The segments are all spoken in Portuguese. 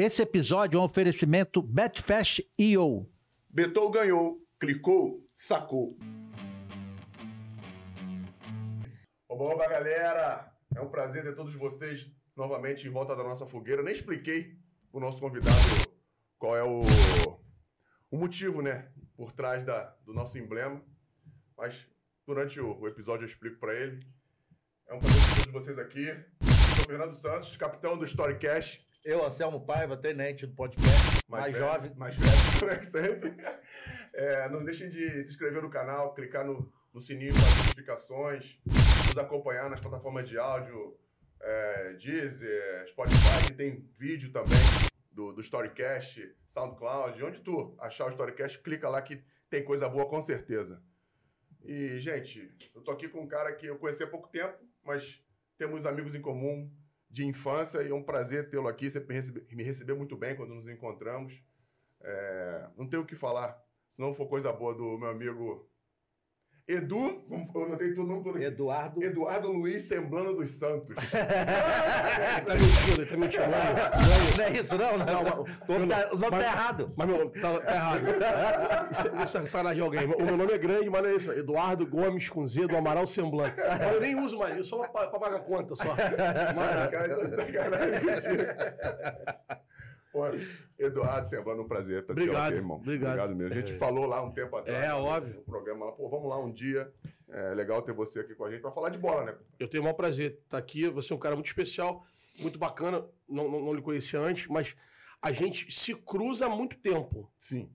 Esse episódio é um oferecimento Betfash EO. Betou ganhou, clicou, sacou. Oba, oba, galera! É um prazer ter todos vocês novamente em volta da nossa fogueira. Nem expliquei o nosso convidado qual é o, o motivo, né, por trás da, do nosso emblema, mas durante o, o episódio eu explico para ele. É um prazer ter todos vocês aqui. Eu sou Fernando Santos, capitão do Storycast. Eu, Anselmo Paiva, tenente do podcast, mais, velho, jovem. Mais velho, como é que sempre. É, não deixem de se inscrever no canal, clicar no, no sininho para as notificações, nos acompanhar nas plataformas de áudio, é, Deezer, Spotify, que tem vídeo também do, do Storycast, SoundCloud, onde tu achar o Storycast, clica lá que tem coisa boa com certeza. E, gente, eu tô aqui com um cara que eu conheci há pouco tempo, mas temos amigos em comum de infância e é um prazer tê-lo aqui. Você me recebeu muito bem quando nos encontramos. É, não tenho o que falar, se não for coisa boa do meu amigo Edu, eu notei todo nome todo Eduardo. Eduardo Luiz Semblano dos Santos. tá mentindo, tá mentindo. Não é isso, não? não, não. O nome tá, o nome mas, tá errado. Mas, meu, tá, tá errado. Isso, isso é sacanagem de alguém. O meu nome é grande, mas não é isso. Eduardo Gomes com Z do Amaral Semblante. Mas eu nem uso mais isso, só pra, pra pagar conta só. Mas, cara, tá sacanagem. Eduardo Semblano, um prazer estar obrigado, aqui, irmão. Obrigado. Obrigado mesmo. A gente é. falou lá um tempo atrás. É, óbvio. No programa lá, pô, vamos lá um dia. É legal ter você aqui com a gente para falar de bola, né? Eu tenho o maior prazer estar aqui. Você é um cara muito especial, muito bacana. Não, não, não lhe conhecia antes, mas a gente se cruza há muito tempo. Sim.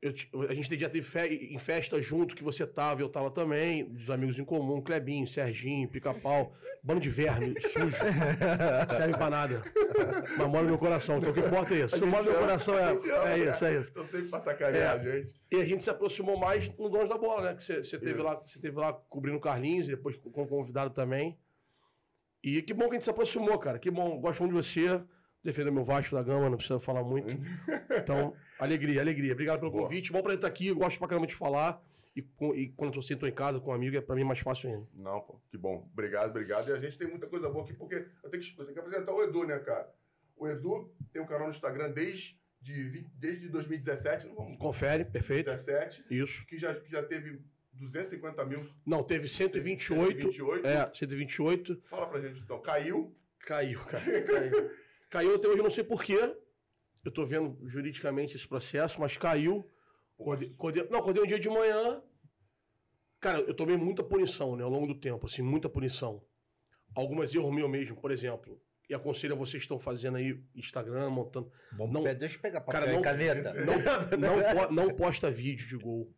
Eu, a gente já teve fe, em festa junto, que você tava, eu tava também, dos amigos em comum, Clebinho, Serginho, Pica-Pau, bando de verme, sujo. serve pra nada. Mas mora no meu coração, então o que importa é isso. Se mora no meu coração é, é isso, é isso. Então sempre pra sacanear, é. gente. E a gente se aproximou mais no Donos da Bola, né? Que você, teve, lá, você teve lá cobrindo o Carlinhos, e depois como convidado também. E que bom que a gente se aproximou, cara. Que bom, gosto muito de você defender meu Vasco da Gama, não precisa falar muito. Então, alegria, alegria. Obrigado pelo Boa. convite. Bom pra estar aqui, eu gosto pra caramba de falar. E, e quando eu sinto em casa com um amigo, é pra mim mais fácil ainda. Não, pô, que bom. Obrigado, obrigado. E a gente tem muita coisa boa aqui, porque eu tenho que, eu tenho que apresentar o Edu, né, cara? O Edu tem um canal no Instagram desde, de, desde 2017. Não vamos... Confere, perfeito. 2017. Isso. Que já, que já teve 250 mil. Não, teve 128. 128. É, 128. Fala pra gente então. Caiu? Caiu, cara. Caiu. Caiu até hoje, eu não sei porquê. Eu estou vendo juridicamente esse processo, mas caiu. Acordei, acordei, não, acordei um dia de manhã. Cara, eu tomei muita punição, né, ao longo do tempo, assim, muita punição. Algumas erros meu mesmo, por exemplo. E aconselho a vocês que estão fazendo aí Instagram, montando. Vamos não, deixa eu pegar papel cara, não, caneta. Não, não, não posta vídeo de gol.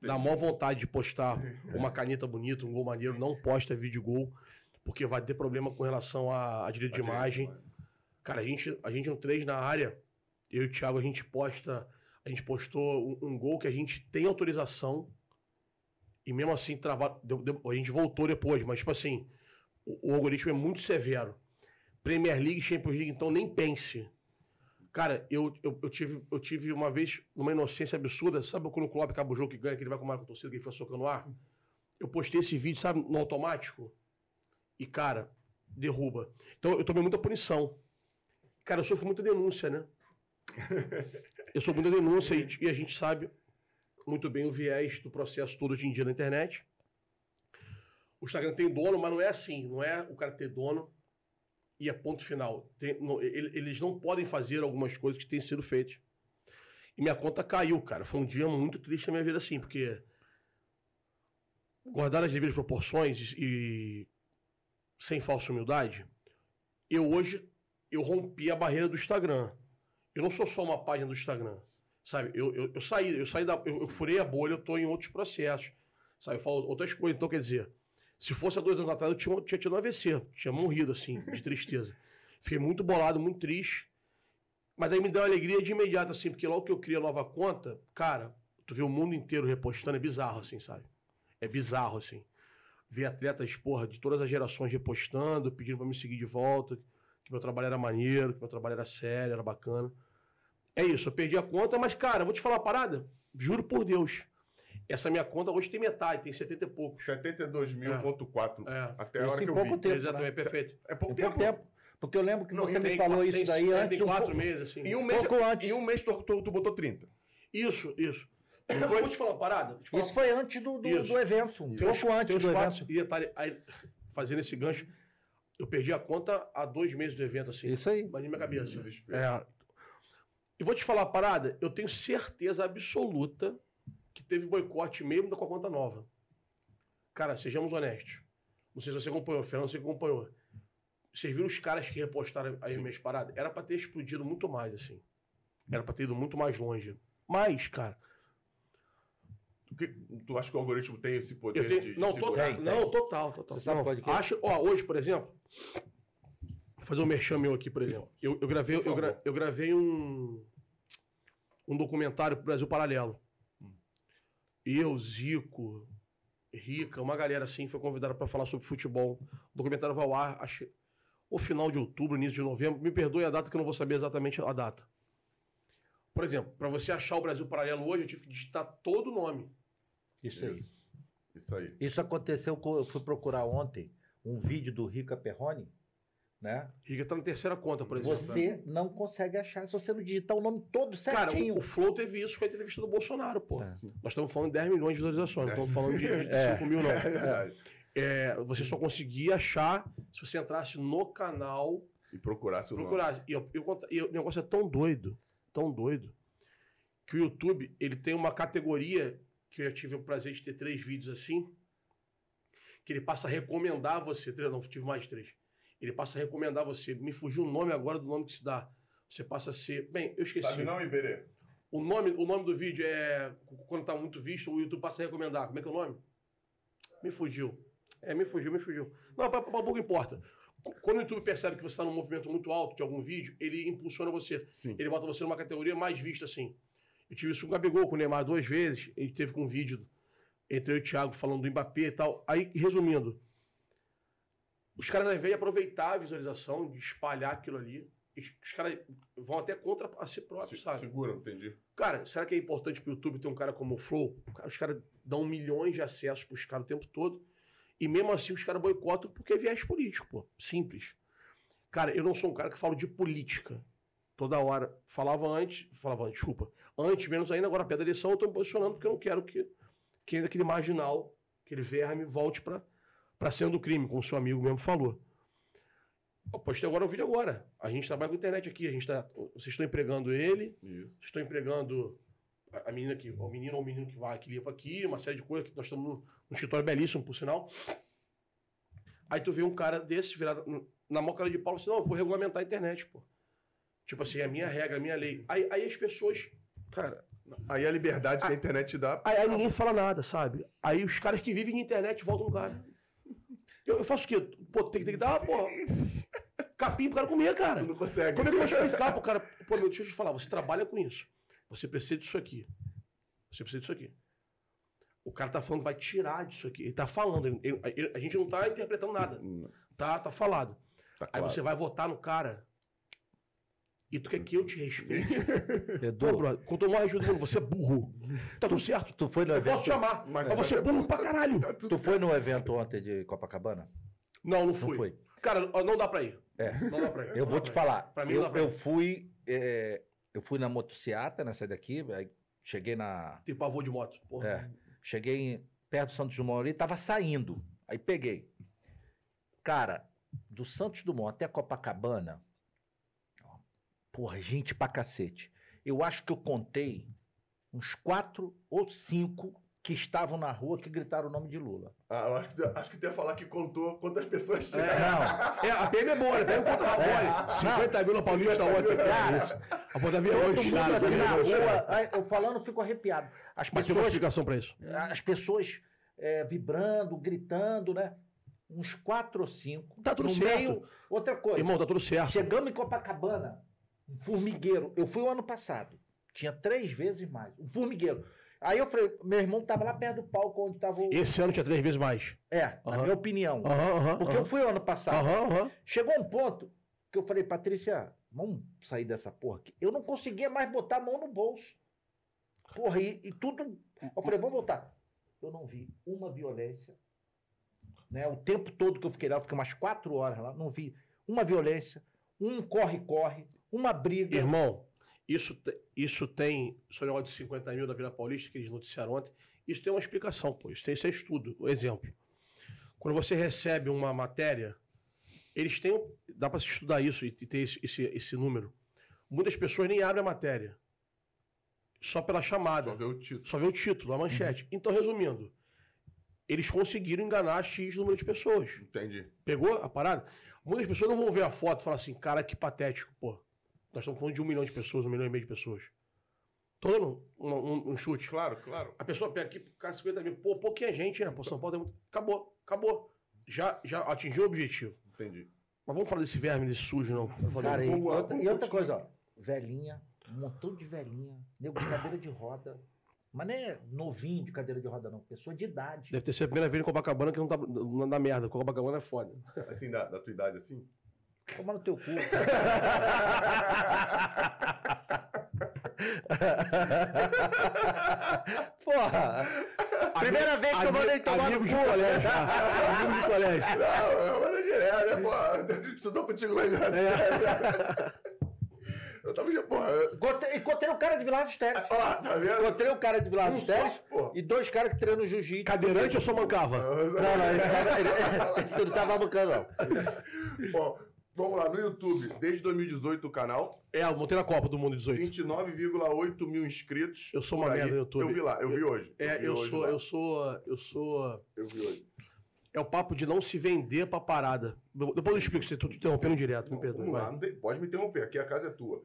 Dá maior vontade de postar uma caneta bonita, um gol maneiro. Sim. Não posta vídeo de gol, porque vai ter problema com relação à, à direito de imagem. Cara, a gente, a gente no 3 na área, eu e o Thiago, a gente posta. A gente postou um, um gol que a gente tem autorização. E mesmo assim, trava, deu, deu, a gente voltou depois, mas tipo assim, o, o, algoritmo é muito severo. Premier League, Champions League, então nem pense. Cara, eu, eu, eu, tive, eu tive uma vez, numa inocência absurda, sabe quando o Klopp acaba o jogo que ganha, que ele vai com a torcida, que ele foi socando ar? Eu postei esse vídeo, sabe, no automático. E, cara, derruba. Então eu tomei muita punição. Cara, eu sofro muita denúncia, né? Eu sou muita denúncia e, e a gente sabe muito bem o viés do processo todo hoje em dia na internet. O Instagram tem dono, mas não é assim. Não é o cara ter dono e é ponto final. Tem, não, eles não podem fazer algumas coisas que têm sido feitas. E minha conta caiu, cara. Foi um dia muito triste na minha vida, assim, porque guardar as devidas proporções e sem falsa humildade, eu hoje eu rompi a barreira do Instagram. Eu não sou só uma página do Instagram. Sabe? Eu, eu, eu saí, eu saí da. Eu, eu, furei a bolha, eu tô em outros processos. Sabe? Eu falo outras coisas. Então, quer dizer, se fosse há dois anos atrás, eu tinha, tinha tido um AVC. Tinha morrido, assim, de tristeza. Fiquei muito bolado, muito triste. Mas aí me deu uma alegria de imediato, assim, porque logo que eu criei a nova conta, cara, tu vê o mundo inteiro repostando, é bizarro, assim, sabe? É bizarro, assim. Ver atletas, porra, de todas as gerações repostando, pedindo pra me seguir de volta que meu trabalho era maneiro, que meu trabalho era sério, era bacana. É isso, eu perdi a conta, mas, cara, vou te falar uma parada, juro por Deus. Essa minha conta hoje tem metade, tem 70 e pouco. 72 mil, é. é. Até a hora que eu pouco vi. Tempo, Exatamente, né? perfeito. É pouco tempo. tempo. Porque eu lembro que Não, você me Tem falou quatro- isso tem- daí é, antes. Tem um quatro pouco- meses, assim. Em um mês, Pouco antes. Em um mês tu, tu, tu botou 30. Isso, isso. Eu vou te falar uma parada. falar Isso foi antes do, do, do evento. Um Tem pouco antes tem do quatro- evento. E detalhe, aí, fazendo esse gancho, eu perdi a conta há dois meses do evento, assim. Isso aí. Mas na minha cabeça. É. E vou te falar uma parada, eu tenho certeza absoluta que teve boicote mesmo da com a conta nova. Cara, sejamos honestos. Não sei se você acompanhou, Fernando, você acompanhou. Vocês viram os caras que repostaram aí minhas paradas? Era pra ter explodido muito mais, assim. Era pra ter ido muito mais longe. Mas, cara, Tu, que- tu acha que o algoritmo tem esse poder tenho. de, de não, segurar? total, Tem, não, total, total. Você sabe Não, é que é? acho, ó, hoje, por exemplo, fazer um merchan meu aqui, por exemplo. Eu, eu gravei, eu, gra- eu gravei um, um documentário pro Brasil Paralelo. Eu, Zico, Rica, uma galera assim foi convidada para falar sobre futebol. O documentário vai ao ar, acho, ou final de outubro, início de novembro. Me perdoe a data que eu não vou saber exatamente a data. Por exemplo, para você achar o Brasil Paralelo hoje, eu tive que digitar todo o nome. Isso aí. Isso. Isso aí. Isso aconteceu, co- eu fui procurar ontem um vídeo do Rica Perrone, né? Rica tá na terceira conta, por exemplo. Você não consegue achar se você não digitar o nome todo Cara, certinho. o, o Flow teve isso com a entrevista do Bolsonaro, pô. É. Nós estamos falando de 10 milhões de visualizações, não estamos falando de, de É. 5 mil, não. É verdade. É, você só conseguia achar se você entrasse no canal, E procurasse o nome. procurasse. E, eu- eu e o negócio é tão doido, tão doido, que o YouTube ele tem uma categoria que eu já tive o prazer de ter três vídeos assim, que ele passa a recomendar você. Três, não, tive mais de três. Ele passa a recomendar você. Me fugiu o nome agora do nome que se dá. Você passa a ser. Bem, eu esqueci. Sabe não, Iberê? O nome, o nome do vídeo é. Quando tá muito visto, o YouTube passa a recomendar. Como é que é o nome? Me fugiu. É, me fugiu, me fugiu. Não, pra, pra pouco importa. Qu- Quando o YouTube percebe que você está num movimento muito alto de algum vídeo, ele impulsiona você. Sim. Ele bota você numa categoria mais vista, assim. Eu tive isso com o Gabigol, com o Neymar duas vezes. Ele teve com um vídeo entre eu e o Thiago falando do Mbappé e tal. Aí, resumindo, os caras, ao invés de aproveitar a visualização, de espalhar aquilo ali, os, caras vão até contra a si próprio, Se- sabe? Segura, entendi. Cara, será que é importante pro YouTube ter um cara como o Flow? Os caras dão milhões de acessos pros caras o tempo todo. E mesmo assim os caras boicotam porque é viés político, pô. Simples. Cara, eu não sou um cara que falo de política. Toda hora. Falava antes, falava antes, desculpa. Antes, menos ainda, agora perto da eleição, eu tô me posicionando porque eu não quero que, que ainda aquele marginal, aquele verme, volte pra, pra cena do crime, como seu amigo mesmo falou. Eu postei agora o vídeo agora. A gente trabalha com internet aqui, a gente tá. Vocês estão empregando ele, Isso. estou empregando a a menina que, o menino ou o menino que vai, que limpa aqui, uma série de coisas que nós estamos num, escritório belíssimo, por sinal. Aí tu vê um cara desse virado na mão cara de pau e assim, não, eu vou regulamentar a internet, pô. Tipo assim, é a minha regra, a minha lei. Aí, aí as pessoas, cara, Aí a liberdade Ah. que a internet te dá. aí, aí ninguém fala nada, sabe? Aí os caras que vivem na internet voltam no cara. Eu, eu faço o quê? Pô, tem, que- tem que dar, pô, capim pro cara comer, cara. Tu não consegue. Como é que eu vou explicar pro cara? Pô, meu, deixa eu te falar, você trabalha com isso. Você precisa disso aqui. Você precisa disso aqui. O cara tá falando, vai tirar disso aqui. Ele tá falando. ele- ele- a gente não tá interpretando nada. Tá, tá falado. Tá Aí claro. você vai votar no cara. E tu quer que eu te respeite? Pô, Edu, brother, quanto eu mais respeito do mundo, você é burro. Tá tudo certo. tu foi no Eu posso evento? te chamar, Mas- mas, você é burro pra caralho. Tu foi no evento ontem de Copacabana? Não, não Não fui. foi. Cara, não dá pra ir. É. Não dá pra ir. Eu Não vou te falar. Pra mim não eu, eu fui. é, eu fui na motociata, nessa daqui, aí cheguei na. Tem pavor de moto. Porra. É, cheguei em- perto do Santos Dumont ali, tava saindo. Aí peguei. Cara, do Santos Dumont até Copacabana, porra, gente pra cacete. Eu acho que eu contei uns quatro ou cinco que estavam na rua que gritaram o nome de Lula. Ah, eu acho que, acho que tu ia falar que contou quantas pessoas tinha. Não, É, a PM é boa, né? Pega conta mole. 50 mil na Paulista ontem, cara. A ponta via todo hoje, cara. assim na Mas rua, aí eu falando, fico arrepiado. As tem uma pessoas explicação pra isso. as pessoas é, vibrando, gritando, né? Uns quatro ou cinco. Tá tudo no certo. meio. Outra coisa. Irmão, tá tudo certo. Chegamos em Copacabana, um formigueiro. Eu fui o ano passado. Tinha três vezes mais. Um formigueiro. Aí eu falei, meu irmão tava lá perto do palco onde tava o. Esse ano tinha três vezes mais. É, na Aham. minha opinião. Aham, aham. Porque eu fui o ano passado. Chegou um ponto que eu falei, Patrícia, vamos sair dessa porra aqui. Eu não conseguia mais botar a mão no bolso. Porra, e, e tudo. Eu falei, vamos voltar. Eu não vi uma violência. Né? O tempo todo que eu fiquei lá, eu fiquei umas quatro horas lá, não vi uma violência, um corre-corre, uma briga. Irmão, isso, isso tem. Isso é um negócio de 50 mil da Vila Paulista, que eles noticiaram ontem. Isso tem uma explicação, pô. Isso, tem, isso é estudo. O exemplo. Quando você recebe uma matéria, eles têm. Dá para se estudar isso e ter esse, esse, esse número. Muitas pessoas nem abrem a matéria. Só pela chamada. Só ver o título. Só vê o título, a manchete. Então, resumindo, eles conseguiram enganar X número de pessoas. Entendi. Pegou a parada? Muitas pessoas não vão ver a foto e falar assim, cara, que patético, pô. Nós estamos falando de um milhão de pessoas, um milhão e meio de pessoas. Tô dando um, um- um chute. Claro, claro. A pessoa pega aqui, cara, 50 mil, pô, pouquinha gente, né? Pô, São Paulo tem muito. Acabou, acabou. Já, já atingiu o objetivo. Entendi. Mas vamos falar desse verme, desse sujo, não. Cara, e, lá, outra, vamos e outra coisa, ó. Velhinha, um montão de velhinha, nego de cadeira de roda. Mas não é novinho de cadeira de roda, não. Pessoa de idade. Deve ter sido a primeira vez em Copacabana que não tá dá merda. Copacabana é foda. Assim, da, da tua idade, assim? Toma no teu cu. Porra! Primeira vez que eu mandei tomar no de cu. colégio. Amigos de colégio. Não, mas é direto, né, pô? Estudou contigo lá em Graça. Eu tava já, porra. eu- Encontrei, encontrei um cara de Vilar dos Teles. Ó, tá vendo? Encontrei um cara de Vilar dos Um Teles e dois caras que treinam jiu-jitsu. Cadeirante ou só mancava? Não, não, esse, cara, ele, esse não tava bancando, não. Ó, vamos lá, no YouTube, desde 2018 o canal, É, eu montei na Copa do Mundo 18. 29,8 mil inscritos. Eu sou uma merda no YouTube. Eu vi lá, eu vi hoje. É, vi eu hoje sou, lá. eu sou, eu sou. Eu vi hoje. É o papo de não se vender pra parada. Depois eu explico, se tô te interrompendo direto, me perdoe. Vamos lá, não tem- pode me interromper, aqui a casa é tua.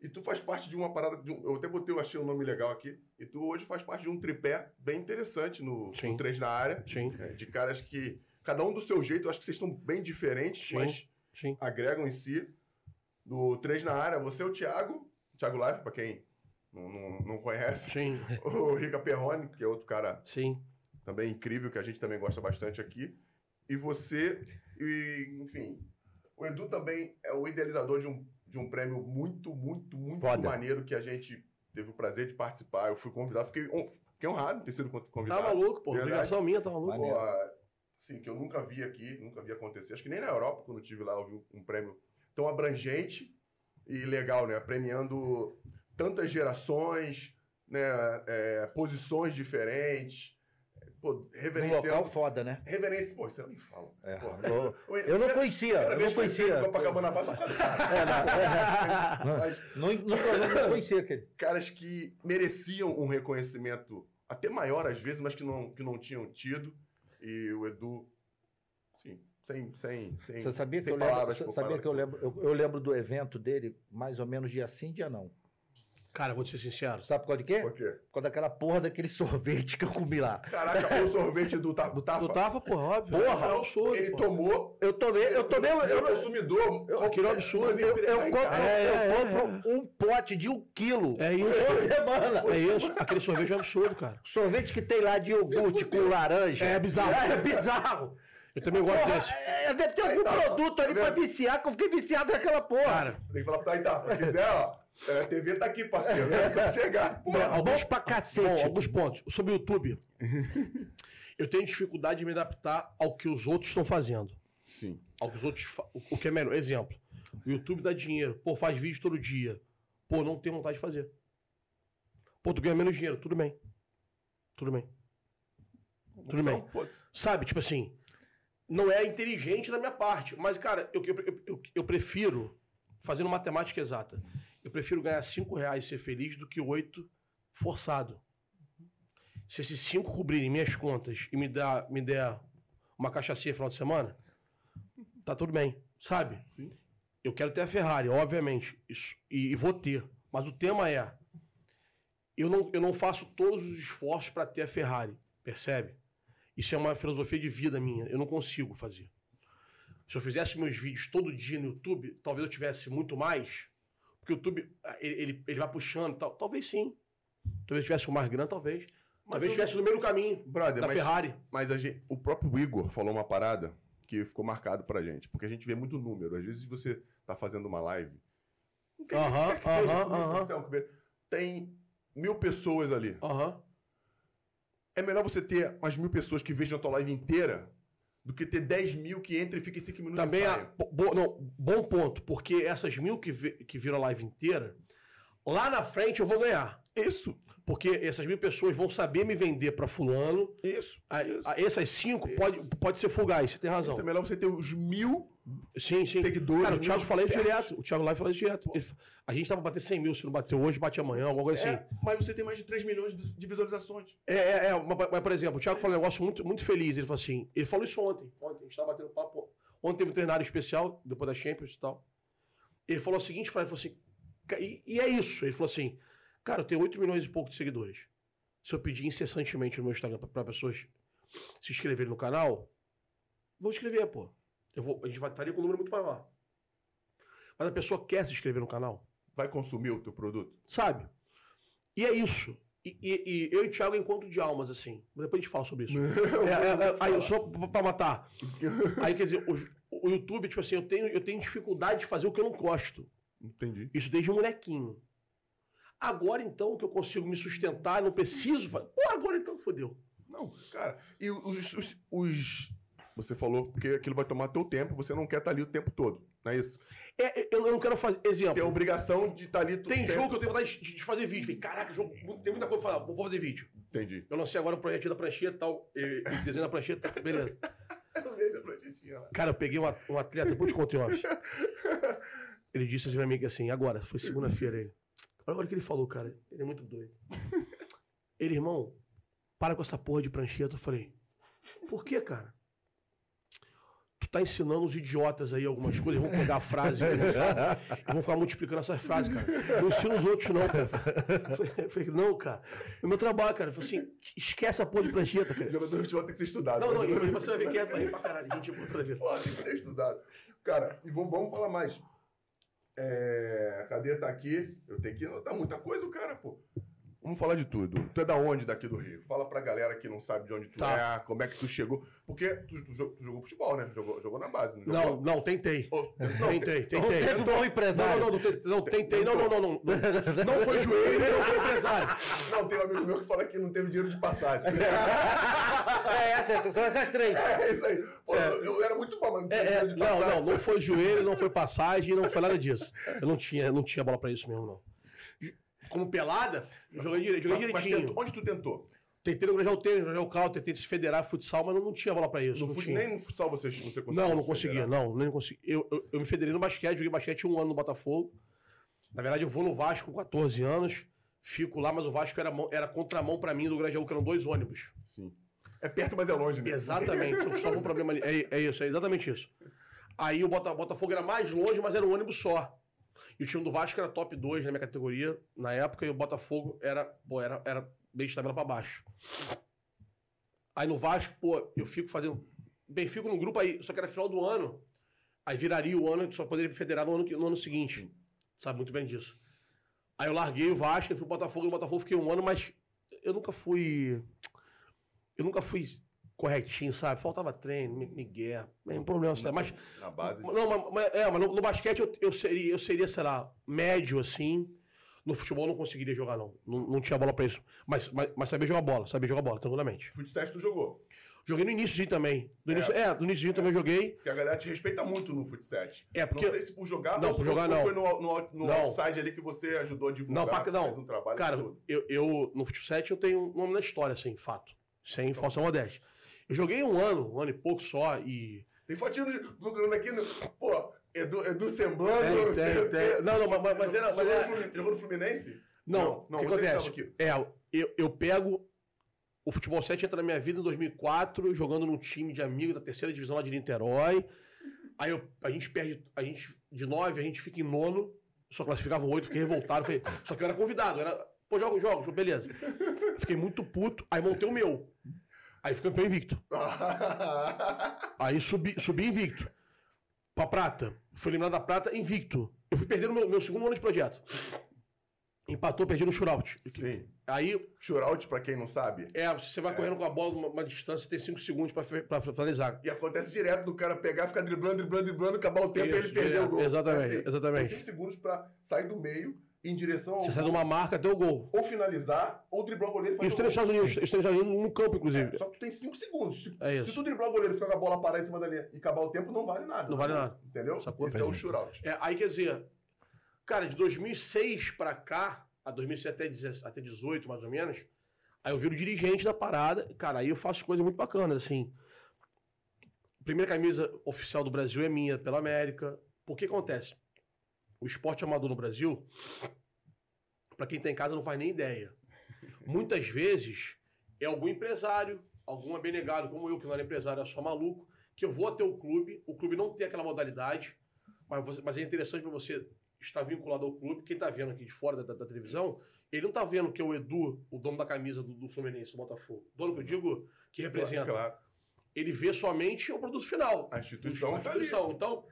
E tu faz parte de uma parada, de um- eu até botei, eu achei um nome legal aqui, e tu hoje faz parte de um tripé bem interessante no, Sim. no 3 na área, Sim, é, de caras que, cada um do seu jeito, eu acho que vocês estão bem diferentes, Sim. mas sim. agregam em si. No 3 na área, você é o Thiago, Thiago Life, pra quem não, não, não conhece, Sim, o Rica Perrone, que é outro cara sim. também incrível, que a gente também gosta bastante aqui. E você, e, enfim, o Edu também é o idealizador de um, de um prêmio muito, muito, muito Foda. maneiro que a gente teve o prazer de participar. Eu fui convidado, fiquei, fiquei honrado de ter sido con- Tá convidado. maluco, pô. Obrigação minha, tá maluco. Pô, assim, que eu nunca vi aqui, nunca vi acontecer. Acho que nem na Europa, quando eu estive lá, eu vi um prêmio tão abrangente e legal, né? Premiando tantas gerações, né? É, posições diferentes. Pô, Um reverenciando local foda, né? Reverência, pô, você não me fala. É. Porra. Eu, eu não conhecia, eu não eu conhecia. no Copacabana por causa do cara. Mas Não, não, não conhecia aquele. caras que mereciam um reconhecimento até maior às vezes, mas que não, que não tinham tido. E o Edu, sim, sem, sem, sem, Você sabia que sem eu lembro, palavras você por sabia que eu lembro, eu, eu lembro do evento dele mais ou menos dia sim, dia não. Cara, vou te ser sincero. Sabe por causa de quê? Por quê? Por causa daquela porra daquele sorvete que eu comi lá. Caraca, o sorvete do, Ta- do Tafa. Do Tafa, pô, óbvio. Porra, é um absurdo. ele pô. tomou. Eu tomei, eu tomei, eu, Ele é eu, consumidor. eu- Aquilo é um absurdo. eu, eu compro, É, eu é, compro um pote de um quilo É isso. por semana. É isso. Aquele sorvete é um absurdo, cara. Sorvete que tem lá de iogurte com laranja. É bizarro. É bizarro. Eu também gosto Porra, desse. é, deve ter algum tá, produto ali tá pra viciar, que eu fiquei viciado naquela porra. Cara, Tem que falar pro Taitafa. Se quiser, ó. É, A TV tá aqui, parceiro. É só chegar. Bom, bom pra cacete. Bom, alguns pontos. Sobre o YouTube. eu tenho dificuldade de me adaptar ao que os outros estão fazendo. Sim. Ao que os outros. o que é melhor. Exemplo. O YouTube dá dinheiro. Pô, faz vídeo todo dia. Pô, não tenho vontade de fazer. Pô, tu ganha menos dinheiro. Tudo bem. Tudo bem. Tudo bem. Sabe, tipo assim, não é inteligente da minha parte. Mas, cara, eu, eu, eu, eu prefiro, fazendo matemática exata, eu prefiro ganhar 5 reais e ser feliz do que 8 forçado. Se esses 5 cobrirem minhas contas e me, dá, me der uma cachaça no final de semana, tá tudo bem, sabe? Sim. Eu quero ter a Ferrari, obviamente, isso, e, e vou ter. Mas o tema é: eu não, eu não faço todos os esforços para ter a Ferrari, percebe? Isso é uma filosofia de vida minha. Eu não consigo fazer. Se eu fizesse meus vídeos todo dia no YouTube, talvez eu tivesse muito mais. Porque o YouTube, ah, ele, ele, vai puxando e tal. Talvez sim. Talvez tivesse um mais grande, talvez. talvez eu- estivesse no meio do caminho Brother, da mas, Ferrari. mas a gente, o próprio Igor falou uma parada que ficou marcado pra gente. Porque a gente vê muito número. Às vezes você tá fazendo uma live. não quer- Aham, que aham, aham. é Tem mil pessoas ali. Aham. É melhor você ter umas mil pessoas que vejam a tua live inteira do que ter 10 mil que entra e fica em 5 minutos Também sai. bo- não, bom ponto, porque essas mil que, vi- que viram a live inteira, lá na frente eu vou ganhar. Isso, Porque essas mil pessoas vão saber me vender pra fulano. isso. A- isso. a- essas cinco pode, pode ser fugaz, você tem razão. Isso é melhor você ter os mil Sim, sim. seguidores, Cara, o Thiago fala isso direto. O Thiago Live fala isso direto. Ele a gente tava bater 100 mil, se não bateu hoje, bate amanhã, alguma coisa assim. É, mas você tem mais de 3 milhões de visualizações. É, é, é mas, mas, por exemplo, o Thiago falou um negócio muito, muito feliz. Ele falou assim: ele falou isso ontem. Ontem, a gente tava batendo papo. Ontem teve um treinário especial, depois da Champions e tal. Ele falou a seguinte falou assim, "Ca- e, e é isso. Ele falou assim: cara, eu tenho 8 milhões e pouco de seguidores. Se eu pedir incessantemente no meu Instagram pra pessoas se inscreverem no canal, vou escrever, pô. Eu vou, a gente vai estaria com um número muito maior. Mas a pessoa quer se inscrever no canal Vai consumir o teu produto? sabe? E é isso. E, e- e eu e o Thiago é encontro de almas, assim. Depois a gente fala sobre isso. É, é, é, aí, só pra matar. Aí, quer dizer, o, o YouTube, tipo assim, eu tenho, eu tenho dificuldade de fazer o que eu não gosto. Entendi. Isso desde molequinho. Agora, então, que eu consigo me sustentar, não preciso. fa- Pô, agora então fodeu. Não, cara, e os, os, os- Você falou que aquilo vai tomar teu tempo, você não quer estar ali o tempo todo, não é isso? É, é, eu eu não quero fazer. Exemplo. Tem a obrigação de estar ali tudo Tem jogo que eu tenho vontade de, de fazer vídeo. Falei, caraca, jogo, tem muita coisa pra falar, vou fazer vídeo. Entendi. Eu lancei agora um projeto da prancheta e tal. e- e Desenho da prancheta, beleza. Eu vejo a projetinha lá. Cara, eu peguei um, um atleta, depois te contei off. Ele disse assim pra mim que assim, agora, foi segunda-feira ele. Olha o que ele falou, cara. Ele é muito doido. Ele, irmão, para com essa porra de prancheta. Eu falei, por que, cara? Tá ensinando os idiotas aí algumas coisas, vão pegar a frase não e vão ficar multiplicando essas frases, cara. Não ensina os outros, não, cara. Eu falei, não, cara. É meu trabalho, cara. Eu falei assim, esquece a porra de prancheta, cara. Jogador de futebol tem que ser estudado. Não, não, e de você vai ver que é pra caralho. Gente, outra vez. Pô, tem que ser estudado. Cara, e vamos, vamos falar mais. É, a cadeia tá aqui, eu tenho que anotar muita coisa, o cara, pô. Vamos falar de tudo. Tu é da onde daqui do Rio? Fala pra galera que não sabe de onde tu Tá. é, como é que tu chegou. Porque tu, tu tu jogou futebol, né? Jogou, jogou na base, não Não, jogou? não, tentei. Ô, Tentei, tentei. Teve um bom empresário. Não, não, não, não, não, tentei. Não, não, não, não. Não, não foi joelho, não foi empresário. Não, tem um amigo meu que fala que não teve dinheiro de passagem. É, essas, são essas três. é isso aí. Pô, eu era muito bom, mas não teve É, é, dinheiro de não, passagem. não, não foi joelho, não foi passagem, não foi nada disso. Eu não tinha, eu não tinha bola pra isso mesmo, não. Como pelada, joguei, dire- joguei Mas- mas direitinho. tentou- onde tu tentou? Tentei no Grajal Tênis, no Grajal Cal, tentei se federar futsal, mas não, não tinha bola pra isso. No não fut- tinha. nem no futsal você, você conseguiu? Não, não se conseguia, não, nem consegui. Eu, eu, eu me federei no basquete, joguei basquete um ano no Botafogo. Na verdade, eu vou no Vasco com 14 anos, fico lá, mas o Vasco era, era contramão pra mim do Grajaú, que eram dois ônibus. Sim. É perto, mas é longe, né? Exatamente, só, um problema ali. É, é isso, é exatamente isso. Aí o Bota- Botafogo era mais longe, mas era um ônibus só. E o time do Vasco era top 2 na minha categoria na época, e o Botafogo era, pô, era, era bem de tabela pra baixo. Aí no Vasco, pô, eu fico fazendo. Bem, fico no grupo aí, só que era final do ano. Aí viraria o ano, e só poderia federar no ano, no ano seguinte. Sabe muito bem disso. Aí eu larguei o Vasco, eu fui pro Botafogo, no Botafogo fiquei um ano, mas eu nunca fui. Eu nunca fui corretinho, sabe? Faltava treino, mi- migué, é um problema, sabe? Mas, Na base. não, mas, mas- é, mas no, no basquete eu, eu, seria, eu seria, sei lá, médio assim. No futebol eu não conseguiria jogar, não. Não, não tinha bola pra isso. Mas, mas, mas sabia jogar bola, sabia jogar bola, tranquilamente. Futsal tu jogou. Joguei no início também. No início, é, no início também joguei. Porque a galera te respeita muito no futsal. É, porque- Não sei se por jogar Não, por jogar, não. foi no, no, no Não. outside ali que você ajudou a divulgar. Não, pra- não. Fez um trabalho Cara, absurdo. eu, eu no futsal eu tenho um nome na história, assim, fato. Sem falsa modéstia. Eu joguei um ano, um ano e pouco só, e. Tem fotinho de- procurando aqui no. Pô, Edu, Edu Semblano. Tem, tem, tem. Não, não, mas- mas era- mas Jogou, era- jogou no Fluminense? Não, não, o que tava acontece? É, eu, eu pego. O futebol 7 entra na minha vida em 2004, jogando num time de amigo da terceira divisão lá de Niterói. Aí eu- a gente perde. A gente, de nove, a gente fica em nono. Só classificavam oito, fiquei revoltado. Falei, só que eu era convidado. eu Era, Pô, jogo, jogo, jogo, beleza. Fiquei muito puto. Aí montei o meu. Aí fui campeão invicto. Aí subi, subi invicto. Pra prata. Fui eliminado da prata invicto. Eu fui perder o meu, meu segundo ano de projeto. Empatou, perdi no shootout. Sim. Aí, Shootout, pra quem não sabe. é, você vai correndo com a bola numa uma distância, tem 5 segundos pra, fe- pra finalizar. E acontece direto do cara pegar, ficar driblando, driblando, driblando, acabar o tempo e ele perder o gol. Exatamente, É assim, exatamente. Tem 5 segundos pra sair do meio, em direção ao Você sai gol, numa marca até o gol. ou finalizar, ou driblar o goleiro e E fazer os o três. Estados Unidos, os três Estados Unidos no campo, inclusive. É, só que tu tem 5 segundos. Se, É isso. se tu driblar o goleiro e ficar com a bola parada em cima da linha e acabar o tempo, não vale nada. Não vale nada. Entendeu? Sacou? Esse é o shootout. É, aí quer dizer, cara, de 2006 pra cá, a 2006 até 17 até 18 mais ou menos, aí eu viro dirigente da parada, cara, aí eu faço coisas muito bacanas, assim. A primeira camisa oficial do Brasil é minha, pela América. Por que acontece? O esporte amador no Brasil, pra quem tá em casa não faz nem ideia. Muitas vezes é algum empresário, algum abnegado como eu, que não era empresário, é só maluco, que eu vou até o clube, o clube não tem aquela modalidade, mas, você- mas é interessante para você estar vinculado ao clube. Quem tá vendo aqui de fora da, da- da televisão, ele não tá vendo que é o Edu, o dono da camisa do, do Fluminense, do Botafogo. Dono que eu digo, que representa. Claro. Ele vê somente o produto final. A instituição A tá instituição. Então,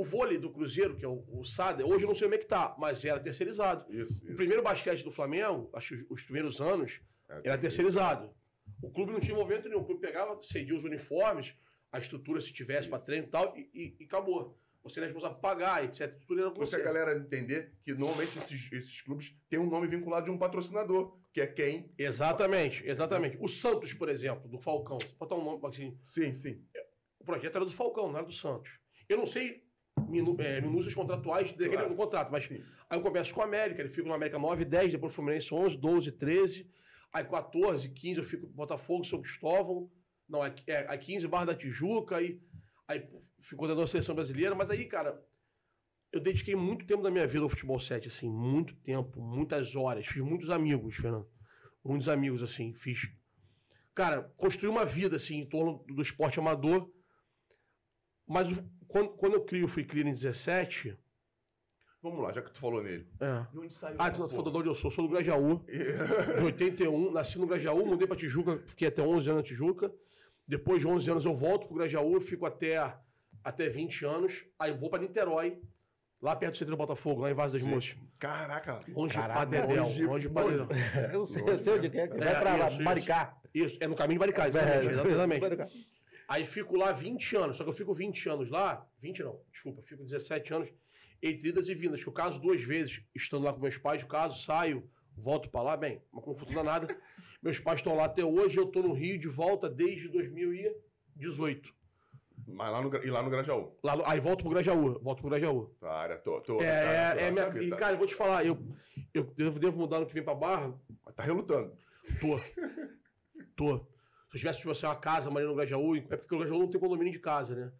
o vôlei do Cruzeiro, que é o, o SAD, hoje eu não sei como é que tá, mas era terceirizado. Isso, O isso. primeiro basquete do Flamengo, acho que os primeiros anos, É, era terceirizado. O clube não tinha envolvimento nenhum. O clube pegava, cedia os uniformes, a estrutura se tivesse para treino e tal, e, e- e acabou. Você é responsável por pagar, etc. Tudo era Você você. a galera entender que normalmente esses, esses clubes têm um nome vinculado de um patrocinador, que é quem. Exatamente, exatamente. O Santos, por exemplo, do Falcão. Vou botar um nome assim. Sim, sim. O projeto era do Falcão, não era do Santos. Eu não sei minu, é, minúcias contratuais daquele Claro. do contrato, mas Sim. aí eu começo com o América, ele fica no América 9, 10, depois Fluminense 11, 12, 13, aí 14, 15 eu fico Botafogo, São Cristóvão, não, aí, é, aí 15 Barra da Tijuca, aí, aí ficou dentro da seleção brasileira, mas aí, cara, eu dediquei muito tempo da minha vida ao futebol 7, assim, muito tempo, muitas horas, fiz muitos amigos, Fernando, muitos amigos, assim, fiz. Cara, construí uma vida, assim, em torno do esporte amador, mas o- quando, quando eu crio o Free Clear em 17, Vamos lá, já que tu falou nele. é, De onde saiu ah, tu falou porra? de onde eu sou? Sou do Grajaú. De 81, nasci no Grajaú, mudei pra Tijuca, fiquei até 11 anos na Tijuca. Depois de 11 anos eu volto pro Grajaú, fico até, até 20 anos. Aí eu vou pra Niterói, lá perto do centro do Botafogo, lá em Vaz das. Moças. Caraca. Longe de Padedel. longe- Longe de Padedel. Eu não sei, eu sei onde é que vai É, pra lá, isso, isso. Maricá. Isso, é no caminho de Baricá, É, exatamente. exatamente. Aí fico lá 20 anos, só que eu fico 20 anos lá, 20 não, desculpa, fico 17 anos entre idas e vindas, que eu caso duas vezes, estando lá com meus pais, caso, saio, volto pra lá, bem, uma confusão danada. meus pais estão lá até hoje, eu tô no Rio de volta desde 2018. Mas lá no, e lá no Grajaú. Lá, no- aí volto pro Grajaú, volto pro Grajaú. Tá, área to- toda. É, cara, é, toda, é minha, tá, e tá. cara, eu vou te falar, eu, eu devo, devo mudar no que vem pra Barra, Mas tá relutando. Tô. Tô. Se eu tivesse, tipo assim, uma casa maneira no Grajaú, é porque o Grajaú não tem condomínio de casa, né?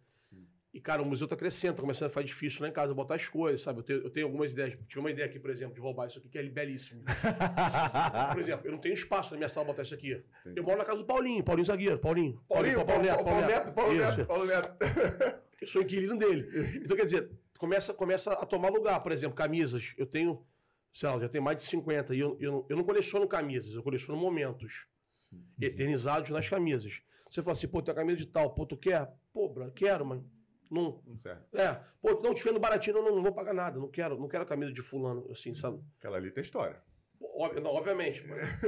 E, cara, o museu tá crescendo, tá começando a ficar difícil lá em casa botar as coisas, sabe? Eu tenho, eu tenho algumas ideias. Tive uma ideia aqui, por exemplo, de roubar isso aqui, que é belíssimo. Por exemplo, eu não tenho espaço na minha sala botar isso aqui. Eu moro na casa do Paulinho, Paulinho Zagueiro, Paulinho. Paulinho, Paulo, Paulo, Paulo Neto, Paulo. Neto, Paulo Neto. Eu sou inquilino dele. Então, quer dizer, começa, começa a tomar lugar. Por exemplo, camisas. Eu tenho, sei lá, já tenho mais de 50. E eu, eu, eu não coleciono camisas, eu coleciono momentos. Eternizados nas camisas. Você fala assim, pô, tem uma camisa de tal, pô, tu quer? Pô, bro, quero, mas não. Não serve. É, pô, não, te vendo baratinho, não, não, vou pagar nada, não quero, não quero a camisa de fulano, assim, sabe? Aquela ali tem história. Óbvio- não, obviamente.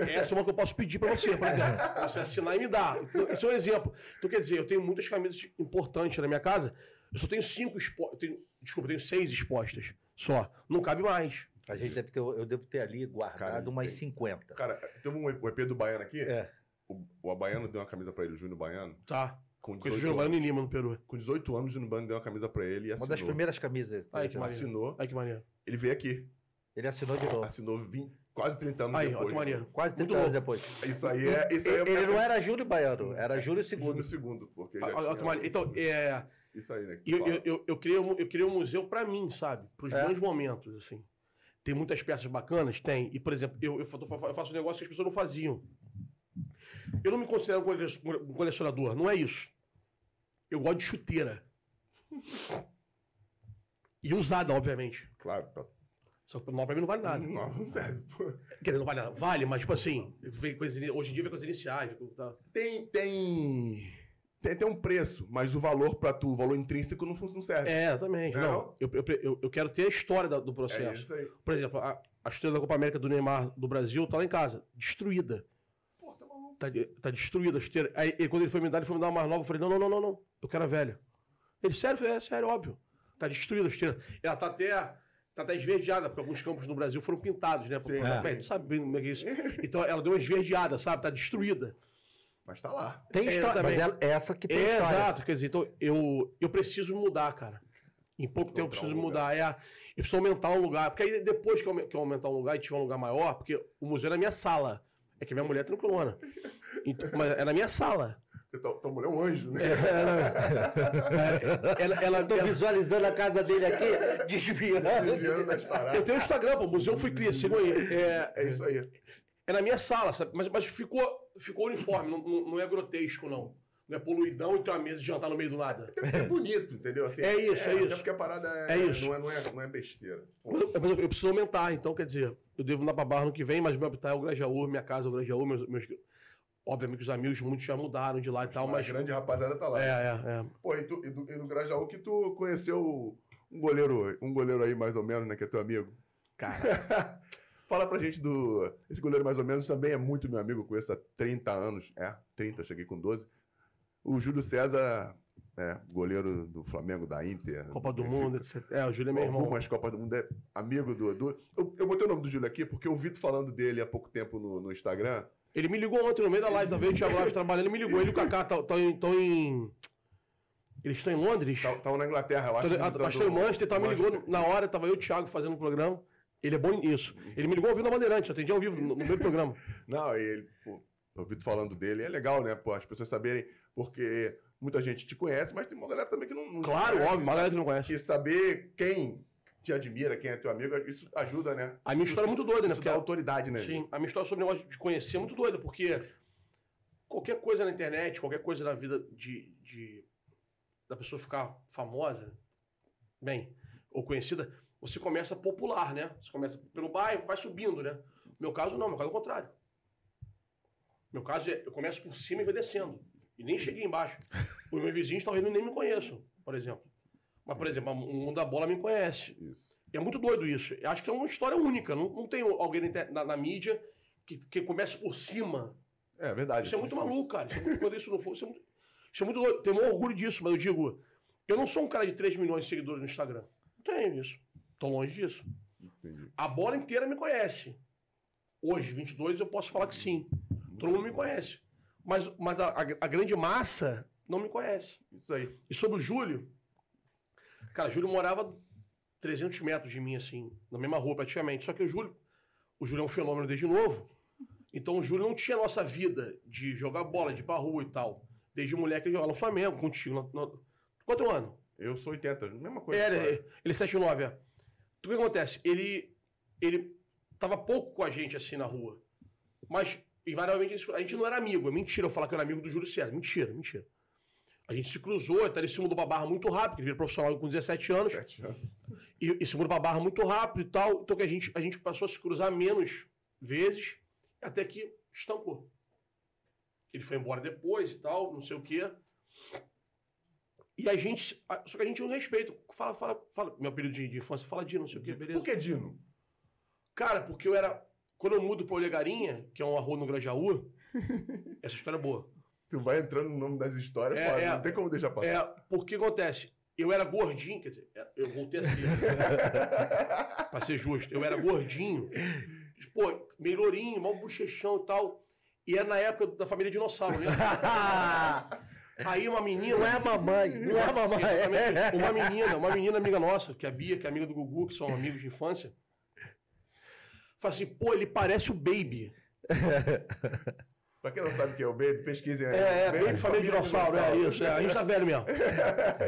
Essa é uma que eu posso pedir pra você, por exemplo. Você assinar e me dar. Então, Esse é um exemplo. Então, quer dizer, eu tenho muitas camisas importantes na minha casa. Eu só tenho cinco expostas. Desculpa, eu tenho seis expostas só. Não cabe mais. A gente deve ter, eu devo ter ali guardado Cara, umas tem- 50. Cara, teve um EP do Baiano aqui. É. O, o Baiano deu uma camisa pra ele, o Júnior Baiano. Tá. Com Conheço o 18 Júnior Baiano anos. em Lima, no Peru. Com 18 anos, o Júnior Baiano deu uma camisa pra ele e Uma assinou. das primeiras camisas. Ai, que maneiro. Assinou. Ai, que maneiro. Ele veio aqui. Ele assinou de novo. Assinou 20, quase 30 anos Aí, ó, depois. que maneiro. Quase 30 Muito anos louco. depois. Isso aí é. Isso aí é Ele não era Júlio Baiano, era Júlio Segundo II. segundo, porque já Olha olha que maneiro. Então, é. Isso aí, né? eu, eu, eu, eu, criei, um- eu criei um museu pra mim, sabe? Pros É. meus momentos, assim. Tem muitas peças bacanas? Tem. E, por exemplo, eu, eu, fa- eu faço um negócio que as pessoas não faziam. Eu não me considero um cole- colecionador, não é isso. Eu gosto de chuteira. E usada, obviamente. Claro, tá. Só que não, pra mim não vale nada. Não, não serve. pô. Quer dizer, não vale nada. Vale, mas, tipo assim, vem hoje em dia vem coisas iniciais. vem com- tá. Tem, tem. Tem, tem um preço, mas o valor pra tu, o valor intrínseco não, fun- não serve. É, exatamente. Não? Não, eu, eu, eu- quero ter a história da- do É processo. isso aí. Por exemplo, a, a da Copa América do Neymar do Brasil tá lá em casa, destruída. Pô, tá maluco. Tá, tá destruída a chuteira. Aí, ele, quando ele foi me dar, ele foi me dar uma mais nova. Eu falei, não, não, não, não, não. Eu quero a velha. Ele, sério? É sério, óbvio. Tá destruída a chuteira. Ela tá até tá até esverdeada, porque alguns campos no Brasil foram pintados, né? Sim, Bem, tu sabe bem como é que é isso. Então ela deu uma esverdeada, sabe? Tá destruída. Mas tá lá. Tem É, história, mas também. é essa que tem É, história. exato. Quer dizer, então eu, eu preciso mudar, cara. Em pouco tempo eu preciso um mudar. É, eu preciso aumentar um lugar. Porque aí depois que eu, que eu aumentar um lugar e tiver um lugar maior, porque o museu é na minha sala. É que minha mulher é tranquilona. Então, mas é na minha sala. Tua, tua mulher é um anjo, né? É, ela, ela, Eu tô ela- visualizando a casa dele aqui, desviando. Desviando das eu paradas. tenho o Instagram, pô, o Museu Fui Cria, sigam aí. É, É isso aí. É na minha sala, sabe? Mas, mas ficou, ficou uniforme, não, não, é grotesco, não. Não é poluidão e tem uma mesa de jantar no meio do nada. É bonito, entendeu? Assim, É isso, é até isso. porque a parada é, É isso. Não, é, não, é, não é besteira. Eu, eu- eu preciso aumentar, então, quer dizer, eu devo andar pra Barra no que vem, mas meu habitat é o Grajaú, minha casa é o Grajaú, meus, meus, obviamente que os amigos muitos já mudaram de lá e tal, a mas... grande rapaziada tá lá. É, é, é. Pô, e, tu, e, do, e no Grajaú que tu conheceu um goleiro, um goleiro aí mais ou menos, né? Que é teu amigo. Cara, Fala pra gente do. Esse goleiro mais ou menos também é muito meu amigo, conheço há 30 anos. É, 30, eu cheguei com 12. O Júlio César, é, goleiro do Flamengo, da Inter. Copa do. Mundo, etc. É, o Júlio é meu irmão. Algumas Copas do Mundo é amigo do Edu. Eu, eu botei o nome do Júlio aqui porque eu vi tu falando dele há pouco tempo no, no Instagram. Ele me ligou ontem no meio da live, talvez o Thiago Live trabalhando, ele me ligou. Ele e o Kaká estão em, em... Eles estão em Londres? Tava na Inglaterra, eu acho. Então, visitando acho que foi o Manchester, tava, me ligou na hora, tava eu e o Thiago fazendo o programa. Ele é bom nisso. Ele me ligou ouvindo a Bandeirante, eu atendi ao vivo, no, no do programa. Não, e ele, pô, eu falando dele, é legal, né? Pô, as pessoas saberem, porque muita gente te conhece, mas tem uma galera também que não, não Claro, conhece, óbvio, uma galera que não conhece. E saber quem te admira, quem é teu amigo, isso ajuda, né? A minha história é muito doida, né? Porque a- autoridade, né? Sim, a minha história sobre o negócio de conhecer é muito doida, porque qualquer coisa na internet, qualquer coisa na vida de, de- da pessoa ficar famosa, bem, ou conhecida, você começa popular, né? Você começa pelo bairro, vai subindo, né? No meu caso, não, meu caso é o contrário. No meu caso, é, eu começo por cima e vou descendo. E nem cheguei embaixo. Os meus vizinhos talvez nem me conheçam, por exemplo. Mas, por exemplo, o mundo da bola me conhece. Isso. E é muito doido isso. Eu acho que é uma história única. Não, não tem alguém na, na- na mídia que, que comece por cima. É verdade. Isso é muito maluco, cara. Isso é muito, quando isso não for. Isso é muito, isso é muito doido. Tenho um orgulho disso, mas eu digo, eu não sou um cara de 3 milhões de seguidores no Instagram. Não tenho isso. Tô longe disso. Entendi. A bola inteira me conhece. Hoje, 22, eu posso falar que sim. Todo mundo me conhece. Mas, mas a, a- grande massa não me conhece. Isso aí. E sobre o Júlio, cara, o Júlio morava 300 metros de mim, assim, na mesma rua praticamente. Só que o Júlio, o Júlio é um fenômeno desde novo. Então o Júlio não tinha a nossa vida de jogar bola, de ir pra rua e tal. Desde moleque ele jogava no Flamengo, contigo. no- no- Quanto ano? Eu sou 80, mesma coisa. É, ele, ele 79, é. Então, o que acontece? Ele, ele tava pouco com a gente, assim, na rua. Mas, invariavelmente, a gente não era amigo. É mentira eu falar que eu era amigo do Júlio César. Mentira, mentira. A gente se cruzou, ele se mudou pra Barra muito rápido, ele virou profissional com 17 anos, Sete anos. e, e se mudou pra Barra muito rápido e tal. Então que a gente, a gente passou a se cruzar menos vezes, até que estancou. Ele foi embora depois e tal, não sei o quê. E a gente. Só que a gente tinha um respeito. Fala, fala, fala. Meu período de, de infância, fala de não sei o quê, beleza. Por que Dino? Cara, porque eu era. Quando eu mudo pra Olegarinha, que é uma rua no Grajaú, essa história é boa. Tu vai entrando no nome das histórias, É, pô, é. não tem como deixar passar. É, porque acontece? Eu era gordinho, quer dizer, é, eu voltei a ser. pra ser justo, eu era gordinho, pô, meio lourinho, mal bochechão e tal. E era na época da família dinossauro, né? Aí uma menina. Não é a mamãe, não é a mamãe. Exatamente. Uma menina, uma menina amiga nossa, que é a Bia, que é amiga do Gugu, que são amigos de infância. Fala assim, pô, ele parece o Baby. Pra quem não sabe o que é o Baby, pesquisem aí. É, é, Baby Família Dinossauro, é isso. é, a gente tá velho mesmo.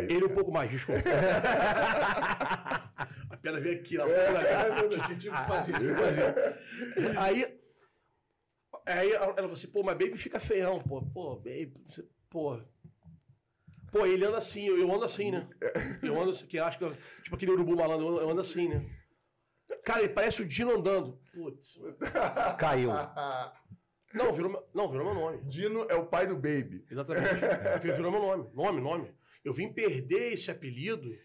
Ele um pouco mais, desculpa. A pedra veio aqui, fazer, tive que fazer. Aí, aí ela falou assim, pô, mas Baby fica feião, pô. Pô, Baby, pô. Pô, ele anda assim, eu, eu ando assim, né? Eu ando assim, que acho que, eu- tipo aquele urubu malandro, eu ando- eu ando assim, né? Cara, ele parece o Dino andando. Putz. Caiu. Não, virou, meu- não, virou meu nome. Dino é o pai do Baby. Exatamente. Virou meu nome. Nome, nome. Eu vim perder esse apelido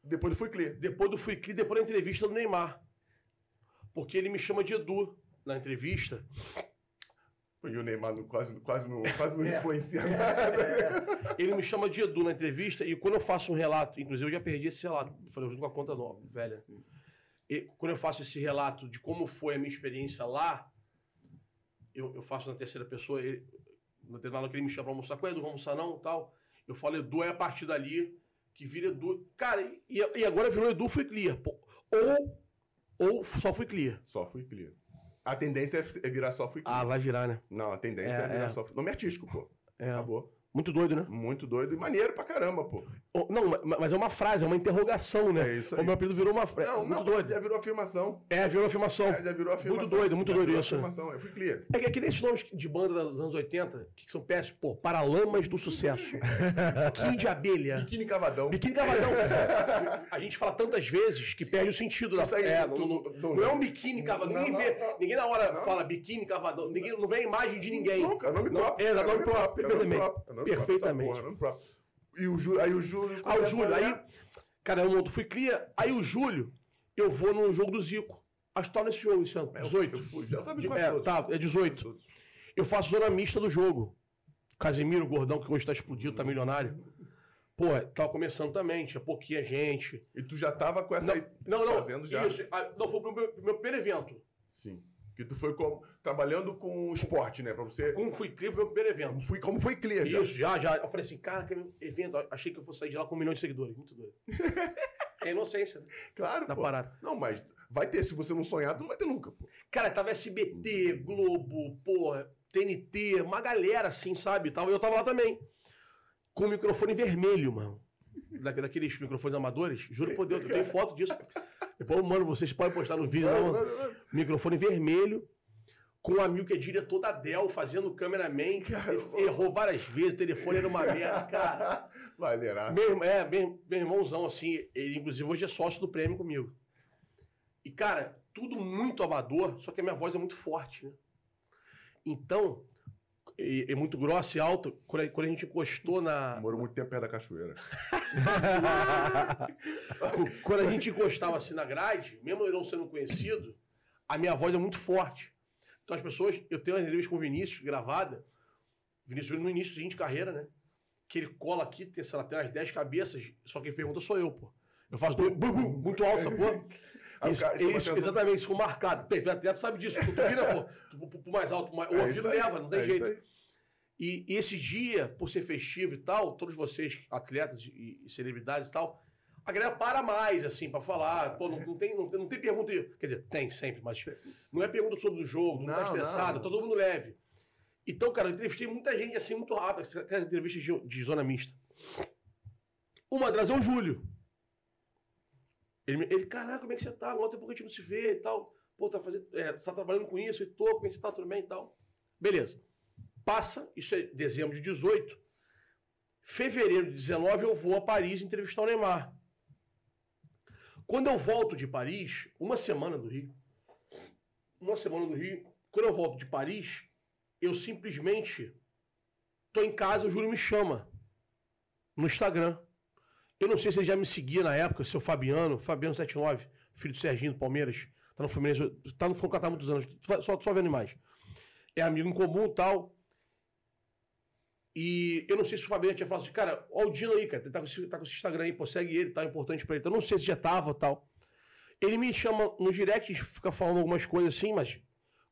Depois foi Clear. depois do Fui Cli, depois da entrevista do Neymar. Porque ele me chama de Edu na entrevista. E o Neymar não- quase, quase não, quase É. não influencia nada. Ele me chama de Edu na entrevista e quando eu faço um relato, inclusive eu já perdi esse relato, falei junto com a conta nova, velha. e- quando eu faço esse relato de como foi a minha experiência lá, eu, eu faço na terceira pessoa, ele, no determinado que ele me chama pra almoçar, qual é Edu, vamos almoçar não, tal. Eu falo Edu, é a partir dali que vira Edu. Cara, e, e agora virou Edu, fui clear. pô. Ou, ou só fui clear. Só fui clear. A tendência é é virar só. Ah, vai virar, né? Não, a tendência É, é, virar é. só Nome artístico, pô. É. Acabou. Muito doido, né? Muito doido e maneiro pra caramba, pô. Ou- Não, ma- mas é uma frase, é uma interrogação, né? É isso aí. O meu apelido virou uma frase. Não, muito não, doido. já virou afirmação. É, virou afirmação. É, já virou afirmação. Muito doido, muito Já doido isso, afirmação. Eu fui clear. É que aqueles nomes de banda dos anos 80, que são péssimos, pô, Paralamas do Sucesso. Kid Abelha. Biquíni cavadão. Biquíni Cavadão. A gente fala tantas vezes que perde o sentido da aí, é, tu- não, não- tu- não é um biquíni cavadão. Ninguém vê. Ninguém na hora fala biquíni cavadão. Ninguém, não vê a imagem de ninguém. Nunca, é nome próprio. é, É nome próprio, é nome perfeitamente. é porra, é. E o Júlio, aí o Júlio... Ah, o Júlio, aí. Cara, eu fui clear. Aí o Júlio, eu vou no jogo do Zico. Acho que tá nesse jogo esse ano. 18. Eu fui, já tava De- é, tá, é 18. Eu faço zona mista do jogo. Casemiro, gordão, que hoje tá explodido, tá milionário. Pô, tava começando também, tinha pouquinha gente. E tu já tava com essa... Não, não, não. Fazendo já. Isso, ah, não, foi o meu, meu primeiro evento. Sim. Que tu foi como, trabalhando com esporte, né? Pra você... Como fui clear, foi o meu primeiro evento. Fui, como foi clear, já. Isso, já, já. Eu falei assim, cara, que evento. Achei que eu fosse sair de lá com um milhão de seguidores. Muito doido. É inocência né, Claro, da pô. parada. Não, mas vai ter. Se você não sonhar, tu não vai ter nunca, pô. Cara, tava SBT, Globo, porra, TNT, uma galera assim, sabe? Eu tava lá também. Com o microfone vermelho, mano. Da, daqueles microfones amadores. Juro por Deus, eu tenho foto disso. Depois eu mando, vocês podem postar no vídeo. Não. vai, vai. Microfone vermelho. Com um amigo que é diretor da Dell, fazendo cameraman. Errou várias vezes, o telefone era uma merda, cara. Valeraço. Meu, é, meu, meu irmãozão, assim, ele inclusive hoje é sócio do prêmio comigo. E, cara, tudo muito amador, só que a minha voz é muito forte, né? Então, é, é muito grossa e alta. Quando a, quando a gente encostou na. Morou muito tempo perto da cachoeira. Quando a gente encostava assim na grade, mesmo eu não sendo conhecido, a minha voz é muito forte. Então as pessoas. Eu tenho uma entrevista com o Vinícius gravada. Vinícius no início de carreira, né? Que ele cola aqui, tem, sei lá, tem umas 10 cabeças, só quem pergunta sou eu, pô. Eu faço dois, bum, bum, muito alto essa porra. Isso, isso, exatamente, isso ficou marcado. Pô, O atleta sabe disso. Tu, vira, pô, tu, pro- pro mais alto, mais, o É ouvido leva, não tem é jeito. E, e esse dia, por ser festivo e tal, todos vocês, atletas e, e celebridades e tal, a galera para mais, assim, pra falar. Pô, não, não tem, não, tem, não tem pergunta. Quer dizer, tem sempre, mas não é pergunta sobre o jogo, não, tá Não, estressado, não. tá todo mundo leve. Então, cara, eu entrevistei muita gente assim, muito rápido, aquelas entrevistas de, de zona mista. Uma delas é o Júlio. Ele, ele, caraca, como é que você tá? Ontem pouco a gente não se vê e tal. Pô, tá, fazendo, é, tá trabalhando com isso e tô, como é que você tá? Tudo bem e tal. Beleza. Passa, isso é dezembro de 18. Fevereiro de 19 eu vou a Paris entrevistar o Neymar. Quando eu volto de Paris, uma semana do Rio, uma semana do Rio, quando eu volto de Paris, eu simplesmente tô em casa, o Júlio me chama no Instagram. Eu não sei se ele já me seguia na época, seu Fabiano, Fabiano79, filho do Serginho do Palmeiras, tá no Fluminense, tá no Concatar há muitos anos, só, só vendo mais. É amigo em comum e tal. E eu não sei se o Fabiano tinha falado assim, cara, ó o Dino aí, cara, ele tá com, esse, tá com esse Instagram aí, pô, segue ele, tá importante pra ele. Então, eu não sei se já tava tal. Ele me chama no direct, fica falando algumas coisas assim, mas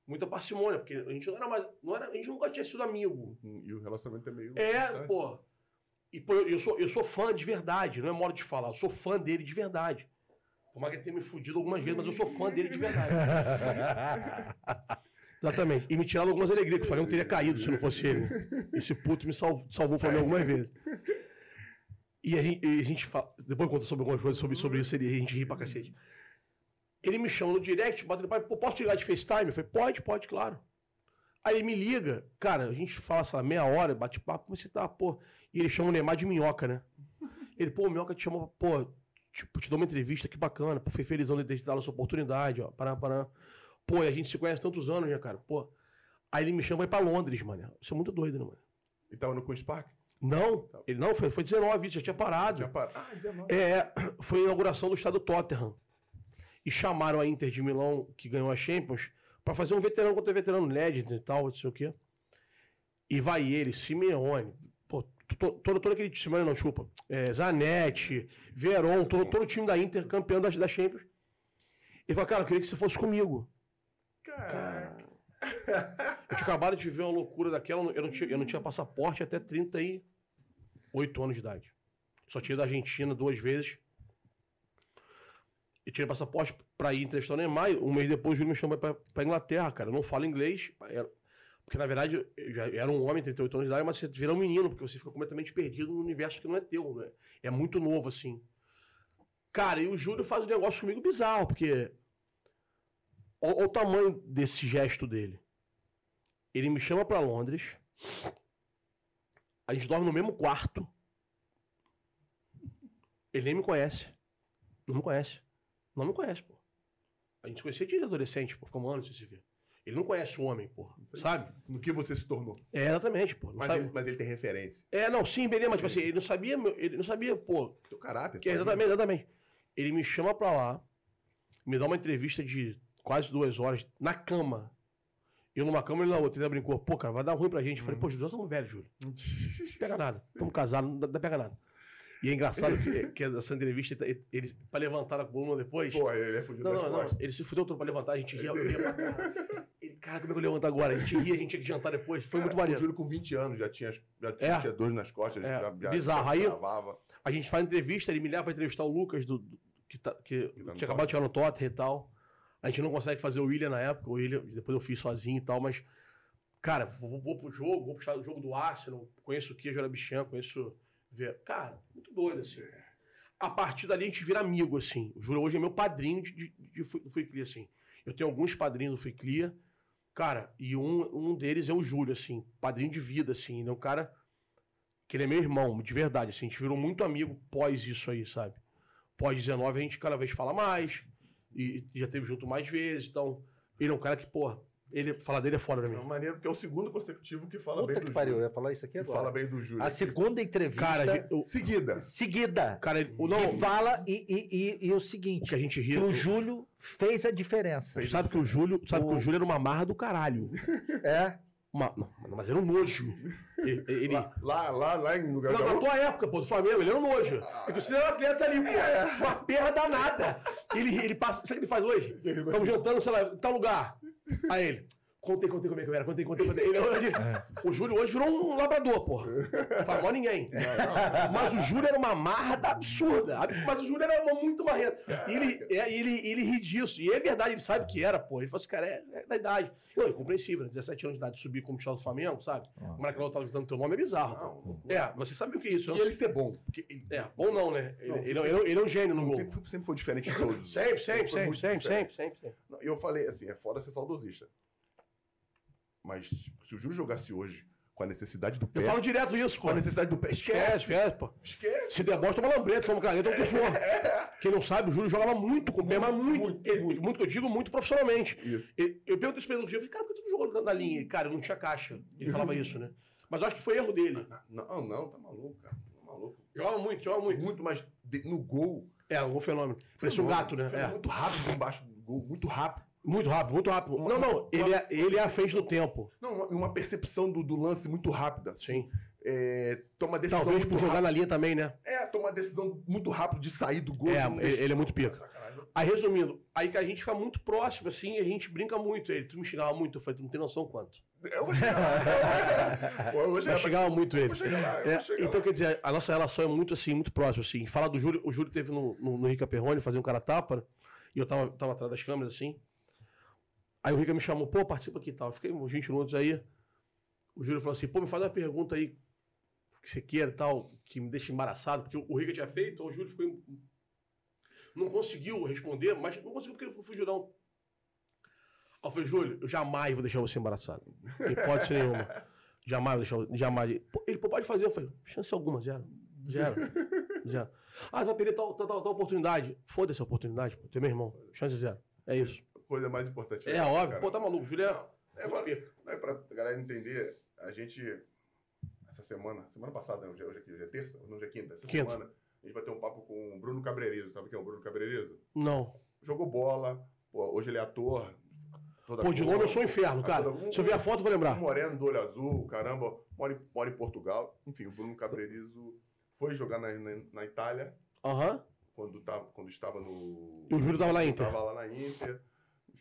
muita parcimônia, porque a gente não era mais. Não era, a gente nunca tinha sido amigo. E o relacionamento é meio. É, distante. pô. E eu sou, eu sou fã de verdade, não é modo de falar, eu sou fã dele de verdade. Por mais que ele tenha me fudido algumas vezes, mas eu sou fã dele de verdade. Exatamente. E me tirado algumas alegrias, que o Flamengo teria caído se não fosse ele. Esse puto me salvou, salvou o Flamengo algumas vezes. E a gente, e a gente fala, depois conta sobre algumas coisas sobre, sobre isso, a gente ri pra cacete. Ele me chama no direct, bota no pai, posso te ligar de FaceTime? Eu falei, pode, pode, claro. Aí ele me liga, cara, a gente fala, lá, meia hora, bate papo, como você tá, pô. E ele chama o Neymar de minhoca, né? Ele, pô, o minhoca te chamou, pô, tipo, te dou uma entrevista, que bacana, pô, foi felizão de ter te dado essa oportunidade, ó, pará, pará. Pô, e a gente se conhece há tantos anos, né, cara? Pô. Aí ele me chama pra ir pra Londres, mano. Isso é muito doido, né, mano? E tava no Queen's Park? Não, ele não, foi, foi 19, isso já tinha parado. Já para. Ah, 19. É, foi a inauguração do estádio Tottenham. E chamaram a Inter de Milão, que ganhou a Champions, pra fazer um veterano contra veterano Legend e tal, não sei o quê. E vai ele, Simeone, todo, todo aquele Simeone não, chupa, é, Zanetti, Veron, todo, todo o time da Inter campeão da, da Champions. Ele falou, cara, eu queria que você fosse comigo. Caraca. Eu tinha acabado de viver uma loucura daquela, eu não tinha, eu não tinha passaporte até 38 anos de idade. Só tinha da Argentina duas vezes. E tinha passaporte pra ir entrevistar o Neymar. Um mês depois o Júlio me chamou pra, pra Inglaterra, cara. Eu não falo inglês. era- porque, na verdade, eu já era um homem, 38 anos de idade, mas você vira um menino, porque você fica completamente perdido num universo que não é teu, né? É muito novo, assim. Cara, e o Júlio faz um negócio comigo bizarro, porque. Olha o tamanho desse gesto dele. Ele me chama pra Londres. A gente dorme no mesmo quarto. Ele nem me conhece. Não me conhece. Não me conhece, pô. A gente se conhecia de adolescente, pô. Ficamos anos sem se ver. Ele não conhece o homem, pô. Sabe? No que você se tornou. É, exatamente, pô. Mas ele, mas ele tem referência. É, não, sim, beleza, mas tipo assim, ele não sabia, ele não sabia, pô, Teu caráter. que é exatamente, exatamente. Ele me chama pra lá, me dá uma entrevista de quase duas horas na cama. Eu numa cama e ele na outra. Ele brincou, pô, cara, vai dar ruim pra gente. Eu falei, pô, Júlio, nós estamos velhos, Júlio. Não pega nada. Estamos casados, não dá, não pega nada. E é engraçado que, que essa entrevista, ele, ele, pra levantar a coluna depois. Porra, ele é fudido Não, não, não. Ele se fudeu todo pra levantar, a gente ria. Ria pra cara, como é que eu levanto agora? A gente ria, a gente tinha que jantar depois. Foi muito Cara, maneiro. O Júlio com 20 anos já tinha, já É. tinha dores nas costas. É, já, já, bizarro. Aí- travava. A gente faz entrevista, ele me leva pra entrevistar o Lucas, do, do- que, tá- que tá no tinha acabado de chegar no Tottenham e tal. A gente não consegue fazer o William na época, o William, depois eu fiz sozinho e tal, mas, cara, vou, vou pro jogo, vou pro jogo do Arsenal, conheço o Kia Bichão, conheço. Ver. Cara, muito doido, assim. A partir dali a gente vira amigo, assim. O Júlio hoje é meu padrinho de, de, de do Fui Clear, assim. Eu tenho alguns padrinhos do Fui Clear, cara, e um, um deles é o Júlio, assim, padrinho de vida, assim. Ele é um cara que ele é meu irmão, de verdade, assim. A gente virou muito amigo pós isso aí, sabe? Pós 19 a gente cada vez fala mais, e, já teve junto mais vezes, então. Ele é um cara que, pô, ele, falar dele é fora pra É mim. maneiro porque é o segundo consecutivo que fala Puta bem que do pariu, eu Júlio. ia falar isso aqui agora. fala bem do Júlio. A segunda entrevista Cara, o, Seguida. seguida cara, ele- o, que não, fala e, e, e, e o o seguinte, que a gente que ria. o Júlio fez a diferença. Tu sabe que o Júlio, sabe que O- o Júlio era uma marra do caralho. É, Uma- não, mas era um nojo. Ele, ele- Lá, lá, lá, lá em Não, lugar na tua época, pô, do Flamengo, ele era um nojo. É que você era atleta ali, pô, uma perra danada. Ele, ele passa, sabe o que ele faz hoje? Estamos jantando, sei lá, em tal lugar. Aí ele, contei, contei como é que eu era, contei, contei, contei. Ele, hoje- o Júlio hoje virou um labrador, porra. Não faz mal a ninguém. Mas o Júlio era uma marra da absurda. Mas o Júlio era uma muito marreta. E ele, é, ele, ele ri disso. E é verdade, ele sabe que era, pô. Ele falou assim, cara, é, é da idade. Não, é compreensível, né? 17 anos de idade, subir como titular do Flamengo, sabe? É que ela tá gritando teu nome é bizarro. Não, É, você sabe o que é isso. E ele ser bom. Porque ele, É, bom não, né? Ele, Não, ele, sempre- ele- é um gênio no gol. sempre, sempre foi diferente de todos. Sempre, sempre, sempre, sempre, sempre, sempre, sempre. Não, Eu falei assim, é foda ser saudosista. Mas se, se o Júlio jogasse hoje com a necessidade do pé. Eu falo direto isso, Com pô. a necessidade do pé. Esquece, Esquece. pô. Esquece. Se der bosta, toma lambreta, toma caneta, o que for. Quem não sabe, o Júlio jogava muito com o pé, mas muito. ele- muito, que eu digo, muito profissionalmente. Isso. Ele- Eu pergunto isso pra ele um dia, eu falei, cara, por que tu não jogou na linha? Cara, eu não tinha caixa. Ele falava isso, né? Mas eu acho que foi erro dele. Não, não, tá maluco, cara. Tá maluco. Jogava muito, jogava muito. Muito mais de- no gol. É, um fenômeno. Parecia um gato, né? É. Muito rápido embaixo do gol, muito rápido. Muito rápido, muito rápido. Não, não, ele é, ele é a frente do tempo. Não, uma, uma percepção do, do lance muito rápida. assim. Sim. É, toma decisão Talvez por jogar rápida. na linha também, né? É, toma decisão muito rápido de sair do gol. É, ele- ele é muito pica. Sacanagem. Aí, resumindo, aí que a gente fica muito próximo, assim, e a gente brinca muito. Ele, tu me xingava muito, eu falei, tu não tem noção quanto. Eu vou chegar lá. Eu vou chegar muito ele. É, então, quer dizer, a nossa relação é muito assim, muito próxima, assim. Fala do Júlio, o Júlio teve no, no, no Rica Perrone fazer um cara tapa, e eu tava, tava atrás das câmeras, assim. Aí o Rica me chamou, pô, participa aqui e tal. Fiquei uns 20 minutos aí. O Júlio falou assim, pô, me faz uma pergunta aí que você queira tal, que me deixa embaraçado, porque o Rica tinha feito, o Júlio ficou. Não conseguiu responder, mas não conseguiu porque ele fugiu, não. Aí eu falei, Júlio, eu jamais vou deixar você embaraçado. Em hipótese nenhuma. Jamais vou deixar. Jamais. Ele pô, pode fazer. Eu falei, chance alguma, zero. Zero. Zero. Ah, você vai perder tal, tal, tal, tal oportunidade. Foda-se a oportunidade, pô. É meu irmão. Chance zero. É isso. Coisa mais importante. É, essa, óbvio. cara. Pô, tá maluco. Júlio é. Não, é, pra, não é pra galera entender. A gente, essa semana, semana passada, né, hoje, é- hoje, é, hoje é terça? Não, hoje é quinta. Essa Quinta. semana, a gente vai ter um papo com o Bruno Cabreirizo. Sabe quem é o Bruno Cabreirizo? Não. Jogou bola. Pô, hoje ele é ator. toda Pô, de nome eu sou um inferno, cara. toda- Se eu ver a foto, eu vou Um lembrar. moreno do olho azul, caramba, mora em, mora em Portugal. Enfim, o Bruno Cabreirizo foi jogar na, na, na Itália. Aham. quando, tava, quando estava no. E o Júlio tava na Inter. Estava lá na Inter.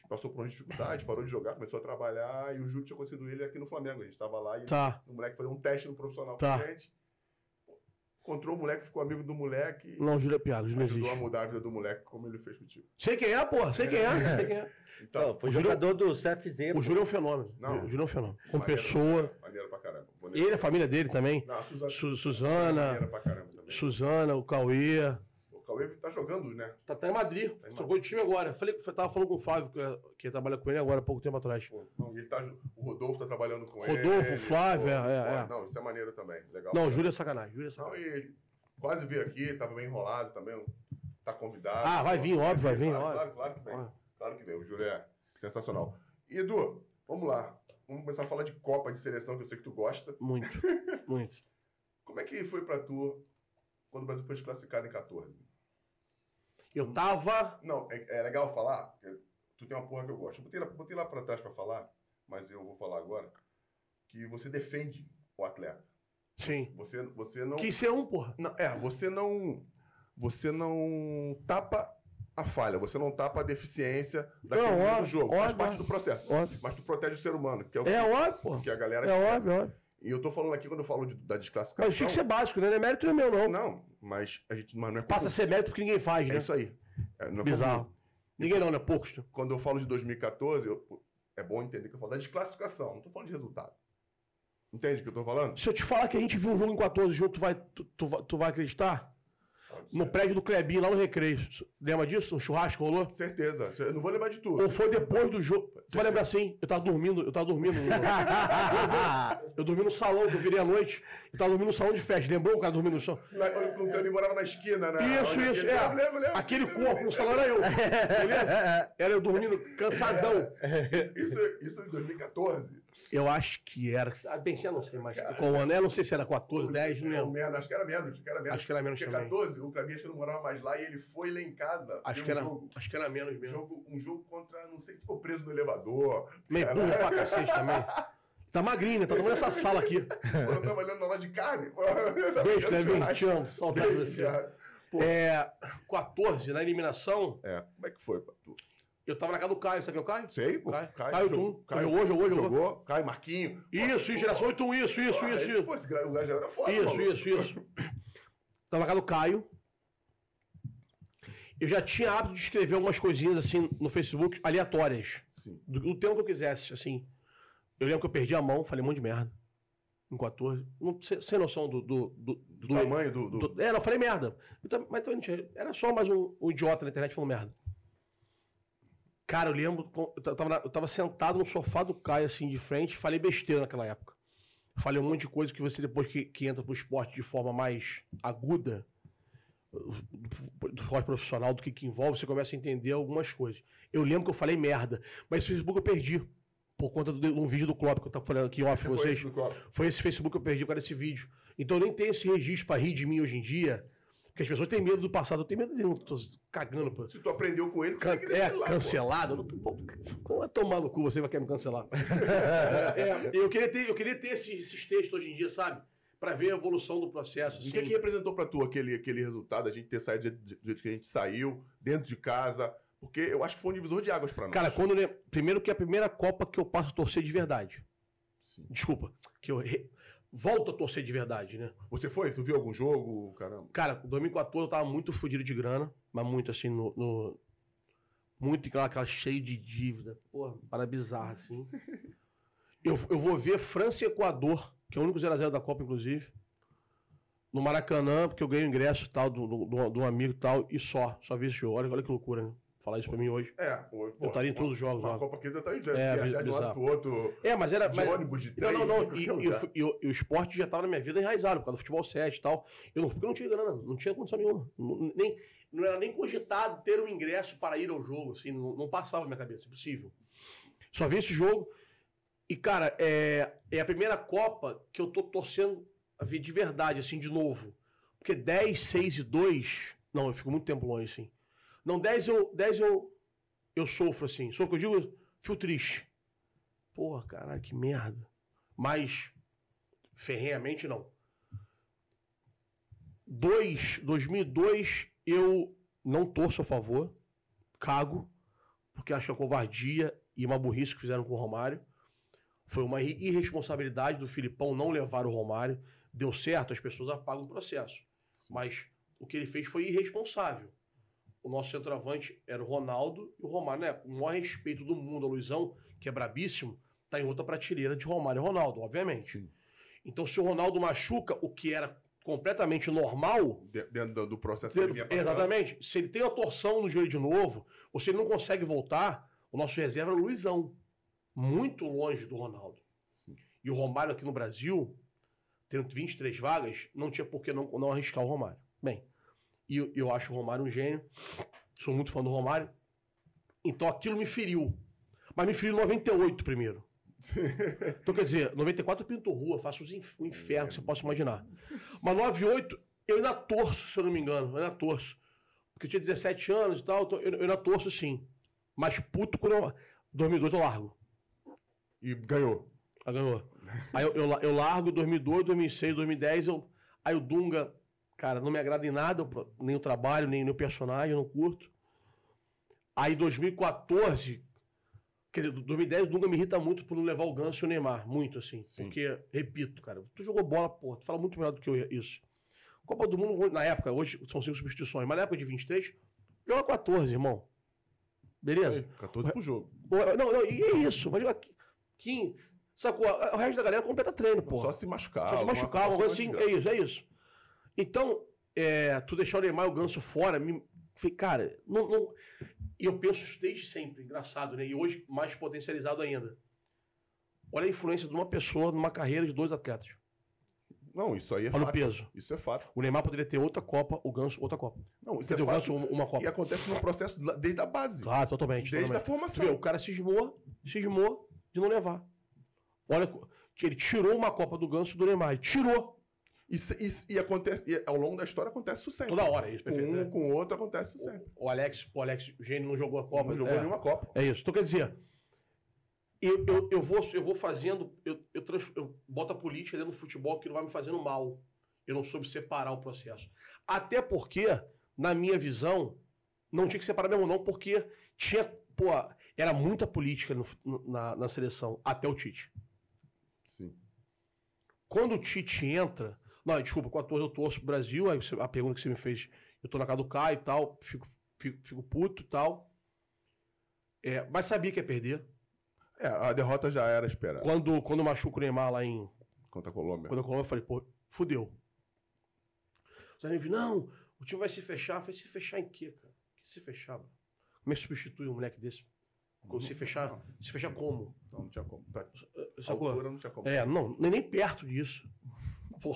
Passou por umas dificuldades, parou de jogar, começou a trabalhar. E o Júlio tinha conhecido ele aqui no Flamengo. A gente estava lá e Tá. o moleque fazia um teste no profissional Tá. com a gente. Encontrou o moleque, ficou amigo do moleque. Não, o Júlio é piada, o Júlio ajudou a mudar a vida do moleque, como ele fez contigo. Sei quem é, porra. Sei quem é. Sei quem é. Então, Não, foi o Júlio- jogador do CFZ. O pô. Júlio é um fenômeno. Não. O Júlio é um fenômeno. Com maneiro, pessoa. Maneiro pra caramba. Ele, a família dele também. Não, a Suzana. Su- Suzana. Maneira pra caramba também. Suzana, o Cauê. O Cauê tá jogando, né? Tá, tá em Madrid. Tá em Trocou de time agora. Falei, tava falando com o Flávio, que, que trabalha com ele agora há pouco tempo atrás. Pô, não, e ele tá, o Rodolfo tá trabalhando com ele. Rodolfo, Flávio, pô, é, é, é. Não, isso é maneiro também. Legal. Não, o Júlio é sacanagem. Júlio é Não, sacanagem. e ele quase veio aqui, tava bem enrolado também. Tá convidado. Ah, vai vir, óbvio, vai vir, Claro, óbvio. claro, claro que vem. Óbvio. Claro que vem. O Júlio é sensacional. E, Edu, vamos lá. Vamos começar a falar de Copa de Seleção, que eu sei que tu gosta. Muito, muito. Como é que foi pra tu quando o Brasil foi desclassificado em 14? Eu tava. Não, é, é legal falar, tu tem uma porra que eu gosto. Eu botei lá, botei lá pra trás pra falar, mas eu vou falar agora, que você defende o atleta. Sim. Você, você não... Quis ser um, porra. não... É, você não... Você não tapa a falha, você não tapa a deficiência daquele Não, momento do óbvio, jogo. Faz óbvio. parte do processo. Óbvio. Mas tu protege o ser humano, que é o que, É óbvio, porra. que a galera É esquece. óbvio, óbvio. E eu tô falando aqui, quando eu falo de- da desclassificação... Mas tinha que ser básico, né? Não é mérito é meu, não. Não, mas a gente mas não é Passa a ser mérito porque ninguém faz, É né? isso aí. É, não é Bizarro. comum. Ninguém não, né? Poucos. né? quando eu falo de 2014, eu- é bom entender que eu falo da desclassificação, não tô falando de resultado. Entende o que eu tô falando? Se eu te falar que a gente viu um jogo em 14 junto, tu vai, tu, tu tu vai acreditar? No prédio do Clebinho, lá no Recreio. Lembra disso? Um churrasco rolou? Certeza. Eu não vou lembrar de tudo. Ou foi depois do jogo? Vai lembrar assim, eu tava dormindo, eu tava dormindo. no- eu dormi no salão, que eu virei à noite. Eu tava dormindo no salão de festa. Lembrou o cara dormindo no chão? O Cani morava na esquina, né? Isso, isso, aquele- é. Lembro, lembro, lembro. Aquele corpo no salão era eu. Beleza? Era eu dormindo cansadão. Isso, isso em 2014. Eu acho que era. Ah, bem, já não sei mais qual ano. é. Eu não sei se era 14, 10, não Não, lembro. menos, acho que era menos. Acho que era menos. Acho que era menos Porque também. 14, o que não morava mais lá e ele foi lá em casa. Acho que, um era, jogo. acho que era menos mesmo. jogo, um jogo contra, não sei, ficou preso no elevador. Meio burro pra cacete também. Tá magrinho, né? Tá tomando essa sala aqui. Pô, eu trabalhando na loja de carne. Beijo, Clevinho. Te amo. Saudade de você. Pô. É, 14, na eliminação, É, como é que foi pra tu? Eu tava na casa do Caio. Sabe quem é o Caio? Sei, pô. Caio, Caio, Caio Tum. Caio Jogou, jogou, jogou. Caio, Marquinho. Isso, isso, geração 81, isso, isso, isso, isso. Pô, esse gra- o gajo era foda, Isso, isso, isso. Tava na casa do Caio. Eu já tinha hábito de escrever algumas coisinhas assim no Facebook, aleatórias. Sim. Do, do tema que eu quisesse, assim. Eu lembro que eu perdi a mão, falei um monte de merda. Em 14. Não, sem, sem noção do. Do, do, Do, tamanho do... do- é, não, eu falei merda. Eu tam- Mas tinha- era só mais um, um idiota na internet falando merda. Cara, eu lembro, eu tava, eu tava sentado no sofá do Caio, assim, de frente, falei besteira naquela época. Falei um monte de coisa que você, depois que, que entra pro esporte de forma mais aguda, do esporte profissional, do que, que envolve, você começa a entender algumas coisas. Eu lembro que eu falei merda, mas esse Facebook eu perdi. Por conta de um vídeo do Klopp que eu tava falando aqui off com Foi vocês. esse do copo. Foi esse Facebook que eu perdi por causa desse vídeo. Então eu nem tenho esse registro pra rir de mim hoje em dia. Porque as pessoas têm medo do passado. Eu tenho medo de eu tô cagando, pô. Se tu aprendeu com ele, Can- é, lá, cancelado. Não- Pô, pô, vai tomar no cu, você vai querer me cancelar. É, é, eu, queria ter, eu queria ter esses, esses textos hoje em dia, sabe? Pra ver a evolução do processo. O Assim. que, é que representou pra tu aquele, aquele resultado, a gente ter saído do jeito- que a gente saiu, dentro de casa? Porque eu acho que foi um divisor de águas pra nós. Cara, quando. Primeiro que é a primeira Copa que eu passo a torcer de verdade. Sim. Desculpa. Que eu re- volto a torcer de verdade, né? Você foi? Tu viu algum jogo? Caramba. Cara, em 2014 eu tava muito fodido de grana, mas muito assim, no. no- muito aquela, aquela cheio de dívida. Porra, para bizarra, assim. Eu, eu vou ver França e Equador, que é o único 0x0 da Copa, inclusive. No Maracanã, porque eu ganhei o ingresso tal, do, do, amigo e tal, e só. Só vi esse jogo. Olha, olha que loucura, né? Falar isso pra mim hoje. É, pô, Eu estaria em todos os jogos Uma lá. Copa aqui já tá já É, viajar de um lado pro outro, É, mas era. de mas- ônibus, de Não, trem, não, não. em E, e e e o esporte já estava na minha vida enraizado, por causa do futebol 7 e tal. Eu não, porque eu não tinha grana, não tinha condição nenhuma. Não, nem, não era nem cogitado ter um ingresso para ir ao jogo, assim, não, não passava na minha cabeça, impossível. Só vi esse jogo. E, cara, é, é a primeira Copa que eu tô torcendo a ver de verdade, assim, de novo. Porque 10, 6 e 2. Não, eu fico muito tempo longe, assim. Não, 10 eu, 10 eu, eu sofro, assim. Sofro, que eu digo, fico triste. Porra, caralho, que merda. Mas, ferrenhamente, não. 2, 2002, eu não torço a favor, cago, porque acho é covardia e uma burrice que fizeram com o Romário. Foi uma irre- irresponsabilidade do Filipão não levar o Romário. Deu certo, as pessoas apagam o processo. Mas o que ele fez foi irresponsável. O nosso centroavante era o Ronaldo e o Romário, né? Com o maior respeito do mundo, a Luizão, que é brabíssimo, tá em outra prateleira de Romário e Ronaldo, obviamente. Então, se o Ronaldo machuca, o que era completamente normal, De- Dentro do- do processo que ele vinha. Exatamente. Se ele tem a torção no joelho de novo, ou se ele não consegue voltar, o nosso reserva é o Luizão. Muito longe do Ronaldo. E o Romário aqui no Brasil, tendo 23 vagas, não tinha por que não, não arriscar o Romário. Bem, e eu, eu acho o Romário um gênio. Sou muito fã do Romário. Então aquilo me feriu. Mas me feriu em 98 primeiro. Então, quer dizer, 94 eu pinto rua, faço os inf- o inferno que você possa imaginar. Mas 98, eu ainda torço, se eu não me engano. Eu ainda torço. Porque eu tinha 17 anos e tal, então eu, eu ainda torço sim. Mas puto quando eu. 2002 eu largo. E ganhou. Aí ganhou. Aí eu, eu, eu largo 2002, 2006, 2010. Eu, aí o Dunga, cara, não me agrada em nada, nem o trabalho, nem, nem o personagem, eu não curto. Aí 2014, quer dizer, 2010 o Dunga me irrita muito por não levar o Ganso e o Neymar, muito assim. Sim. Porque, repito, cara, tu jogou bola, pô, tu fala muito melhor do que eu isso. Copa do Mundo, na época, hoje são cinco substituições, mas na época de 23, joga 14, irmão. Beleza? 14 pro jogo. Pô, Não, não, e é isso. Vai jogar 15. Sacou? O resto da galera completa treino, pô. Só se machucar. Só se machucar, uma coisa assim. É isso, é isso. Então, é, tu deixar o Neymar e o Ganso fora, me, cara, não, não- E eu penso isso desde sempre, engraçado, né? E hoje mais potencializado ainda. Olha a influência de uma pessoa numa carreira de dois atletas. Não, isso aí é Olha o fato. peso. Isso é fato. O Neymar poderia ter outra Copa, o Ganso outra Copa. Não, isso Quer é dizer, o fato. Ganso uma uma E Copa. acontece no processo desde a base. Claro, totalmente. Desde totalmente. a formação. Vê, o cara cismou, cismou de não levar. Olha, ele tirou uma Copa do Ganso do Neymar. Ele tirou. E, e- e acontece, e ao longo da história acontece isso sempre. Toda hora, é isso, Com perfeito. um, é. com o outro acontece isso sempre. O Alex, o Alex Gênio não jogou a Copa. Não jogou é, nenhuma Copa. É isso. Então, quer dizer, eu, eu, eu, vou, eu vou fazendo, eu, eu, trans- eu boto a política dentro do futebol que não vai me fazendo mal. Eu não soube separar o processo. Até porque, na minha visão, não tinha que separar mesmo não, porque tinha, pô, era muita política no na, na seleção, até o Tite. Sim. Quando o Tite entra. Não, desculpa, com a torre eu torço pro Brasil. Aí você- a pergunta que você me fez, eu tô na casa do Caio e tal, fico, fico, fico puto e tal. É, mas sabia que ia perder. É, a derrota já era esperada Quando, quando machuca o Neymar lá em. contra a Colômbia. Quando eu Colômbia, eu falei, pô, fudeu. Os amigos, não, o time vai se fechar. Eu falei, se fechar em quê, cara? Que se fechar, mano? Como é que substitui um moleque desse? Se fechar, se fechar como? Não, não tinha como. Sacou? Altura não tinha como. É, não, nem, perto disso. Pô,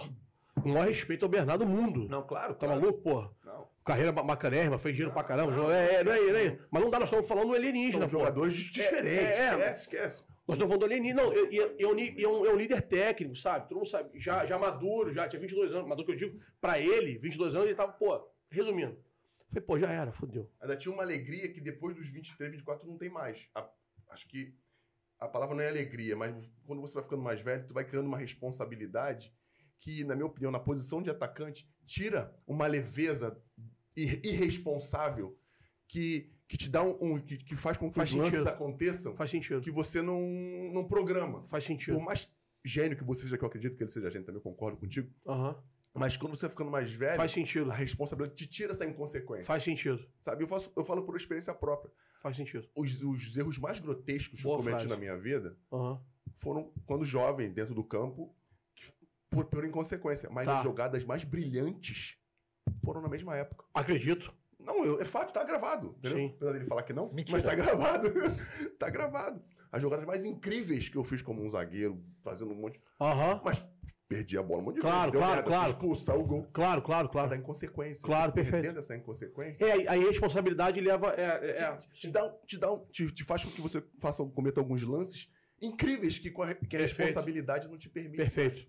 com o maior respeito ao Bernardo Mundo. Não, claro. Tá claro. maluco, porra? Não. Carreira ba- bacanérrima, fez dinheiro pra caramba. não, é, é, não é, não é. Mas não dá, nós estamos falando do alienígena, São jogadores diferentes. é, é. Esquece, esquece. Nós estamos falando do alienígena. Não, é é é um líder técnico, sabe? Todo mundo sabe. Já, já maduro, já tinha 22 anos. Maduro que eu digo, pra ele, 22 anos, ele tava, pô, resumindo. Falei, pô, já era, fodeu. Ainda tinha uma alegria que depois dos 23, 24 não tem mais. A- acho que a palavra não é alegria, mas quando você vai ficando mais velho, tu vai criando uma responsabilidade que, na minha opinião, na posição de atacante, tira uma leveza ir- irresponsável que, que te dá um. um- que, que faz com que Faz os lances sentido. aconteçam Faz sentido. que você não, não programa. Faz sentido. Por mais gênio que você seja, que eu acredito que ele seja gênio, também concordo contigo, Aham. mas quando você vai ficando mais velho, Faz sentido. a responsabilidade te tira essa inconsequência. Faz sentido. Sabe? Eu, faço, eu falo por experiência própria. Faz sentido. Os, os erros mais grotescos Boa que eu cometi frase. na minha vida Aham. foram quando jovem, dentro do campo, por, por inconsequência. Mas Tá. as jogadas mais brilhantes foram na mesma época. Acredito. Não, eu- é fato, tá gravado. Entendeu? Sim. Apesar dele falar que não, Mentira. mas tá gravado. tá gravado. As jogadas mais incríveis que eu fiz como um zagueiro, fazendo um monte. Aham. Mas perdi a bola um monte de Claro, claro, merda, claro. saiu o gol. Claro, claro, Claro. Da claro. inconsequência. Claro, Perdendo perfeito. essa inconsequência. É, a irresponsabilidade leva. É, é, é. te, te dá, um- te, dá um- te, te faz com que você faça, cometa alguns lances incríveis que, com a, que a Perfeito. responsabilidade não te permite. Perfeito.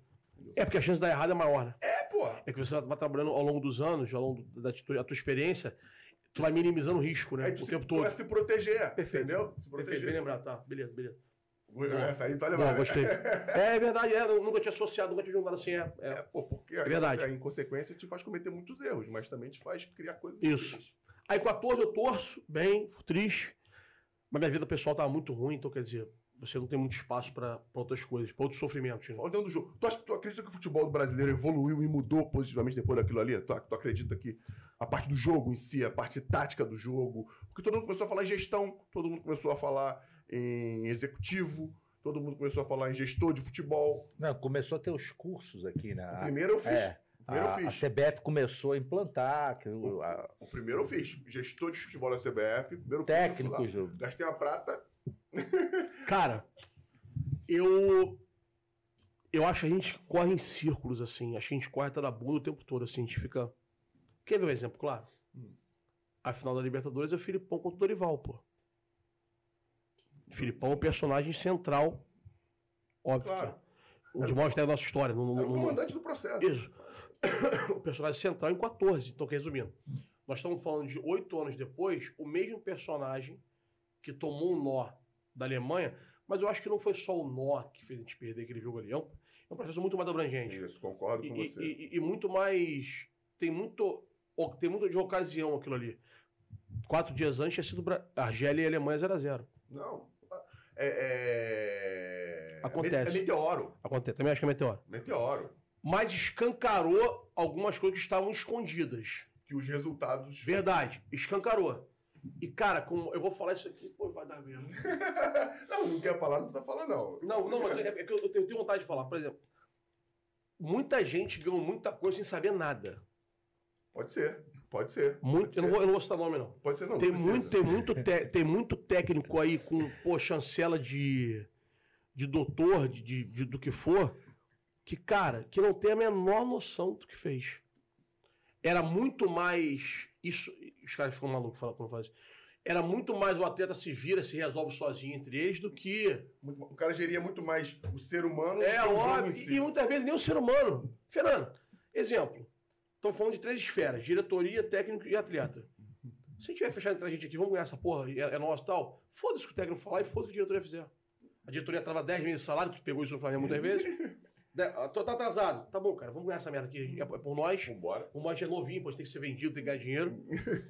É porque a chance de dar errado é maior, né? É, pô. É que você vai trabalhando ao longo dos anos, ao longo da tua, tua experiência, tu vai minimizando o risco, né? Aí tu o se, tempo tu todo. vai se proteger. Perfeito. Entendeu? Se Perfeito, bem proteger. lembrado, tá. Beleza, beleza. Essa aí levar. né? gostei. É verdade, é, eu nunca tinha associado, nunca tinha juntado assim. É, é. É, pô, porque É verdade. a inconsequência te faz cometer muitos erros, mas também te faz criar coisas Isso. incríveis. Aí 14 eu torço, bem, triste. Mas minha vida pessoal tava muito ruim, então quer dizer, você não tem muito espaço pra outras coisas, pra outros sofrimentos. né? Olhando o jogo. Tu, acha- tu acredita que o futebol brasileiro evoluiu e mudou positivamente depois daquilo ali? Tu, tu acredita que a parte do jogo em si, a parte tática do jogo. Porque todo mundo começou a falar em gestão, todo mundo começou a falar em executivo, todo mundo começou a falar em gestor de futebol. Não, começou a ter os cursos aqui, né? O A- primeiro eu fiz. é, primeiro eu a, a fiz. CBF começou a implantar que o- a- O primeiro eu fiz. Gestor de futebol da CBF. Primeiro técnicos. do- Gastei uma prata. Cara, eu. Eu acho que a gente corre em círculos, assim. Acho que a gente corre até da bunda o tempo todo, assim. A gente fica. Quer ver um exemplo, claro? A final da Libertadores é o Filipão contra o Dorival, pô. Filipão é um personagem central. Óbvio. Claro. é. Um de maiores da nossa história. No, no, Era o comandante do processo. Isso. o personagem central em 14. Então, resumindo, nós estamos falando de oito anos depois, o mesmo personagem que tomou um nó da Alemanha, mas eu acho que não foi só o nó que fez a gente perder aquele jogo ali. É um, é um processo muito mais abrangente. Isso, concordo com E, você. e- e- e muito mais. Tem muito. Tem muito de ocasião aquilo ali. Quatro dias antes tinha sido Bra- Argélia e Alemanha 0x0. Não. É, é... Acontece. É meteoro. Acontece. Também acho que é meteoro. Meteoro. Mas escancarou algumas coisas que estavam escondidas. Que os resultados. Verdade, escancarou. E, cara, como eu vou falar isso aqui, pô, vai dar mesmo. não, não quer falar, não precisa falar, não. Não, não, mas é, é que eu, eu tenho vontade de falar. Por exemplo, muita gente ganhou muita coisa sem saber nada. Pode ser. Pode ser. Muito, pode eu, não ser. vou, eu não vou citar nome, não. Pode ser, não. tem, não muito, tem, muito te- tem muito técnico aí com, pô, chancela de, de doutor, de, de- de- do que for, que, cara, que não tem a menor noção do que fez. Era muito mais. Isso, os caras ficam malucos falando quando faz. Era muito mais o atleta se vira, se resolve sozinho entre eles, do que O cara geria muito mais o ser humano É do que o jogo óbvio. si. E muitas vezes nem o ser humano. Fernando, exemplo. Estamos falando de três esferas: diretoria, técnico e atleta. Se a gente tiver fechado entre a gente aqui, vamos ganhar essa porra, é, é nosso e tal. Foda-se o que o técnico falar e foda-se o que a diretoria fizer. A diretoria trava 10 meses de salário, tu pegou isso no Flamengo muitas vezes. De- ah, tô- tá atrasado. Tá bom, cara, vamos ganhar essa merda aqui. É por nós. Vambora. O Manche é novinho, pode ter que ser vendido, tem que ganhar dinheiro.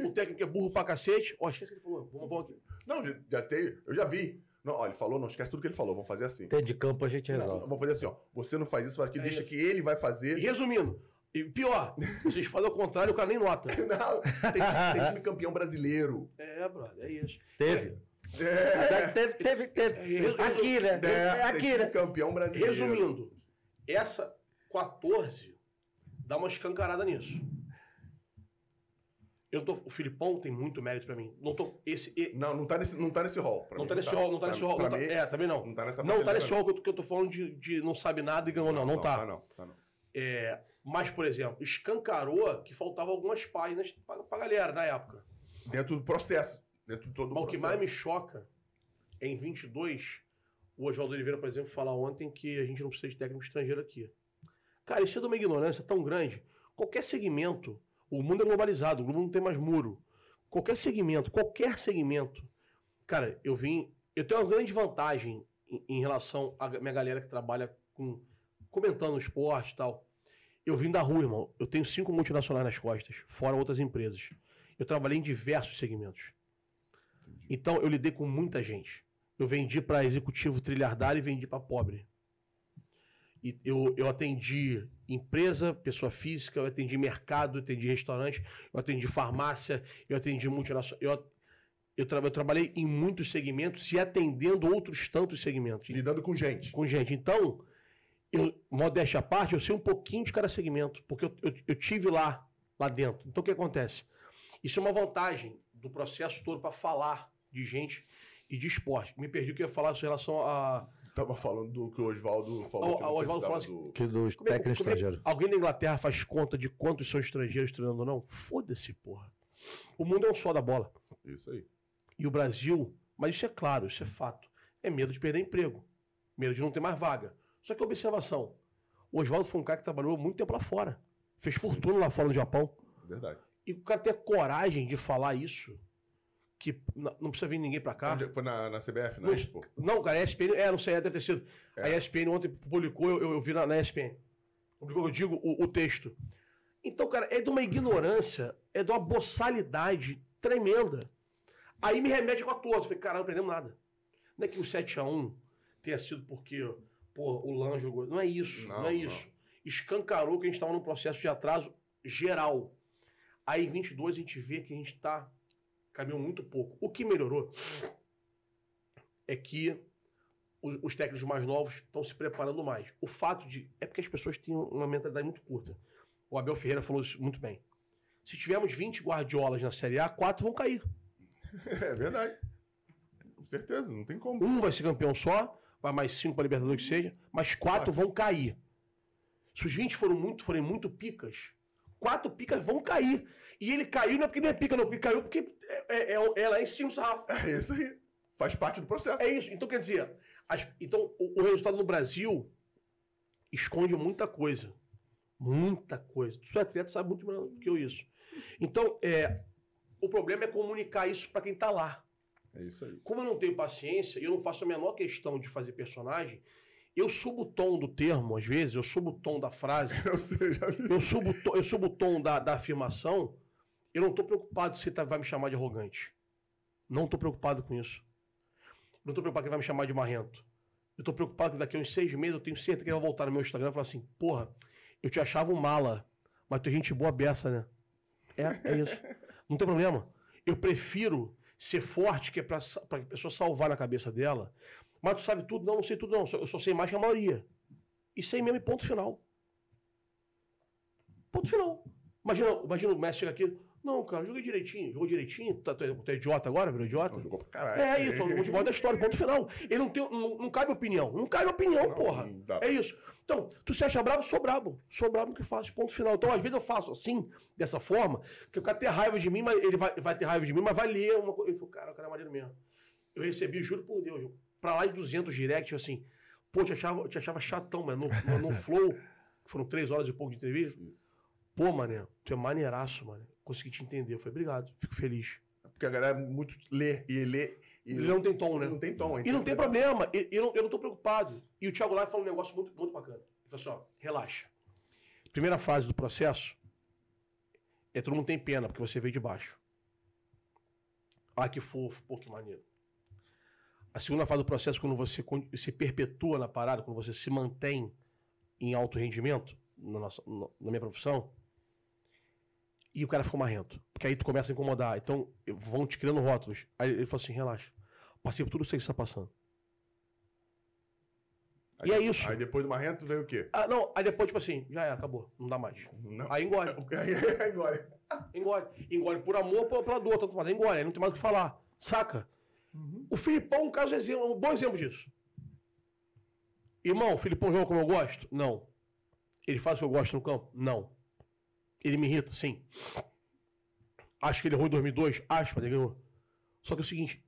O técnico é burro pra cacete. Ó, esquece o que ele falou. Vamos, vamos aqui. Não, já, já tem. Eu já vi. Não, ó, ele falou, não esquece tudo que ele falou. Vamos fazer assim. Tem de campo a gente Não, resolve. vamos fazer assim, ó. Você não faz isso, faz aquilo, É deixa isso. que ele vai fazer. E resumindo, e pior, vocês fazem ao contrário, o cara nem nota. Não, tem, time- tem time campeão brasileiro. É, brother, é isso. Teve. É, Teve, teve, teve. Resu- Aqui, né? é, tem Aqui, time né? campeão brasileiro. Resumindo, essa 14 dá uma escancarada nisso. Eu não tô, o Filipão tem muito mérito pra mim. Não tô esse e- Não, não tá nesse, não tá nesse. Pra não mim, tá nesse rol, não tá nesse rol. não tá- é, também não. Não tá nessa Não tá nesse rol que eu, que eu tô falando de, de não sabe nada e ganhou, não. Não, tá. não, tá não. É, mas, por exemplo, escancarou que faltavam algumas páginas pra, pra galera na época. Dentro do processo. Dentro de todo o Mas o que processo. mais me choca é em 22, o Oswaldo Oliveira, por exemplo, falar ontem que a gente não precisa de técnico estrangeiro aqui. Cara, isso é de uma ignorância tão grande. Qualquer segmento, o mundo é globalizado, o mundo não tem mais muro. Qualquer segmento, qualquer segmento. Cara, eu vim. Eu tenho uma grande vantagem em, em relação à minha galera que trabalha com. comentando esporte e tal. Eu vim da rua, irmão. Eu tenho cinco multinacionais nas costas, fora outras empresas. Eu trabalhei em diversos segmentos. Então, eu lidei com muita gente. Eu vendi para executivo trilhardário e vendi para pobre. E eu, eu atendi empresa, pessoa física, eu atendi mercado, eu atendi restaurante, eu atendi farmácia, eu atendi multinacional. Eu, eu, tra- eu trabalhei em muitos segmentos e atendendo outros tantos segmentos Lidando com gente. com gente. Então, eu, modéstia à parte, eu sei um pouquinho de cada segmento, porque eu, eu, eu tive lá, lá dentro. Então, o que acontece? Isso é uma vantagem do processo todo para falar de gente e de esporte. Me perdi o que eu ia falar em relação a. Tava falando do que o Oswaldo falou. O- o Oswaldo falou precisava do- Que dos Como é técnicos como é estrangeiros. Alguém na Inglaterra faz conta de quantos são estrangeiros treinando ou não? Foda-se, porra. O mundo é um só da bola. Isso aí. E o Brasil, mas isso é claro, isso é fato, é medo de perder emprego, medo de não ter mais vaga. Só que observação, o Oswaldo foi um cara que trabalhou muito tempo lá fora, fez fortuna lá fora no Japão. Verdade. E o cara ter a coragem de falar isso, que não precisa vir ninguém pra cá. Onde- Foi na, na CBF, Não, né? Expo? não, cara, a ESPN, é, não sei, deve ter sido. É. A ESPN ontem publicou, eu, eu, eu vi na, na ESPN. Publicou, eu digo, o, o texto. Então, cara, é de uma ignorância, é de uma boçalidade tremenda. Aí me remete com a. Eu falei, caralho, não aprendemos nada. Não é que o 7x1 tenha sido porque, pô, o Lan jogou. Não é isso, não, Não, é não. isso. Escancarou que a gente estava num processo de atraso geral. Aí em 22 a gente vê que a gente tá caminhou muito pouco. O que melhorou é que os, os técnicos mais novos estão se preparando mais. O fato de. É porque as pessoas têm uma mentalidade muito curta. O Abel Ferreira falou isso muito bem. Se tivermos 20 guardiolas na Série A, quatro vão cair. É verdade. Com certeza, não tem como. Um vai ser campeão só, vai mais cinco para Libertadores que seja, mas quatro vão cair. Se os 20 foram muito, forem muito picas, quatro picas vão cair. E ele caiu não é porque ele é pica, não. Ele caiu porque é, é, é, é lá em cima do sarrafo. É isso aí. Faz parte do processo. É isso. Então, quer dizer, as- então o, o resultado no Brasil esconde muita coisa. Muita coisa. Tu é atleta, sabe muito melhor do que eu isso. Então, é, o problema é comunicar isso para quem tá lá. É isso aí. Como eu não tenho paciência e eu não faço a menor questão de fazer personagem, eu subo o tom do termo, às vezes, eu subo o tom da frase, Eu sei, já vi. eu subo, o to- eu subo o tom da, da afirmação, eu não estou preocupado se ele vai me chamar de arrogante. Não estou preocupado com isso. Não estou preocupado que ele vai me chamar de marrento. Eu estou preocupado que daqui a uns seis meses eu tenho certeza que ele vai voltar no meu Instagram e falar assim: porra, eu te achava um mala, mas tu é gente boa beça, né? É, é isso. Não tem problema. Eu prefiro ser forte, que é pra, sa- pra pessoa salvar na cabeça dela. Mas tu sabe tudo? Não, não sei tudo, não. Eu só sei mais que a maioria. E sei mesmo, e ponto final. Ponto final. Imagina, imagina o Messi chega aqui. Não, cara, joguei direitinho, jogou direitinho. Tá, tu, é, tu é idiota agora, virou idiota? Jogou pra caralho. É isso, o futebol da história, ponto final. Ele não tem. Não, não cabe opinião. Não cabe opinião, Não, porra. não. É isso. Então, tu se acha brabo, sou brabo. Sou brabo no que faço, ponto final. Então, às vezes eu faço assim, dessa forma, que o cara ter raiva de mim, mas ele vai, vai ter raiva de mim, mas vai ler uma coisa. Ele falou, cara, o cara é maneiro mesmo. Eu recebi, juro por Deus, pra lá de 200 direct, assim, pô, eu te achava, eu te achava chatão, mas no, no, no Flow, que foram três horas e pouco de entrevista, pô, mané, tu é maneiraço, mano. Consegui te entender. Eu falei, obrigado, fico feliz. Porque a galera muito lê e lê. E Ele não tem tom, né? Não tem tom. E não tem problema, e- eu não, eu não tô preocupado. E o Thiago Live falou um negócio muito, muito bacana. Ele falou assim: ó, relaxa. Primeira fase do processo é todo mundo tem pena, porque você veio de baixo. Ah, que fofo, pô, que maneiro. A segunda fase do processo, quando você se perpetua na parada, quando você se mantém em alto rendimento, na, nossa, na minha profissão, e o cara ficou marrento. Porque aí tu começa a incomodar. Então, vão te criando rótulos. Aí ele falou assim: relaxa. Passei por tudo isso que você está passando. Aí- E é isso. Aí depois do Marrento veio o quê? Ah, não, aí depois, tipo assim, já era, acabou, não dá mais. Não. Aí engole, Aí agora. engole. Engole por amor ou pela dor, tanto faz, engole, aí não tem mais o que falar, saca? O Filipão é um caso exemplo, um bom exemplo disso. Irmão, o Filipão joga como eu gosto? Não. Ele faz o que eu gosto no campo? Não. Ele me irrita? Sim. Acho que ele errou em 2002? Acho, mas ele ganhou. Só que é o seguinte,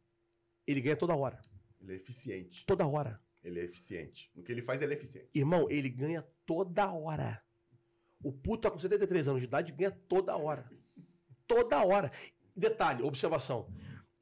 ele ganha toda hora. Ele é eficiente. Toda hora. Ele é eficiente. No que ele faz, ele é eficiente. Irmão, ele ganha toda hora. O puto tá com 73 anos de idade e ganha toda hora. Toda hora. Detalhe, observação.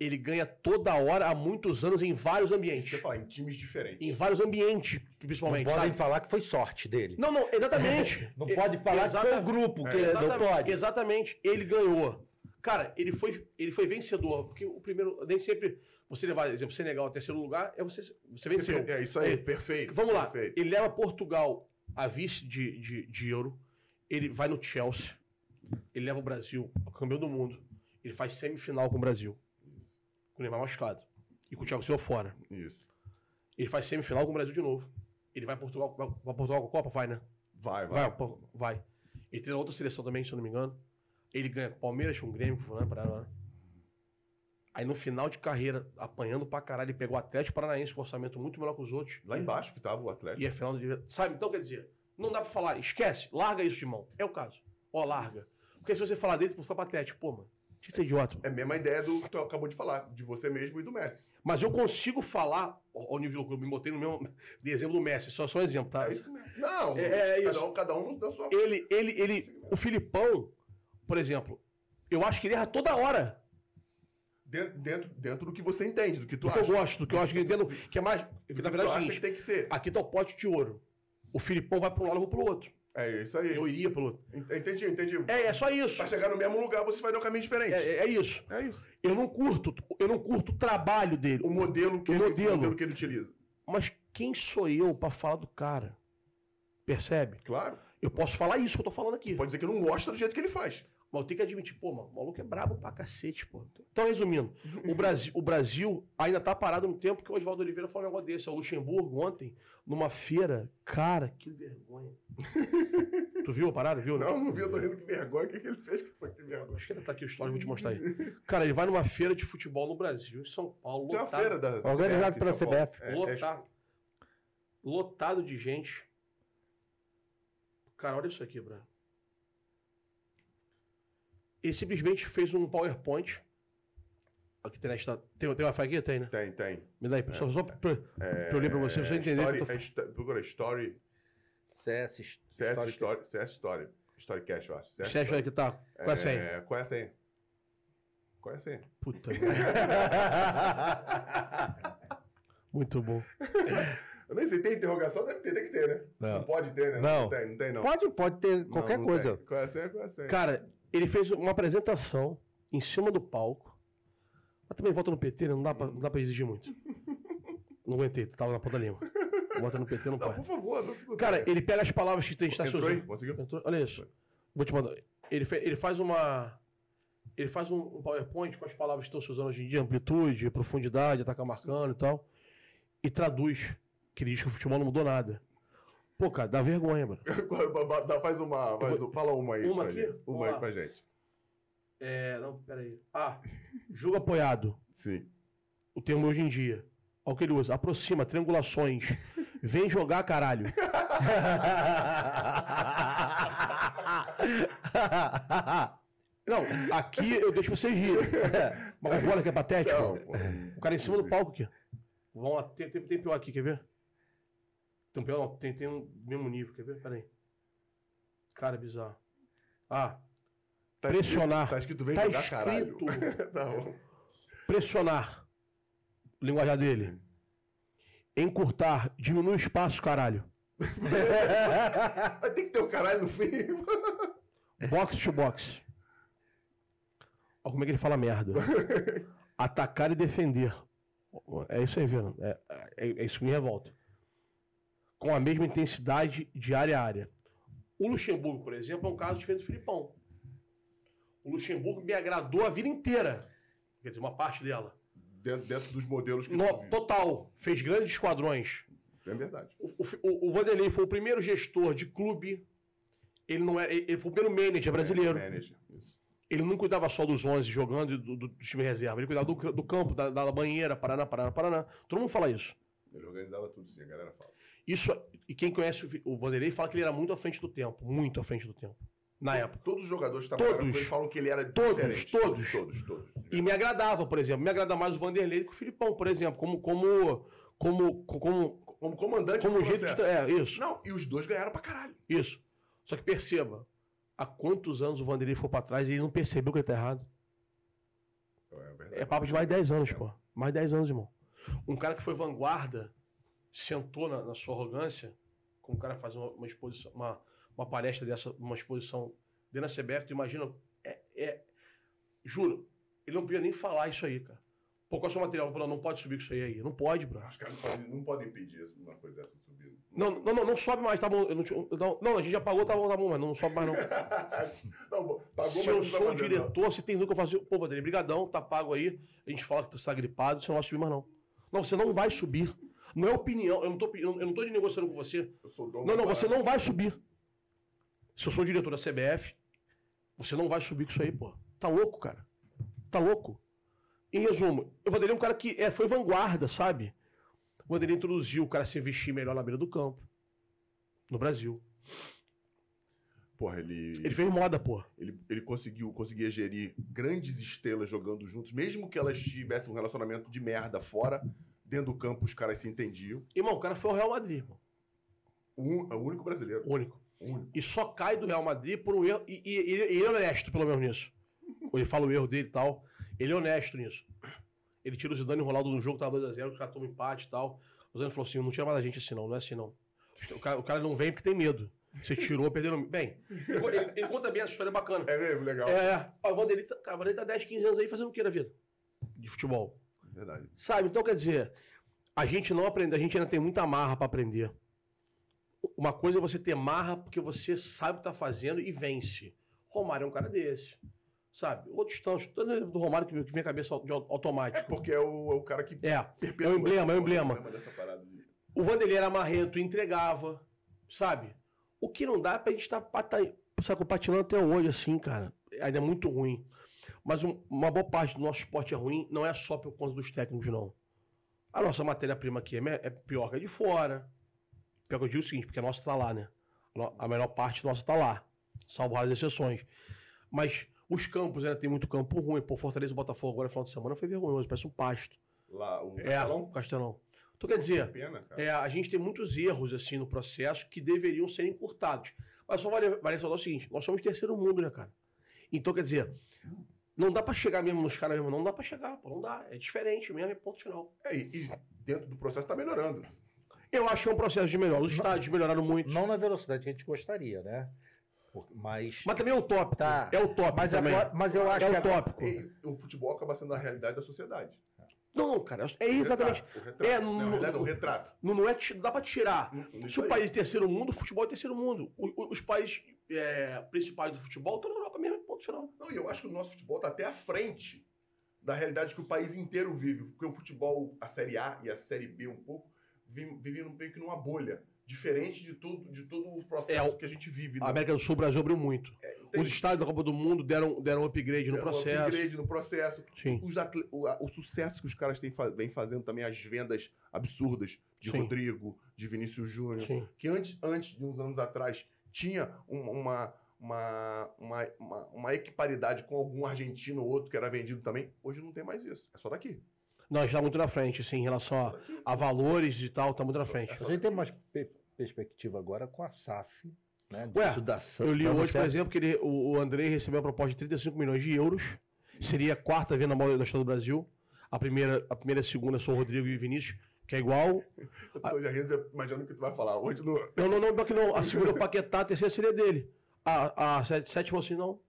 Ele ganha toda hora há muitos anos em vários ambientes. ia falar, em times diferentes. Em vários ambientes, Não principalmente. podem sabe? falar que foi sorte dele. Não, não, exatamente. Não pode falar que foi o exata- grupo, que É, não exatamente, pode. Exatamente. Ele ganhou. Cara, ele foi, ele foi vencedor. Porque o primeiro. Nem sempre. Você levar, por exemplo, Senegal ao terceiro lugar, é você, você venceu. É isso aí, É. perfeito. Vamos lá. Perfeito. Ele leva Portugal a vice de, de, de euro. Ele vai no Chelsea. Ele leva o Brasil ao campeão do mundo. Ele faz semifinal com o Brasil. Com o Neymar machucado. E com o Thiago Silva fora. Isso. Ele faz semifinal com o Brasil de novo. Ele vai Portugal, vai vai Portugal com a Copa? Vai, né? Vai, vai. Vai, vai. Ele treina outra seleção também, se eu não me engano. Ele ganha com o Palmeiras, com o Grêmio, com o Fulano, Pará, Aí no final de carreira, apanhando pra caralho, ele pegou o Atlético Paranaense com um orçamento muito melhor que os outros. Lá embaixo que tava o Atlético. E é final de. Sabe? Então, quer dizer, não dá pra falar, esquece, larga isso de mão. É o caso. Ó, larga. Porque se você falar dele, você vai patético. Pô, mano, tinha que ser idiota. É a mesma ideia do que tu acabou de falar, de você mesmo e do Messi. Mas eu consigo falar, ao nível do eu me botei no mesmo de exemplo do Messi, só, só um exemplo, tá? É isso mesmo. Não, É, é cada, isso. Um, cada um da sua. Ele, ele, ele. O Filipão, por exemplo, eu acho que ele erra toda hora. Dentro, dentro, dentro do que você entende, do que tu Do que eu acha. gosto, do que eu acho que eu entendo, que é mais. Que, que na tu verdade é o acha seguinte, que tem que ser. aqui tá o pote de ouro. O Filipão vai para um lado, eu vou pro outro. É isso aí. Eu iria pelo. Entendi, entendi. É, é só isso. Pra chegar no mesmo lugar, você vai dar um caminho diferente. É, é isso. É isso. Eu não curto, eu não curto o trabalho dele. O modelo que, O ele, modelo. modelo que ele utiliza. Mas quem sou eu pra falar do cara? Percebe? Claro. Eu posso falar isso que eu tô falando aqui. Pode dizer que não gosta do jeito que ele faz. Mas eu tenho que admitir, pô, mano, o maluco é brabo pra cacete, pô. Então, resumindo, o Brasil, o Brasil ainda tá parado no tempo que o Oswaldo Oliveira falou um negócio desse. O Luxemburgo, ontem, numa feira. Cara, que vergonha. tu viu a parada? Viu? né? Não, não vi, eu tô rindo que vergonha. O que, que ele fez? Que foi que vergonha? Acho que ainda tá aqui o história, vou te mostrar aí. Cara, ele vai numa feira de futebol no Brasil, em São Paulo, Tem uma lotado. feira da Organizado CBF, pela. CBF. É, é, lotado. Lotado de gente. Cara, olha isso aqui, Bruno. Ele simplesmente fez um PowerPoint. Aqui tem, nesta, tem, tem Wi-Fi aqui? Tem, né? tem, tem. Me dá aí, pessoal, só pra, pra eu ler pra você, pra você entender. Story, que eu tô... é procura Story, CS. CS Story- Story, CS Story. Storycast, eu acho. CS Você acha que tá? Qual é a senha? É, qual é a senha? Qual é a senha? Puta. Muito bom. Eu nem sei, tem interrogação? Deve ter, tem que ter, né? Não. pode ter, né? Não. tem, não tem, não. Pode, pode ter Não, qualquer não coisa. tem. Qual é a senha? Qual é a senha? Cara, ele fez uma apresentação em cima do palco. Mas também volta no PT, né? Não dá pra, não dá pra exigir muito. Não aguentei, tava na ponta língua. Bota no PT, não Não, pode. por favor, não se puder. Cara, ele pega as palavras que a gente tá Entrou aí? usando. Conseguiu? Entrou? Olha isso. Vou te mandar. Ele, fe- ele faz uma. Ele faz um, um PowerPoint com as palavras que estão se usando hoje em dia, amplitude, profundidade, atacar marcando e tal. E traduz. Que ele diz que o futebol não mudou nada. Pô, cara, dá vergonha, mano. Dá- Faz uma. Faz, fala uma aí. Uma pra aqui? gente. Uma aí pra gente. É. Não, peraí. Ah, jogo apoiado. Sim. O termo hoje em dia. Olha o que ele usa. Aproxima, triangulações. Vem jogar, caralho. Não, aqui eu deixo vocês rirem. Mas olha que é patético. Não. O cara em cima do palco aqui. Vamos lá, tem, tem, tem pior aqui, quer ver? Um pior, não, tem, tem um mesmo nível, quer ver? Pera aí. Cara, bizarro. Ah, Tá Pressionar. Escrito, tá escrito vem Tá jogar caralho. escrito. tá bom. pressionar. Linguajar dele. Encurtar, diminui o espaço, caralho. Mas tem que ter o caralho no fim. Box to box. Olha como é que ele fala merda. Atacar e defender. É isso aí, vendo? É, é, é isso que me revolta. Com a mesma intensidade de área a área. O Luxemburgo, por exemplo, é um caso diferente do Filipão. O Luxemburgo me agradou a vida inteira. Quer dizer, uma parte dela. Dentro, dentro dos modelos que No- total. Fez grandes esquadrões. É verdade. O, o, o Vanderlei foi o primeiro gestor de clube. Ele não é, ele foi o primeiro manager brasileiro. É, manager, isso. Ele não cuidava só dos 11 jogando e do, do, do time reserva. Ele cuidava do, do campo, da, da banheira, Paraná, Paraná, Paraná. Todo mundo fala isso. Ele organizava tudo, sim, a galera fala. Isso e quem conhece o Vanderlei fala que ele era muito à frente do tempo, muito à frente do tempo. Na época. Todos os jogadores que com ele falam que ele era Todos, diferente. todos. Todos, todos. todos. E me agradava, por exemplo, me agrada mais o Vanderlei do que o Filipão, por exemplo, como como como como Como comandante como do jeito de processo. é isso. Não, e os dois ganharam pra caralho. Isso. Só que perceba, há quantos anos o Vanderlei foi pra trás e ele não percebeu que ele tá errado? É verdade. É papo de mais de 10 anos, pô. Mais de 10 anos, irmão. Um cara que foi vanguarda, sentou na, na sua arrogância, como o cara faz uma, uma exposição, uma, uma palestra dessa, uma exposição dentro da CBF, tu imagina. É, é- juro, ele não podia nem falar isso aí, cara. Pô, qual é o seu material? Bruno, não pode subir com isso aí. aí. Não pode, bro. Os caras não podem, não isso, uma coisa dessa de subir. Não, não, não, não sobe mais, tá bom. Eu não, eu não, não, a gente já pagou, tá bom, tá bom, mas não sobe mais não. não, pagou, Se eu não sou o fazer, não. diretor, você tem dúvida que eu faço. Pô, Vanderlei, brigadão, tá pago aí. A gente fala que tu está gripado, você não vai subir mais não. Não, você não vai subir. Não é opinião, eu não tô, eu não tô negociando com você. Eu sou dono Não, não, você não vai subir. Se eu sou diretor da CBF, você não vai subir com isso aí, pô. Tá louco, cara. Tá louco. Em resumo, o Vanderlei é um cara que é, foi vanguarda, sabe? O Vanderlei introduziu o cara a se vestir melhor na beira do campo. No Brasil. Porra, ele, Ele fez moda, pô. ele, ele conseguiu, conseguia gerir grandes estrelas jogando juntos, mesmo que elas tivessem um relacionamento de merda fora, dentro do campo os caras se entendiam. Irmão, o cara foi ao Real Madrid, irmão. Um, é o único brasileiro. O único. O único. e só cai do Real Madrid por um erro. E, ele, é honesto, pelo menos, nisso. Ele fala o erro dele e tal. Ele é honesto nisso. Ele tira o Zidane e o Ronaldo no jogo, tava 2x0, os caras tomam empate e tal. O Zidane falou assim: não tira mais a gente assim, não, não é assim, não. O cara, o cara não vem porque tem medo. Você tirou, perdendo. Bem, ele, ele- conta bem essa história bacana. É mesmo, legal. É, ó, o Vanderlei tá, cara, o Vanderlei tá 10, 15 anos aí fazendo o que na vida? De futebol. Verdade. Sabe? Então, quer dizer, a gente não aprende, a gente ainda tem muita marra pra aprender. Uma coisa é você ter marra porque você sabe o que tá fazendo e vence. Romário é um cara desse. Sabe? Outros tantos. Do Romário que, que vem a cabeça de au- É automático. porque é o, é o cara que É. É o emblema, é o emblema. dessa parada de- O Vanderlei era marrento, entregava, sabe? O que não dá é pra gente estar pata... sabe, patinando até hoje, assim, cara. Ainda é muito ruim. Mas um- uma boa parte do nosso esporte é ruim, não é só por conta dos técnicos, não. A nossa matéria-prima aqui é, é pior que a de fora. Pior que eu digo o seguinte, porque a nossa tá lá, né? A melhor parte nossa tá lá. Salvo raras exceções. Mas os campos ainda tem muito campo ruim. Pô, Fortaleza e Botafogo agora, final de semana, foi vergonhoso. Parece um pasto. lá, o É, Castelão. Castelão. Então, quer dizer, Pena, é, a gente tem muitos erros assim no processo que deveriam ser encurtados. Mas só vale, vale ressaltar o seguinte: nós somos terceiro mundo, né, cara? Então, quer dizer, não dá pra chegar mesmo nos caras mesmo, não dá pra chegar, pô, não dá. É diferente mesmo, é ponto final. É, e, dentro do processo tá melhorando. Eu acho que é um processo de melhor. Os estádios melhoraram muito. Não na velocidade que a gente gostaria, né? Mas. Mas também é utópico. Tá. É utópico Mas, também. agora, mas eu acho é que. utópico. O futebol acaba sendo a realidade da sociedade. Não, não, cara. É exatamente. O retrato. É, É, no- Na verdade, no- o retrato. Não, não é, dá pra tirar. Não- não Se o aí. país é terceiro mundo, o futebol é terceiro mundo. O- o- os países é, principais do futebol estão na Europa mesmo, ponto final. Não, e eu acho que o nosso futebol tá até à frente da realidade que o país inteiro vive. Porque o futebol, a Série A e a Série B um pouco, vi- vivem meio que numa bolha. Diferente de tudo, de todo o processo É, que a gente vive. A no- América do Sul, o Brasil abriu muito. tem- Os estádios da Copa do Mundo deram, deram upgrade no é, processo. upgrade no processo. Sim. Os atle- o, a- o sucesso que os caras têm, vem fazendo também, as vendas absurdas de Sim. Rodrigo, de Vinícius Júnior. Que antes, antes de uns anos atrás tinha um- uma, uma, uma, uma, uma equiparidade com algum argentino ou outro que era vendido também, hoje não tem mais isso. É só daqui. Não, a gente tá muito na frente, assim, em relação a, a valores e tal, tá muito na frente. A gente tem mais pe- perspectiva agora com a SAF. Né? Ué, Eu li dando hoje, por exemplo, que ele, o, o Andrei recebeu uma proposta de 35 milhões de euros. Seria a quarta venda maior da história do Brasil. A primeira, a primeira e a segunda são o Rodrigo e o Vinícius, que é igual. Eu tô já rindo, imaginando o que tu vai falar. Hoje. Não, não, não, pior que não. A segunda Paquetá, a terceira seria dele. A, a sétima, assim, não.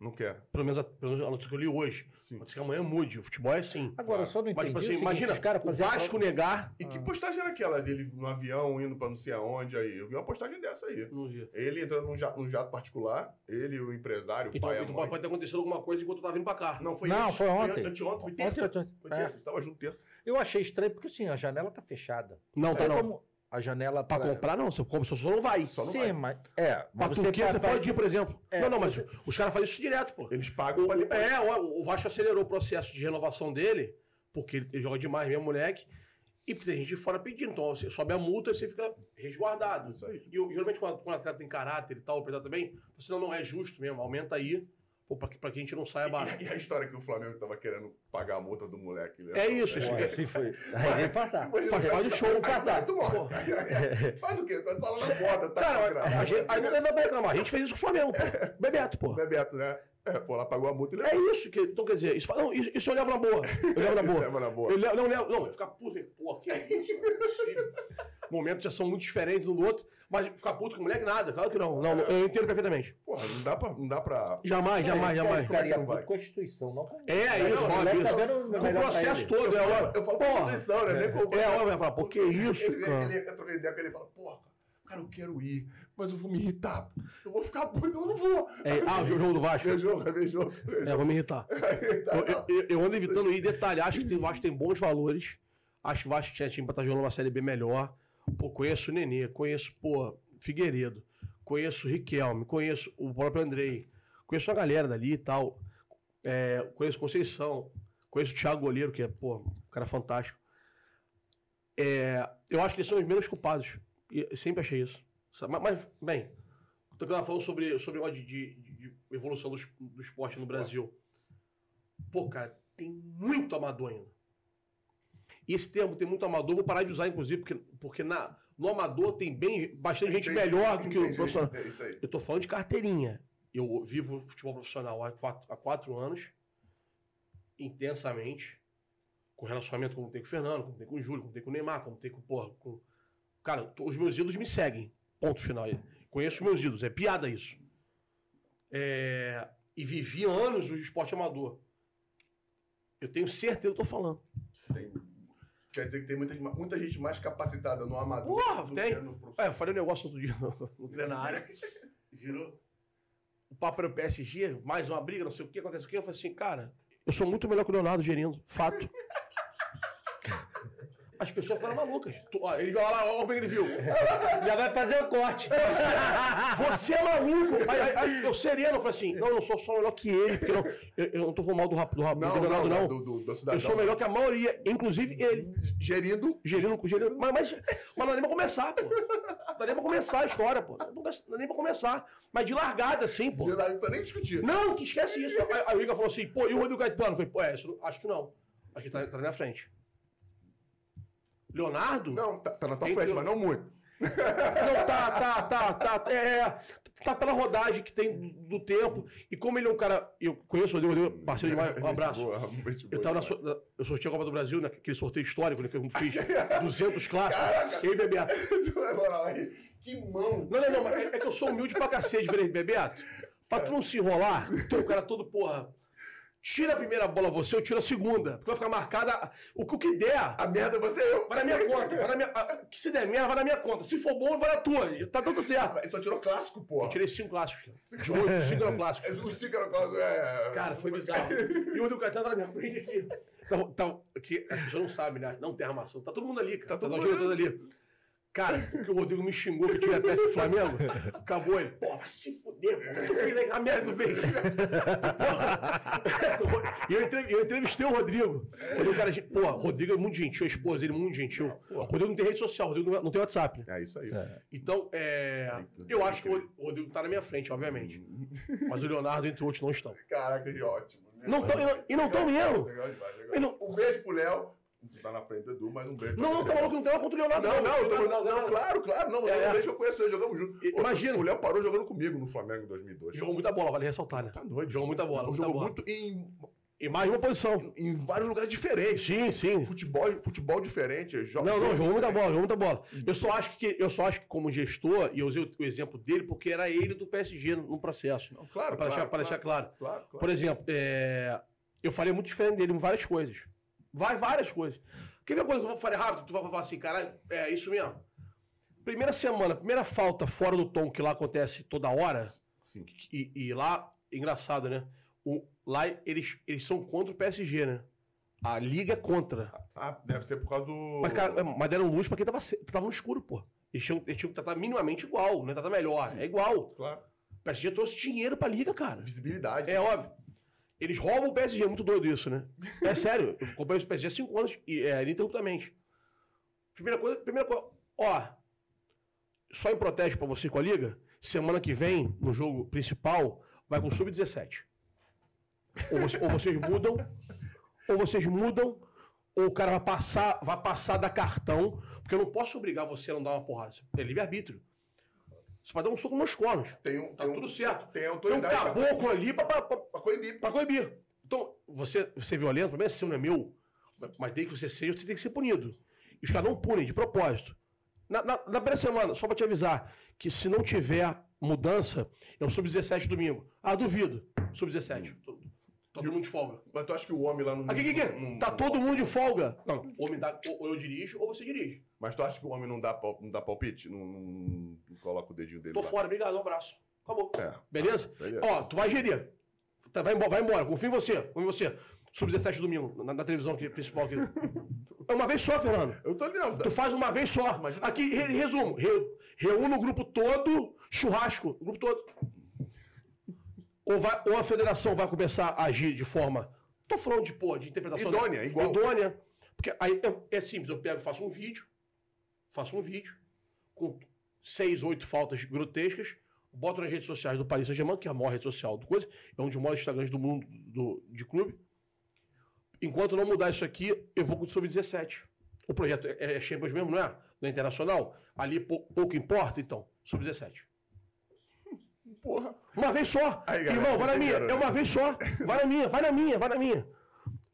Não quer. Pelo menos a, pelo menos a notícia que eu li hoje. Sim. Pode ser que amanhã mude. O futebol é assim. Agora, eu só não Mas, entendi. tipo o assim, imagina, os caras o Vasco prova- negar. E que postagem era aquela dele no avião, indo pra não sei aonde aí? Eu vi uma postagem dessa aí. Não vi. Ele entrando num jato, num jato particular, ele, o empresário, o Então, pai, a então mãe. pode ter acontecido alguma coisa enquanto eu tava vindo pra cá. Não, foi Não, antes. foi ontem. Anteontem, foi terça. ontem, Foi é. terça, estava junto terça. Eu achei estranho porque assim, a janela tá fechada. Não, tá Aí não. como a janela Pra comprar, não. Você compra, só não vai. Só não Sim, vai. mas. É, mas você, Turquia, você pode ir, por exemplo. É, não, não, mas você- os caras fazem isso direto, pô. Eles pagam O, é, o, o Vasco acelerou o processo de renovação dele, porque ele, joga demais mesmo, moleque. E tem gente de fora pedindo. Então, você sobe a multa e você fica resguardado. Isso aí. E geralmente, quando, quando o atleta tem caráter e tal, o atleta também, você não, não é justo mesmo, aumenta aí, pô, pra, que- pra que a gente não saia barato. E, e a história que o Flamengo tava querendo pagar a multa do moleque. né? É isso, isso. Ué, assim foi. Aí vai faltar. Depois Faz parte do show, aí tu morre. Faz o quê? Tu tá lá na porta, tá? Cara, a, gente, aí não pra reclamar. A gente fez isso com o Flamengo, pô. Bebeto, pô. O Bebeto, né? É, pô, lá pagou a multa e É isso que. Então, quer dizer, isso, não, isso, isso eu levo na boa. Eu levo na boa. leva na boa. Eu levo, não, eu levo, não, eu ficar puto, pô, que isso, é. Momentos já são muito diferentes um do outro, mas ficar puto com o moleque, nada, claro que não. Não, eu entendo perfeitamente. Porra, não dá pra. Não dá pra... Jamais, jamais, Eu jamais. ficaria é com a instituição, não com É Não, isso, o óbvio tá isso. vendo Com o processo todo, é eu, óbvio. eu falo Porra. Constituição, né? Nem com- É vai falar, pô, que isso, Ele, cara. ele, ele, ele, ideia que ele fala, porra, cara, eu quero ir, mas eu vou me irritar. Eu vou ficar puto, eu não vou. É, ah, o jogo do Vasco. Vê jogo, vê jogo. É, vou me irritar. Eu, eu- eu- eu ando evitando ir detalhar, acho que o Vasco tem bons valores. Acho que o Vasco tinha time pra estar jogando uma série B melhor. Pô, conheço o Nenê, conheço, pô, Figueiredo, conheço o Riquelme, conheço o próprio Andrei, conheço a galera dali e tal. É, conheço o Conceição, conheço o Thiago Goleiro, que é, pô, um cara fantástico. É, eu acho que eles são os menos culpados. E eu sempre achei isso. Mas, mas, bem, eu tava falando sobre, sobre o de, de- de evolução do, do esporte no Brasil. Pô, cara, tem muito amador ainda. E esse termo tem muito amador, vou parar de usar, inclusive, porque, porque na, no amador tem bem, bastante gente melhor do que o profissional. É. Eu tô falando de carteirinha. Eu vivo futebol profissional há quatro, há quatro anos, intensamente, com relacionamento como tem com o Fernando, como tem com o Júlio, como tem com o Neymar, como tem com, porra, com... Cara, os meus ídolos me seguem. Ponto final. Conheço meus ídolos, é piada isso. É, e vivi anos o esporte amador. Eu tenho certeza que eu tô falando. Tem- quer dizer que tem muita, muita gente mais capacitada no amador Porra, do tem. no. É, eu falei um negócio outro dia no, no treinário. Virou. O papo era o PSG, mais uma briga, não sei o que, acontece o que. Eu falei assim, cara, eu sou muito melhor que o Leonardo gerindo. Fato. As pessoas ficaram malucas. Tu- ó, ele viu lá, ó, é ele viu. Já vai fazer o corte. Você é maluco! Aí, aí, aí, eu sereno, eu falei assim, não, eu sou só melhor que ele, porque não, eu, eu não tô falando mal do, rap- do, rap- Não, do Leonardo, não. do, do, do cidadão. Eu sou melhor que a maioria, inclusive ele. Gerindo. Gerindo, gerindo. Mas, mas, mas não dá nem pra começar, pô. Não dá nem pra começar a história, pô. Não dá nem pra começar. Mas de largada, assim, pô. De lá, não tô nem discutindo. Não, que esquece isso. Aí, aí o Igor falou assim, pô, e o Rodrigo Caetano? Eu falei, pô, é, isso, não- acho que não. Acho que tá, tá na minha frente. Leonardo? Não, tá, tá na tua frente, mas não muito. Não, tá, tá, tá, tá. É, é, tá pela rodagem que tem do, tempo. E como ele é um cara. Eu conheço o Rodrigo, parceiro demais. Um abraço. Boa, Eu tava na, so- na- eu sorteei a Copa do Brasil, né, aquele sorteio histórico né, que eu fiz 200 clássicos. Eu e Bebeto. Aí, que mão. Não, não, não, mas é, é que eu sou humilde pra cacete, Bebeto. Pra tu não se enrolar, tu é um cara todo, porra. Tira a primeira bola você, eu tiro a segunda. Porque vai ficar marcada. O que, o que der, A merda você é eu. vai na minha conta. Vai na minha, a- que se der merda, vai na minha conta. Se for bom, vai na tua. Tá tudo certo. Só tirou clássico, Eu porra. tirei cinco clássicos. cara. De oito, cinco eram clássicos. O Cícero é. Cara, foi bizarro. E o Rodrigo Caetano tá na minha frente aqui. Tá, tá, que as pessoas não sabem, né? Não tem armação. Tá todo mundo ali, cara. Tá todo todo mundo mundo ali. Cara, porque o Rodrigo me xingou que eu tive perto do Flamengo. Acabou ele. Pô, vai se fuder, pô. Tu fez aí a merda do. E eu, entre- eu entrevistei o Rodrigo. Rodrigo, cara, pô, o Rodrigo é muito gentil, a esposa dele é muito gentil. O Rodrigo não tem rede social, o Rodrigo não- tem WhatsApp. né? É isso aí. Então, é, eu acho que o Rodrigo tá na minha frente, obviamente. Mas o Leonardo, entre outros, não estão. Caraca, que ótimo. Não tão- e não- e não tão mesmo. Legal demais, legal. Não- Um beijo pro Léo. Tá na frente do Edu, mas um beijo Não, não, tá maluco, não tem nada contra o Leonardo. Não, não, eu tô- não, claro, claro. Não, É, é, desde que eu conheço ele, jogamos junto. Imagina. O Léo parou jogando comigo no Flamengo em 2002. Jogou muita bola, vale ressaltar, né? Tá doido. Jogou muita bola, Jogou muito em, E mais uma posição. em vários lugares diferentes. Sim, sim. Futebol, futebol diferente. Joga, Não, não, jogou muita bola, jogou muita bola. Eu só acho que, eu só acho que como gestor, e eu usei o, exemplo dele, porque era ele do PSG no, processo. Não, claro, Para deixar, claro, deixar claro. Claro, claro. Por exemplo, é, eu falei muito diferente dele em várias coisas. Vai, várias coisas. Quer ver uma coisa que eu falei rápido? Tu vai falar assim, caralho, é isso mesmo. Primeira semana, primeira falta fora do tom que lá acontece toda hora, Sim. e, e lá, engraçado, né? O, lá eles, eles são contra o PSG, né? A liga é contra. Ah, deve ser por causa do. Mas, cara, é, mas deram luz pra quem tava, tava no escuro, pô. Eles tinham, eles tinham que tratar minimamente igual, não é tratar melhor. É igual. Claro. O PSG trouxe dinheiro pra liga, cara. Visibilidade. É óbvio. Eles roubam o PSG, é muito doido isso, né? É sério. Eu comprei o PSG há cinco anos, e, é, ininterruptamente. Primeira coisa, primeira coisa, ó. Só em protesto pra você com a liga, semana que vem, no jogo principal, vai com sub-17. Ou, você- ou vocês mudam, ou vocês mudam, ou o cara vai passar, vai passar da cartão, porque eu não posso obrigar você a não dar uma porrada. É livre-arbítrio. Você pode dar um soco nos cornos. Tem um, Tá tem um- tudo certo. Tem Tem um autoridade. pra- caboclo ali pra, pra, pra, Pra coibir. pra coibir. Então, você, você é violento, problema é seu, não é meu. Mas desde que você seja, você tem que ser punido. E os caras não punem, de propósito. Na, na, na primeira semana, só pra te avisar, que se não tiver mudança, é o sub-17 domingo. Ah, duvido. Sub-17. Todo, todo mundo de folga. Mas tu acha que o homem lá no. Aqui, aqui, aqui. não- Tá todo mundo de folga. Não, me dá, ou eu dirijo, ou você dirige. Mas tu acha que o homem não dá, não dá palpite? Não, não- não coloca o dedinho dele Tô lá? fora, obrigado, um abraço. Acabou. É. Beleza? Beleza. Ó, tu vai gerir. Tá, vai, embora, vai embora, confio em você, confio em você. Sub-17 domingo, na, na televisão aqui, principal aqui. É uma vez só, Fernando. Eu tô ligado. Tu faz uma vez só. Imagina- Aqui, re- resumo. Re, reúne o grupo todo, churrasco, o grupo todo. Ou, vai, ou a federação vai começar a agir de forma. Tô falando de, pô, de interpretação. Idônea, igual. Idônea. Porque aí é, é simples, eu pego, faço um vídeo, faço um vídeo com seis, oito faltas grotescas, boto nas redes sociais do Paris Saint-Germain, que é a maior rede social do coisa, é um dos maiores Instagrams do mundo do, de clube. Enquanto não mudar isso aqui, eu vou com o Sub-17. O projeto é, é Champions mesmo, não é? Não é internacional? Ali pou- pouco importa, então. Sub-17. Porra. Uma vez só. Aí, galera, Irmão, vai na minha. entenderam, É né? uma vez só. Vai na minha, vai na minha, vai na minha.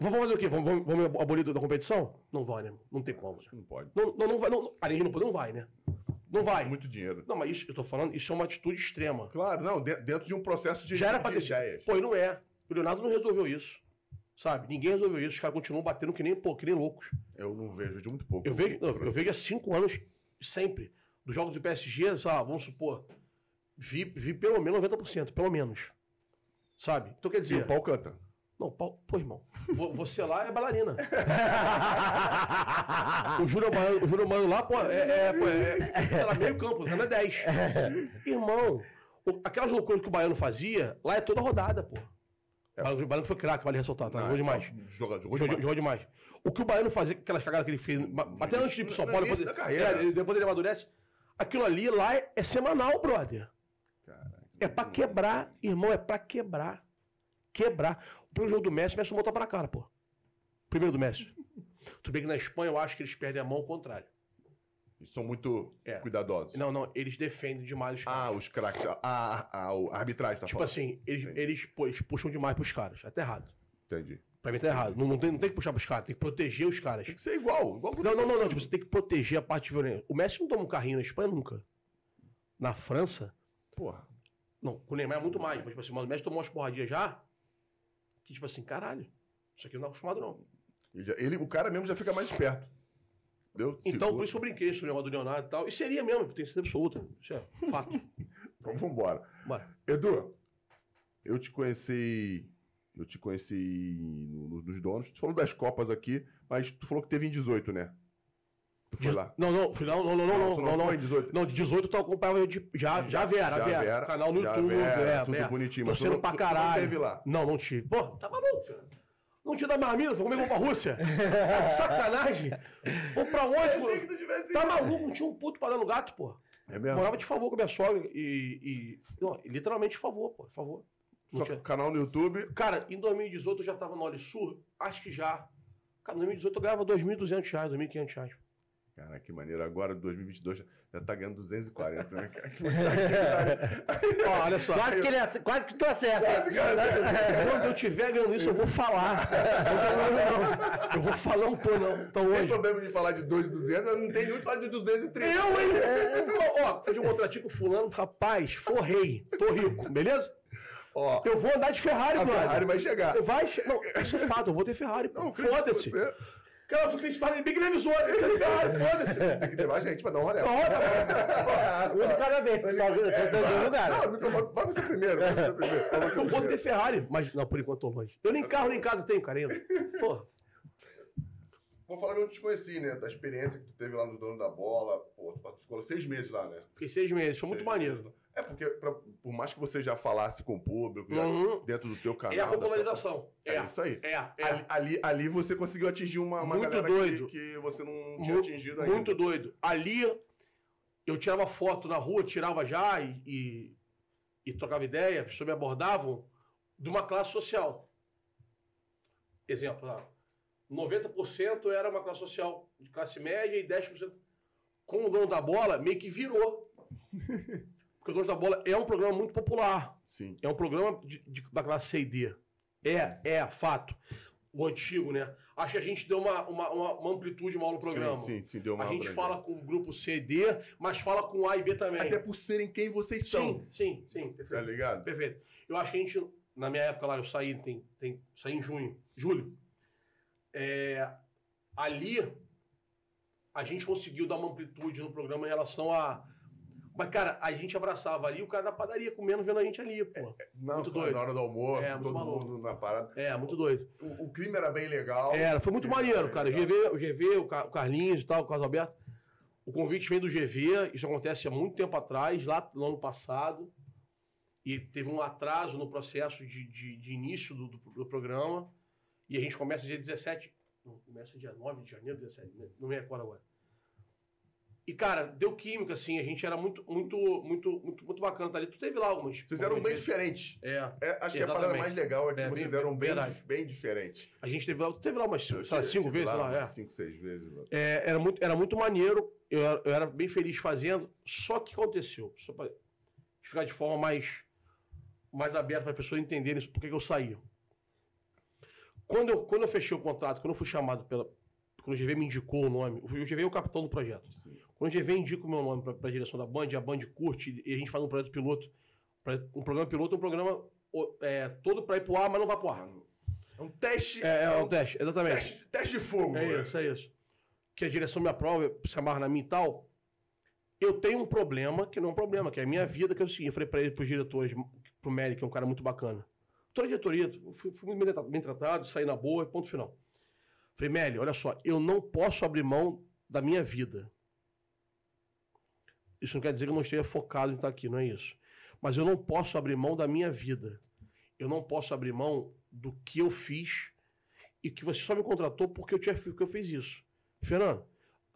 Vamos fazer o quê? Vamos, vamos, vamos abolir da competição? Não vai, né? Não tem como. Não pode. Não, não, não vai. Não, além de não poder, não vai, né? Não vai. Muito dinheiro. Não, mas isso, eu tô falando, isso é uma atitude extrema. Claro, não, de- dentro de um processo de, Já era de pra ter ideias. Pô, e não é. O Leonardo não resolveu isso. Sabe? Ninguém resolveu isso. Os caras continuam batendo que nem, pô, que nem loucos. Eu não vejo, vejo muito pouco. Eu vejo, não, eu vejo há cinco anos, sempre. Dos jogos do PSG, vamos supor, vi, vi pelo menos 90%, pelo menos. Sabe? Então quer E dizer. o pau canta. Não, pau, pô, irmão. vo- Você lá é bailarina. o Júlio Mano, o lá, pô, é, é, pô, é, sei lá, meio campo, o é 10. Irmão, aquelas loucuras que o Baiano fazia, lá é toda rodada, pô. O Baiano- o Baiano foi craque, vale ressaltar, tá? Não, Jogou demais. Joga, jogou Jogou, demais. jogou demais. O que o Baiano fazia, aquelas cagadas que ele fez, até antes de ir pro São Paulo, depois, da carreira. é, depois ele amadurece, aquilo ali lá é, é semanal, brother. É pra quebrar, irmão, é pra quebrar. Quebrar. O primeiro jogo do Messi, o Messi não botou pra cara, pô. Primeiro do Messi. Tudo bem que na Espanha eu acho que eles perdem a mão ao contrário. Eles são muito É. cuidadosos. Não, não, eles defendem demais os caras. Ah, os craques. A, a, a, a arbitragem tá tipo falando. assim, eles, eles, pô, eles puxam demais pros caras. Até errado. Entendi. Pra mim tá errado. Não, não, tem, não tem que puxar pros caras, tem que proteger os caras. Tem que ser igual. igual Não, não, não, não. Tipo, você tem que proteger a parte violenta. O Messi não toma um carrinho na Espanha nunca. Na França, Porra. não, com o Neymar é muito mais. Mas, tipo assim, mano, o Messi tomou umas porradinhas já. Que, tipo assim, caralho. Isso aqui não é acostumado, não. Ele, já- ele- o cara mesmo já fica mais esperto. Entendeu? Então, Segura. por isso que eu brinquei sobre o negócio do Leonardo e tal. E seria mesmo, tem certeza absoluta. Isso é fato. Então vambora. Bora. Edu, eu te conheci. Eu te conheci no- no- nos donos. Tu falou das Copas aqui, mas tu falou que teve em 18, né? Foi lá. Não, não, fui- não, não, não, não, não, não. foi em 18. Não, de 18 tu acompanhava de, já, já Vera, Já Vera. Vera, Canal no já YouTube, Vera, é, tudo Vera. bonitinho, mas Torcendo não- pra tu não caralho. teve lá. Não, não tive. Pô, tá maluco, filho. Não tinha da marmita, foi comer vou pra Rússia. Tá de sacanagem. Ou pra onde, pô? Tá maluco, não tinha um puto pra dar no gato, pô. É mesmo? Morava de favor com a minha sogra e. e não, literalmente de favor, pô. De favor. Não tinha- canal no YouTube. Cara, em 2018 eu já tava no Olho Sur? Acho que já. Cara, em 2018 eu ganhava 2.200 reais, 2.500 reais. Cara, que maneiro. Agora, 2022, já tá ganhando 240, né, cara? Ó, olha só. Quase que, ele, ace- quase que tu acerta. Quando eu estiver ganhando isso, eu vou falar. Não, não, não. Eu vou falar um tô, não. Então Não tem hoje. problema de falar de 2,200, mas não tem nenhum de falar de 230. Eu, hein? Ó, Ó, de um contratinho com fulano, rapaz, forrei. Tô rico, beleza? Ó, Eu vou andar de Ferrari, a brother. Ferrari vai chegar. Vai, che- não, isso é fato, eu vou ter Ferrari, Foda-se. Cara, bem que ele avisou, eu quero Ferrari, foda-se. Tem que ter mais gente pra dar uma olhada. Roda, Um de cada vez, pessoal. Você tá em Não, lugar. o vai você primeiro. Vai você primeiro. Vai você Eu vou ter. Ferrari, mas não, por enquanto tô longe. Eu nem carro nem casa tenho, cara, ainda. Porra. Vou falar de onde te conheci, né? Da experiência que tu teve lá no Dono da Bola. Pô, tu ficou seis meses lá, né? Fiquei seis meses, foi muito Seis maneiro. meses. É porque, pra- por mais que você já falasse com o público, já Uhum. dentro do teu canal... É a popularização. É isso aí. É, é. Ali, ali, ali você conseguiu atingir uma, uma Muito doido. Que, que você não tinha Mu- atingido ainda. Muito doido. Ali, eu tirava foto na rua, tirava já e, e, e trocava ideia, as pessoas me abordavam de uma classe social. Exemplo, lá, 90% era uma classe social de classe média e 10% com o dono da bola meio que virou. Porque o dono da bola é um programa muito popular. Sim. É um programa de, de- da classe C e D. É, é, fato. O antigo, né? Acho que a gente deu uma, uma, uma- uma amplitude maior no programa. Sim, sim, sim, deu uma A gente fala com o grupo C e D, mas fala com A e B também. Até por serem quem vocês são. Sim, sim, sim. Tá Perfeito. ligado? perfeito. Eu acho que a gente, na minha época lá, eu saí, tem, tem, saí em junho, julho. É, ali, a gente conseguiu dar uma amplitude no programa em relação a. Mas, cara, a gente abraçava ali o cara da padaria comendo, vendo a gente ali, pô. Não, Muito doido. na hora do almoço, É, muito todo maluco. mundo na parada. É, muito doido. O, o clima era bem legal. Era, foi muito clima maneiro, cara. O GV, o GV, o Ca- o Carlinhos e tal, o Carlos Alberto. O convite vem do GV, isso acontece há muito tempo atrás, lá no ano passado. E teve um atraso no processo de, de, de início do, do, do programa. E a gente começa dia 17. Não, começa dia 9 de janeiro, 17, né? não me recordo agora. E, cara, deu química, assim, a gente era muito, muito, muito, muito, muito bacana tá ali. Tu teve lá algumas. Vocês eram bem diferentes. É. É, acho que a parada Exatamente. mais legal é que É, vocês bem- eram bem, verdade. bem diferentes. A gente teve lá, tu teve lá umas Eu cinco vezes, lá lá, é. Cinco, seis vezes. É, era, muito, era muito maneiro, eu, era- eu era bem feliz fazendo, só que aconteceu, só para ficar de forma mais, mais aberta para as pessoas entenderem por que eu saí. Quando eu, quando eu fechei o contrato, quando eu fui chamado pela. Quando o GV me indicou o nome, o GV é o capitão do projeto. Quando a GV indica o meu nome pra, pra direção da Band, a Band curte e a gente faz um projeto piloto. Um programa piloto é um programa é, todo pra ir pro ar, mas não vai pro ar. É um teste. É, é, um teste, exatamente. teste, teste de fogo. É né? isso, é isso. Que a direção me aprova, se amarra na minha e tal. Eu tenho um problema, que não é um problema, que é a minha vida, que é o seguinte, eu falei pra ele, pros diretores, pro Mary, que é um cara muito bacana. Toda a diretoria, fui muito bem tratado, bem tratado, saí na boa, ponto final. Falei, Meli, olha só, eu não posso abrir mão da minha vida. Isso não quer dizer que eu não esteja focado em estar aqui, não é isso. Mas eu não posso abrir mão da minha vida. Eu não posso abrir mão do que eu fiz e que você só me contratou porque eu, tinha, porque eu fiz isso. Fernando,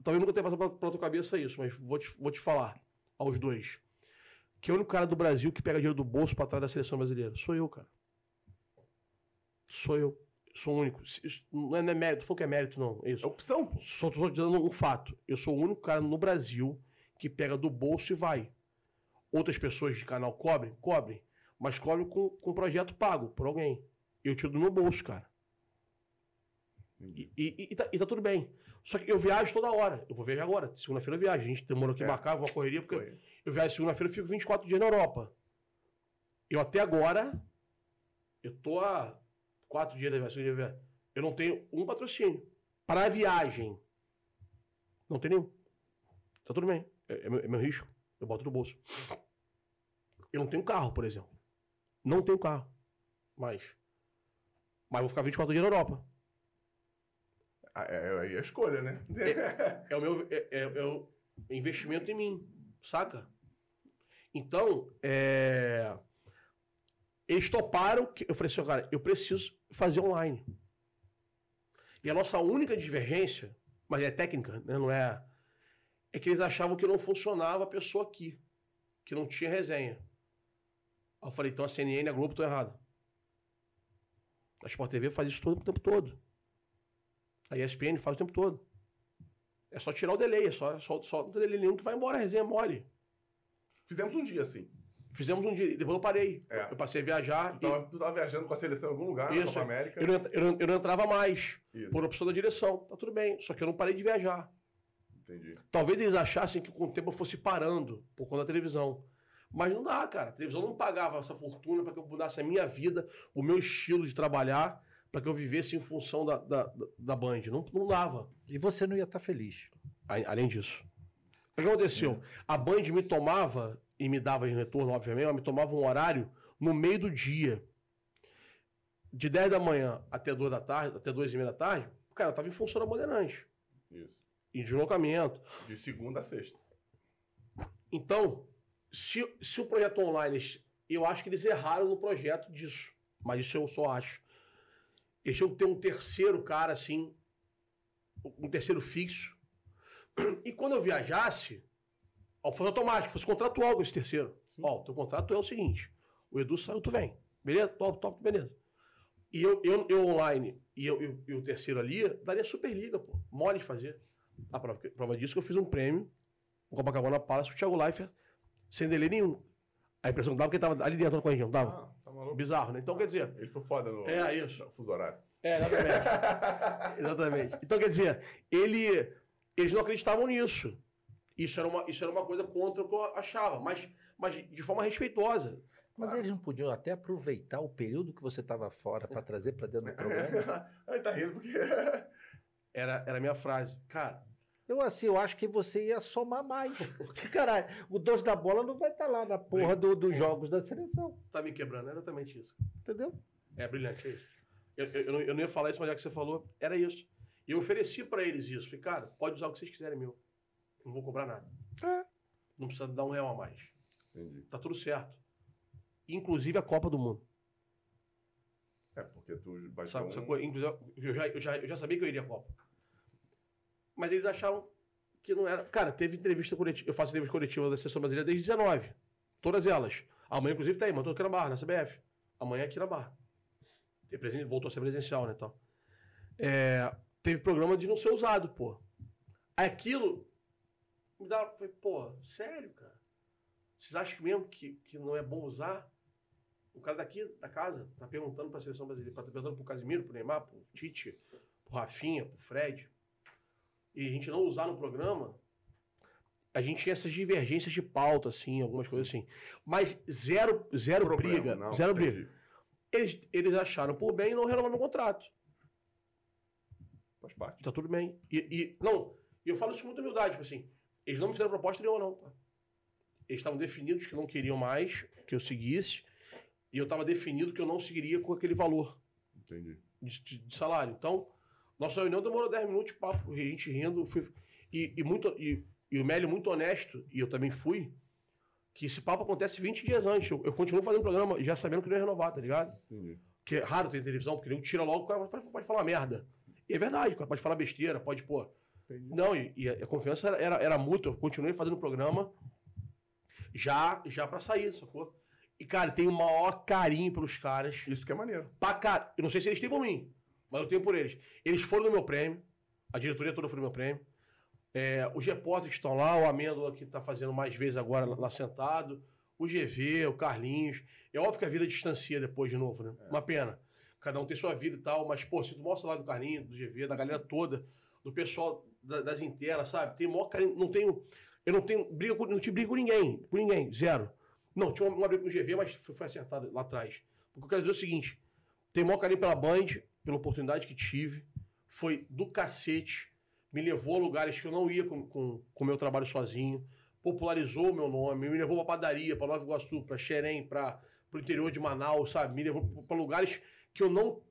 talvez nunca tenha passado pela, tua cabeça isso, mas vou te, vou te falar aos dois. Que é o único cara do Brasil que pega dinheiro do bolso para trás da seleção brasileira. Sou eu, cara. Sou eu. Sou o único. Isso Não é, não é mérito, não que é mérito, não. É É isso. opção, pô. Só tô dizendo um fato. Eu sou o único cara no Brasil que pega do bolso e vai. Outras pessoas de canal cobrem? Cobrem. Mas cobrem com, com projeto pago por alguém. Eu tiro do meu bolso, cara. E, e- e tá, e tá tudo bem. Só que eu viajo toda hora. Eu vou viajar agora. Segunda-feira eu viajo. A gente demorou aqui É. embarcar, uma correria, porque Foi. eu viajo segunda-feira e fico 24 dias na Europa. Eu até agora, eu tô há quatro dias da viagem. Eu não tenho um patrocínio. Para a viagem. Não tem nenhum. Tá tudo bem. É, é meu, é meu risco. Eu boto no bolso. Eu não tenho carro, por exemplo. Não tenho carro. Mas. Mas vou ficar 24 dias na Europa. Ah, É, aí é a escolha, né? É o meu é, é- é o investimento em mim, saca? Então, é, eles toparam que eu falei assim, cara, eu preciso fazer online. E a nossa única divergência, mas é técnica, né, não é, é que eles achavam que não funcionava a pessoa aqui, que não tinha resenha. Aí eu falei, então a CNN e a Globo estão erradas. A Sport TV faz isso todo, o tempo todo. A ESPN faz o tempo todo. É só tirar o delay, é só, só, só não tem delay nenhum que vai embora, a resenha é mole. Fizemos um dia assim. Fizemos um dia, depois eu parei. É. Eu passei a viajar Tu tava, tu tava viajando com a seleção em algum lugar, na Isso. Copa América. e eu não, eu, não, eu não entrava mais, Isso. por opção da direção. Tá tudo bem, só que eu não parei de viajar. Entendi. Talvez eles achassem que com o tempo eu fosse parando por conta da televisão. Mas não dá, cara. A televisão não pagava essa fortuna para que eu mudasse a minha vida, o meu estilo de trabalhar, para que eu vivesse em função da, da, da- Band. Não, não dava. E você não ia estar feliz. A- Além disso. O que aconteceu? A Band me tomava, e me dava em retorno, obviamente, ela me tomava um horário no meio do dia. De 10 da manhã até 2 da tarde, até 2 e meia da tarde, cara, eu tava em função da Bandeirante. Isso. Em deslocamento. De segunda a sexta. Então, se, se o projeto online, eu acho que eles erraram no projeto disso. Mas isso eu só acho. Eles tinham que ter um terceiro cara, assim, um terceiro fixo. E quando eu viajasse, ó, fosse automático, fosse contratual com esse terceiro. Ó, o teu contrato é o seguinte: o Edu saiu, tu vem. Beleza? Top, top, beleza. E eu, eu, eu online e, eu, eu- e o terceiro ali, daria Superliga, pô. Mole de fazer. A prova, prova disso que eu fiz um prêmio no Copacabana Palace com o Thiago Leifert, sem delay nenhum. A impressão que dava que ele tava ali dentro com a gente, não tava? Ah, tá maluco. Bizarro, né? Então, quer dizer, Ele foi foda no, É, isso. no fuso horário. é, exatamente. exatamente. Então, quer dizer, ele, eles não acreditavam nisso. Isso era, uma, isso era uma coisa contra o que eu achava, mas, mas de forma respeitosa. Mas eles não podiam até aproveitar o período que você estava fora para trazer para dentro do programa? Aí tá rindo porque. Era, era a minha frase. Cara, Eu assim, eu acho que você ia somar mais. Porque, caralho, o doce da bola não vai estar lá na porra do- dos jogos da seleção. tá me quebrando, é exatamente isso. Entendeu? É brilhante, é isso. Eu, eu, eu não, eu não ia falar isso, mas já que você falou, era isso. E eu ofereci pra eles isso. Falei, cara, pode usar o que vocês quiserem meu. Não vou cobrar nada. É. Não precisa dar um real a mais. Entendi. Tá tudo certo. Inclusive a Copa do Mundo. É, porque tu vai Sabe, um... coisa- inclusive, eu, já, eu, já, eu já sabia que eu iria à Copa. Mas eles achavam que não era. Cara, teve entrevista coletiva. Eu faço entrevista coletiva da seleção brasileira desde 19. Todas elas. Amanhã, inclusive, tá aí, mas tô aqui na Barra, na CBF. Amanhã aqui na Barra. Tem Voltou a ser presencial, né? Tal. É, teve programa de não ser usado, pô. Aquilo me dá. Falei, pô, sério, cara? Vocês acham mesmo que, que não é bom usar? O cara daqui da casa tá perguntando pra seleção brasileira, tá perguntando pro Casimiro, pro Neymar, pro Tite, pro Rafinha, pro Fred. E a gente não usar no programa. a gente tinha essas divergências de pauta, assim, algumas coisas assim. Mas zero, zero Problema, briga. não, zero entendi. briga. Eles, eles acharam por bem não renovar meu contrato. Faz parte. Tá tudo bem. E, e- não, e eu falo isso com muita humildade, tipo assim, eles não me fizeram proposta nenhuma, não. Tá? Eles estavam definidos que não queriam mais que eu seguisse, e eu estava definido que eu não seguiria com aquele valor Entendi. de, de- de salário. Então, nossa reunião demorou 10 minutos, papo, a gente rindo, fui- e, e muito, e, e o Mélio muito honesto, e eu também fui, que esse papo acontece 20 dias antes. Eu, eu continuo fazendo programa já sabendo que não ia renovar, tá ligado? Entendi. Que é raro ter televisão, porque nego tira logo, o cara pode, pode falar merda. E é verdade, o cara pode falar besteira, pode, pô. Entendi. Não, e, e a confiança era, era, era mútua. Eu continuei fazendo o programa já, já pra sair, sacou? E, cara, tenho o maior carinho pelos caras. Isso que é maneiro. Pra cara, eu não sei se eles têm por mim, mas eu tenho por eles. Eles foram no meu prêmio, a diretoria toda foi no meu prêmio. É, os repórteres que estão lá, o Amêndola que tá fazendo mais vezes agora lá, sentado, o GV, o Carlinhos. É óbvio que a vida distancia depois de novo, né? Uma pena. Cada um tem sua vida e tal, mas, pô, se tu mostra lá do Carlinhos, do GV, da galera toda, do pessoal da- das internas, sabe? Tem o maior carinho, não tenho. Eu não tenho briga com, não te brigo com ninguém, com ninguém, zero. Não, tinha uma, uma briga com o GV, mas foi, foi acertada lá atrás. Porque eu quero dizer é o seguinte: o maior carinho pela Band, pela oportunidade que tive. Foi do cacete. Me levou a lugares que eu não ia com o com, com meu trabalho sozinho. Popularizou o meu nome. Me levou pra padaria, pra Nova Iguaçu, pra Xerém, pra, pro interior de Manaus, sabe? Me levou pra lugares que eu não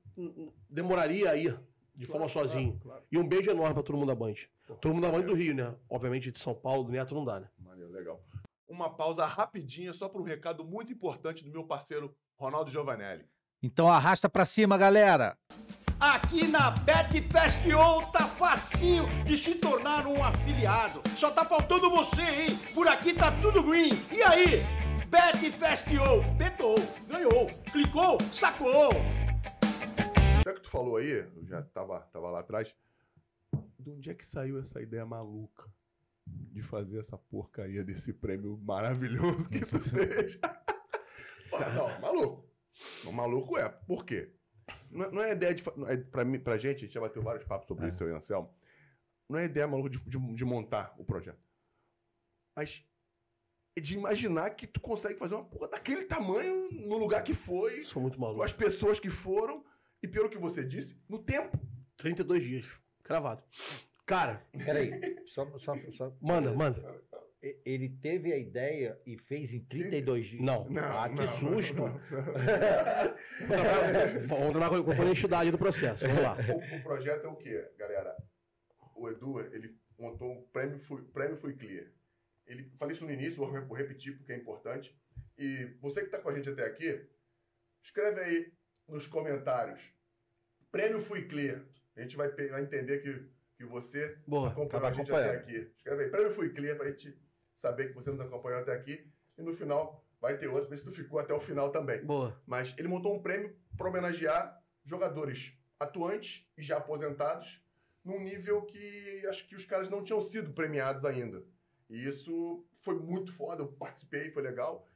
demoraria a ir de forma sozinho. Claro, E um beijo enorme pra todo mundo da Band. Todo mundo da Band do Rio, né? Obviamente de São Paulo, do Neto não dá, né? Maneiro, legal. Uma pausa rapidinha só para um recado muito importante do meu parceiro Ronaldo Giovanelli. Então arrasta pra cima, galera. Aqui na BetFestival tá facinho de se tornar um afiliado. Só tá faltando você, hein? Por aqui tá tudo green. E aí? BetFestival. Betou, ganhou, clicou, sacou. Já que tu falou aí, eu já tava, tava lá atrás. De onde é que saiu essa ideia maluca de fazer essa porcaria desse prêmio maravilhoso que tu fez? Não, maluco. Não, maluco é. Por quê? Não, é- não é ideia de. é, pra, mim, pra gente, a gente já bateu vários papos sobre isso, eu e o Anselmo. Não é ideia maluca de, de- de montar o projeto. Mas é de imaginar que tu consegue fazer uma porra daquele tamanho no lugar que foi, Sou muito com maluco. as pessoas que foram, e pelo que você disse, no tempo. 32 dias. Cravado. Cara, Peraí, só, só, só- manda, manda. Ele teve a ideia e fez em 32 dias. Não. Ah, que susto. Vamos trabalhar com a honestidade do processo. Vamos lá. O, o projeto é o quê, galera? O Edu, ele montou um prêmio Fui, prêmio Fui Clear. Ele, falei isso no início, vou, re- vou repetir porque é importante. E você que está com a gente até aqui, escreve aí nos comentários. Prêmio Fui Clear. A gente vai, vai entender que, que você Boa. acompanhou Tava a gente até aqui. Escreve aí, Prêmio Fui Clear, pra gente saber que você nos acompanhou até aqui. E no final vai ter outro, ver se tu ficou até o final também. Boa. Mas ele montou um prêmio para homenagear jogadores atuantes e já aposentados num nível que acho que os caras não tinham sido premiados ainda. E isso foi muito foda, eu participei, foi legal.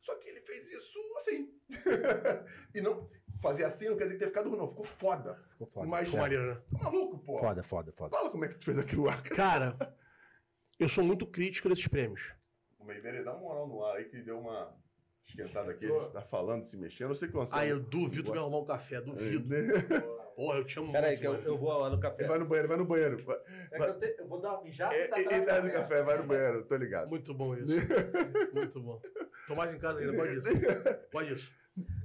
Só que ele fez isso assim. e não fazer assim não quer dizer que tenha ficado ruim, não. Ficou foda. Ficou foda. Mas Ficou maneiro, né? tá maluco, pô. Foda, foda, foda. Fala como é que tu fez aquilo lá. Cara, eu sou muito crítico desses prêmios. O Meibele dá uma moral no ar aí que deu uma esquentada aqui. Ele tá falando, se mexendo. Eu sei que o Anselmo- Ah, eu duvido me arrumar um café, duvido. Porra, eu te amo Peraí, muito. que eu, eu vou lá no café. Vai no banheiro, vai no banheiro. É que eu, te- eu vou dar uma mijada E, e tá traz o café, vai no banheiro, tô ligado. Muito bom isso. Muito bom. Tô mais em casa ainda, pode isso. Pode isso.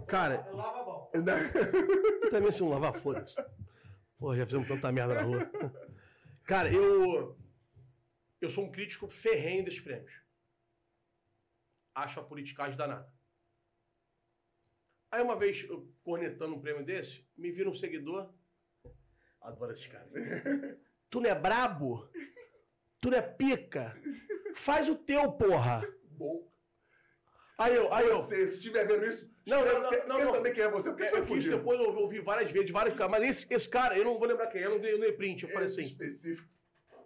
Cara, Lava a mão. eu também se não lavar, foda-se. Porra, já fizemos tanta merda na rua. Cara, eu. Eu sou um crítico ferrenho desses prêmios. Acho a politicagem danada. Aí uma vez, eu cornetando um prêmio desse, me vira um seguidor. Adoro esses caras. Tu não é brabo? Tu não é pica? Faz o teu, porra! Bom, Aí eu, aí eu. você, se estiver vendo isso, Não, não, não, quer, não, quer não. saber quem é você? Por que É, você eu quis fugir? depois eu ouvi várias vezes, vários caras, mas esse, esse cara, eu não vou lembrar quem, é, eu não dei, eu dei print. Eu falei Esse assim, específico.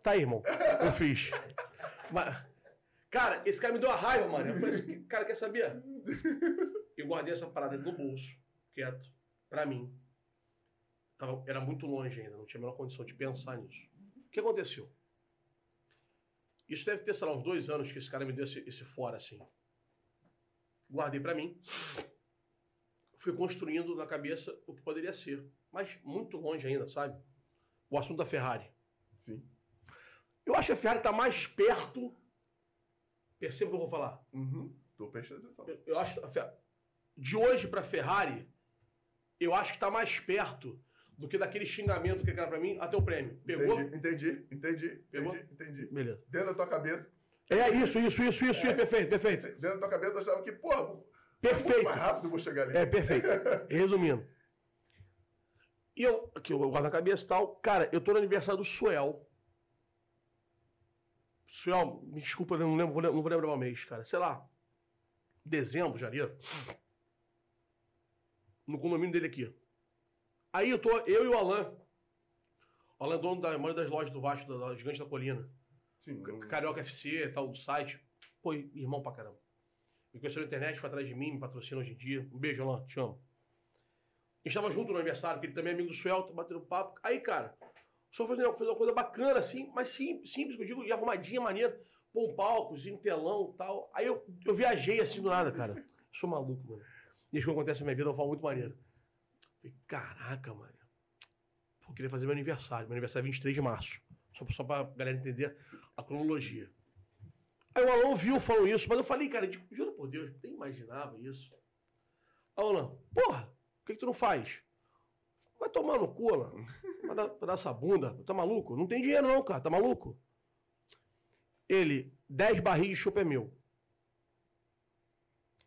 Tá aí, irmão, eu fiz. Mas, cara, esse cara me deu uma raiva, mano. Eu falei assim, cara, quer saber? Eu guardei essa parada no bolso, quieto, pra mim. Tava, era muito longe ainda, não tinha a menor condição de pensar nisso. O que aconteceu? Isso deve ter, sei lá, uns dois anos que esse cara me deu esse, esse fora, assim. Guardei pra mim. Fui construindo na cabeça o que poderia ser. Mas muito longe ainda, sabe? O assunto da Ferrari. Sim. Eu acho que a Ferrari tá mais perto. Perceba o que eu vou falar. Uhum. Tô prestando atenção. Eu, eu acho que a Fer- de hoje pra Ferrari, eu acho que tá mais perto do que daquele xingamento que era pra mim até o prêmio. Pegou? Entendi, entendi, entendi, Pegou? entendi, entendi. Beleza. Dentro da tua cabeça, É isso, isso, isso, isso, isso, perfeito, perfeito. dentro da tua cabeça, eu achava que, pô, é muito Perfeito. mais rápido eu vou chegar ali. É, perfeito. Resumindo. E eu, aqui eu guardo na cabeça e tal. Cara, eu tô no aniversário do Suel. Suel, me desculpa, eu não, lembro, não vou lembrar o mês, cara. Sei lá. Dezembro, janeiro. No condomínio dele aqui. Aí eu tô, eu e o Alan. O Alan é dono da maioria das lojas do Vasco, da, da Gigante da Colina. Sim, Carioca FC, tal, do site. Pô, irmão pra caramba. Me conheceu na internet, foi atrás de mim, me patrocina hoje em dia. Um beijo, Alan, te amo. A gente tava junto no aniversário, porque ele também é amigo do Suel, tá batendo papo. Aí, cara, o Suel fez uma, fez uma coisa bacana, assim, mas simples, simples, eu digo, e arrumadinha, maneira. Pô, um palco, um telão e tal. Aí eu, eu viajei assim do nada, cara. Sou maluco, mano. Isso que acontece na minha vida, eu falo muito maneiro. Falei, caraca, mano. Pô, eu queria fazer meu aniversário. Meu aniversário é 23 de março. Só, só pra galera entender a cronologia. Aí o Alan viu, falou isso, mas eu falei, cara, juro por Deus, nem imaginava isso. Aí o porra, por que, que tu não faz? Vai tomar no cu, Alan. Vai dar, vai dar essa bunda. Tá maluco? Não tem dinheiro não, cara. Tá maluco? Ele, 10 barris de chopp é meu.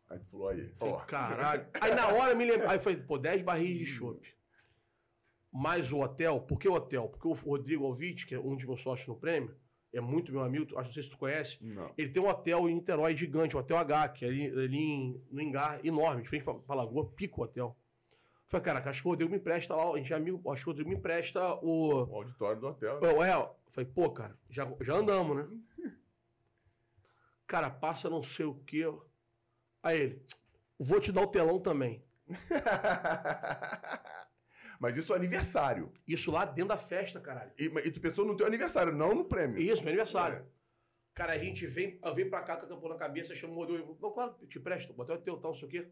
Aí tu falou aí, ó. caralho. Aí na hora eu me lembro. Aí eu falei, pô, 10 barris de chopp. Mais o hotel. Por que o hotel? Porque o Rodrigo Alvite, que é um de meus sócios no prêmio, é muito meu amigo, acho que não sei se tu conhece. Não. Ele tem um hotel em Niterói gigante, o Hotel H, que é ali, ali em, no Engar, enorme, de frente pra, pra Lagoa, pico o hotel. Falei, cara, acho que o Rodrigo me empresta lá, a gente é amigo, acho que o Rodrigo me empresta o. O auditório do hotel. né? Ué, ué, falei, pô, cara, já, já andamos, né? Cara, passa não sei o quê. Aí ele, vou te dar o telão também. Mas isso é aniversário. Isso lá dentro da festa, caralho. E, e tu pensou no teu aniversário, não no prêmio. Isso, meu aniversário. É. Cara, a gente vem, eu venho pra cá com a campo na cabeça, chama o Rodrigo. Não, claro, eu te presto, botei o teu tal, não sei o quê.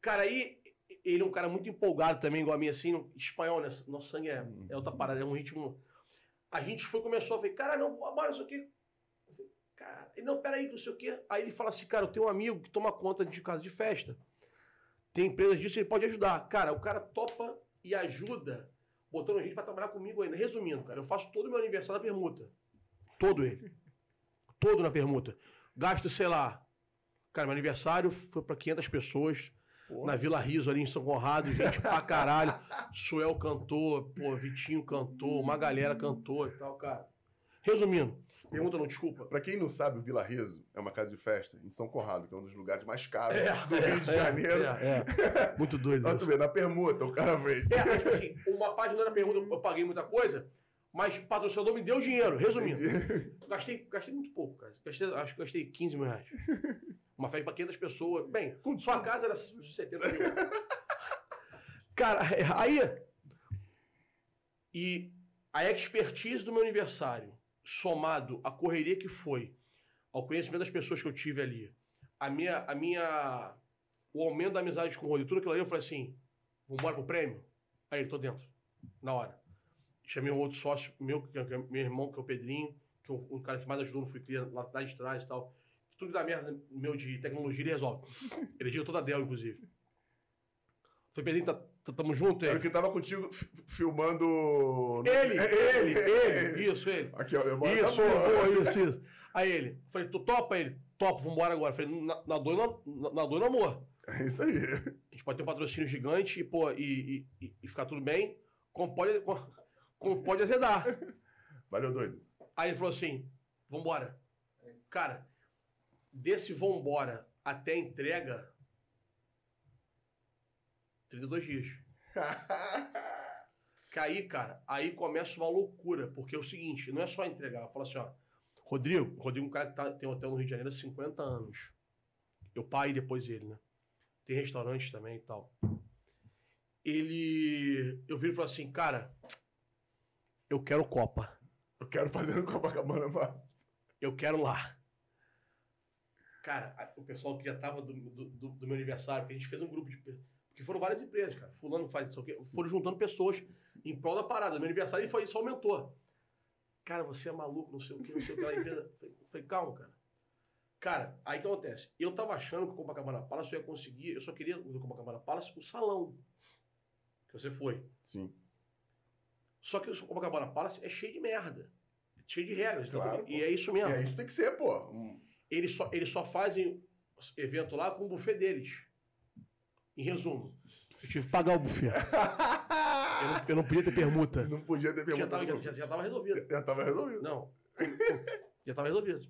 Cara, aí ele é um cara muito empolgado também, igual a mim, assim, espanhol, né? Nosso sangue é, é outra parada, é um ritmo. A gente foi, começou a ver, cara, não, bora isso aqui. Falei, Cara, ele, não, peraí, não sei o quê. Aí ele fala assim, cara, eu tenho um amigo que toma conta de casa de festa. Tem empresa disso, ele pode ajudar. Cara, o cara topa e ajuda, botando gente pra trabalhar comigo ainda. Resumindo, cara, eu faço todo o meu aniversário na permuta. Todo ele. Todo na permuta. Gasto, sei lá. Cara, meu aniversário foi pra 500 pessoas. Na Vila Riso, ali em São Conrado, gente pra caralho. Suel cantou, pô, Vitinho cantou, uma galera cantou e tal, cara. Resumindo, pergunta não, desculpa. Pra quem não sabe, o Vila Riso é uma casa de festa em São Conrado, que é um dos lugares mais caros É, do Rio de é, Janeiro. É, é. Muito doido Olha tu vê, na permuta, o cara fez. É, tipo assim, uma página era pergunta, eu paguei muita coisa, mas o patrocinador me deu dinheiro. Resumindo, gastei, gastei muito pouco, cara. Gastei, acho que gastei 15 mil reais. Uma festa pra 500 pessoas. Bem, sua casa era 70 mil. Cara, aí. E a expertise do meu aniversário, somado à correria que foi, ao conhecimento das pessoas que eu tive ali, a minha. A minha o aumento da amizade com o Rodrigo, tudo aquilo ali, eu falei assim: vambora pro prêmio? Aí ele, tô dentro. Na hora. Chamei um outro sócio meu, que é é meu irmão, que é o Pedrinho, que é um, cara que mais ajudou no Clear lá atrás de trás e tal. Tudo que dá merda meu de tecnologia, ele resolve. Ele é diretor da Dell, inclusive. Falei, Pedrinho, tá, tá- tamo junto? Era o Ele, que tava contigo f- filmando. no- ele, É, ele, ele, isso, ele. Aqui, ó, a memória tá Isso, boa. boa, isso, isso. Aí ele, falei, tu topa ele? Topa, vambora agora. Falei, na, na dor e na, na dor e no amor. É isso aí. A gente pode ter um patrocínio gigante e, pô, e, e, e- e ficar tudo bem, como pode, como pode azedar. Valeu, doido. Aí ele falou assim: vambora. Cara, desse vambora até entrega, 32 dias. Que aí, cara, aí começa uma loucura, porque é o seguinte, não é só entregar. Fala assim, ó, Rodrigo, Rodrigo é um cara que tá- tem hotel no Rio de Janeiro há 50 anos. Eu pai e depois ele, né? Tem restaurante também e tal. Ele. Eu vi ele falou assim, cara, eu quero Copa. Eu quero fazer no Copacabana, mas. eu quero lá. Cara, o pessoal que já tava do, do, do- meu aniversário, que a gente fez um grupo de. Porque foram várias empresas, cara. Fulano faz isso aqui. Foram juntando pessoas em prol da parada. Meu aniversário e foi, isso aumentou. Cara, você é maluco, não sei o que, não sei o que. lá, empresa. Falei, falei, calma, cara. Cara, aí o que acontece? Eu tava achando que o Copacabana Palace eu ia conseguir. Eu só queria do Copacabana Palace o salão. Que você foi. Sim. Só que o Copacabana Palace é cheio de merda. Cheio de regras. então, Claro, e pô. é isso E mesmo. é isso tem que ser, pô. Eles, só, eles só fazem evento lá com o buffet deles. Em resumo, eu tive que pagar o buffet. eu, não, eu não podia ter permuta. Não podia ter Já pergunta. tava, já, já, já tava resolvido. Já tava resolvido. Não. Já tava resolvido.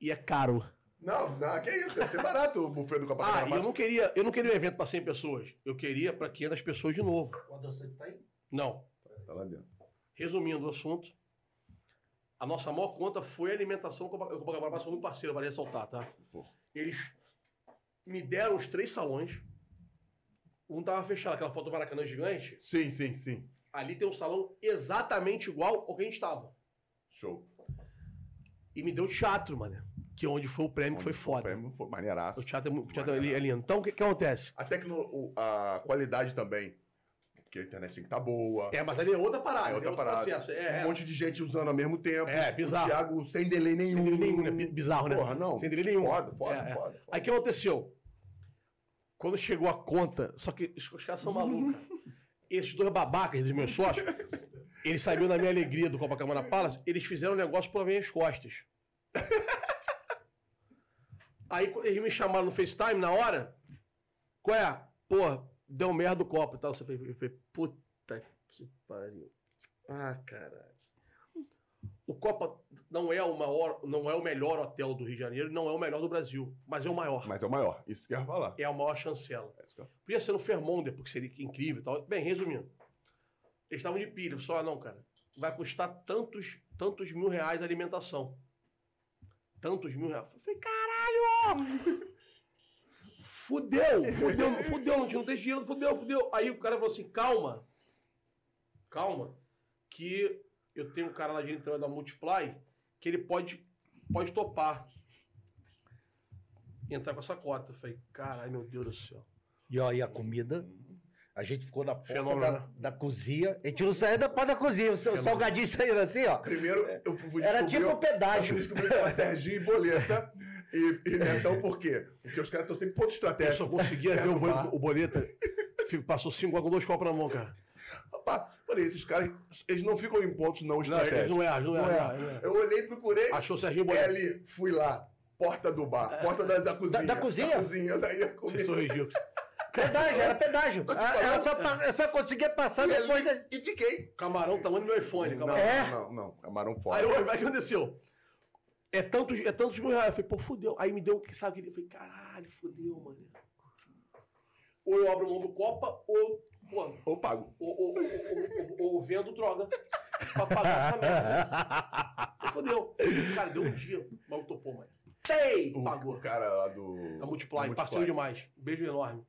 E é caro. Não, não, que isso, deve ser barato o buffet do Ah, Copacabana. e eu não queria, eu não queria um evento para 100 pessoas. Eu queria para 500 pessoas de novo. O adoçante tá aí? Não. Tá lá dentro. Resumindo o assunto, a nossa maior conta foi a alimentação. O Copacabana foi muito parceiro, vale ressaltar, tá? Eles me deram os três salões. Um tava fechado, aquela foto do Maracanã gigante. Sim, sim, sim. Ali tem um salão exatamente igual ao que a gente tava. Show. E me deu teatro, mano. Que é onde foi o prêmio, que foi O foda. prêmio Foi maneiraço. O teatro, é o teatro é lindo. Então, o que, que acontece? A, tecno, o- a qualidade também. Porque a internet tem que estar boa. É, mas ali é outra parada, É é outra outro parada. processo. É, Um é. monte de gente usando ao mesmo tempo. É, bizarro. O Thiago sem delay nenhum. Sem delay nenhum, né? Bi- Bizarro, né? Porra, não. Sem delay nenhum. Foda, foda, É, é. foda. foda. Aí o que aconteceu? Quando chegou a conta, só que os caras são malucos. Esses dois babacas dos meus sócios, eles sabiam da minha alegria do Copacabana Palace, eles fizeram um negócio pelas minhas costas. Aí eles me chamaram no FaceTime na hora. Qual é? Pô, deu merda do copo e tal. Você falei, puta que pariu. Ah, caralho. O Copa não é o maior, não é o melhor hotel do Rio de Janeiro, não é o melhor do Brasil, mas é o maior. Mas é o maior. Isso que eu ia falar. É a maior chancela. É eu- Podia ser no Fairmont, porque seria incrível e tal. Bem, resumindo. Eles estavam de pilha. Só, ah, não, cara. Vai custar tantos, tantos mil reais a alimentação. Tantos mil reais. Eu falei, caralho! Fudeu, fudeu, fudeu, não tinha não tem dinheiro, fudeu, fudeu. Aí o cara falou assim, calma. Calma. Que eu tenho um cara lá de dentro da Multiply que ele pode, pode topar. Entrar com essa cota. Eu falei, caralho, meu Deus do céu. E ó, e a comida? A gente ficou na porta Fenômeno, da, né? da cozinha. A gente não saía da porta da cozinha. O Fenômeno. salgadinho saindo assim, ó. Primeiro, eu fui Era descobrir- tipo pedágio. Eu descobri que era Serginho e Boleta. E, e Netão por quê? Porque os caras estão sempre ponto Eu estratégico. só conseguia ver o, o. Fico- Passou cinco com dois copos na mão, cara. Rapaz, falei, esses caras, eles não ficam em pontos não Não, eles estratégicos. não erram, não Não erram. é. não erram. Eu olhei, procurei, Achou o Serginho é Boleta. ali, fui lá. Porta do bar, porta da, da cozinha. da cozinha? Da cozinha, daí eu comi. Vocês são ridículos. Pedágio, era pedágio. Ela só, ela só conseguia passar E, depois da. ali, e fiquei. Camarão, tamanho do meu iPhone. Não, Camarão. É? não, não, camarão fora. Aí o que aconteceu? É tantos, é tantos mil reais. Eu falei, pô, fudeu. Aí me deu, sabe o que? Eu falei, caralho, fudeu, mano. Ou eu abro mão do Copa, ou, pô, Ou pago. ou, ou, ou, ou- vendo droga pra pagar essa merda. Aí Fudeu. Cara, deu um dia, mas topou, mano. Tem! O, Pagou. o cara lá do. Da Multiply, parceiro demais. Beijo enorme.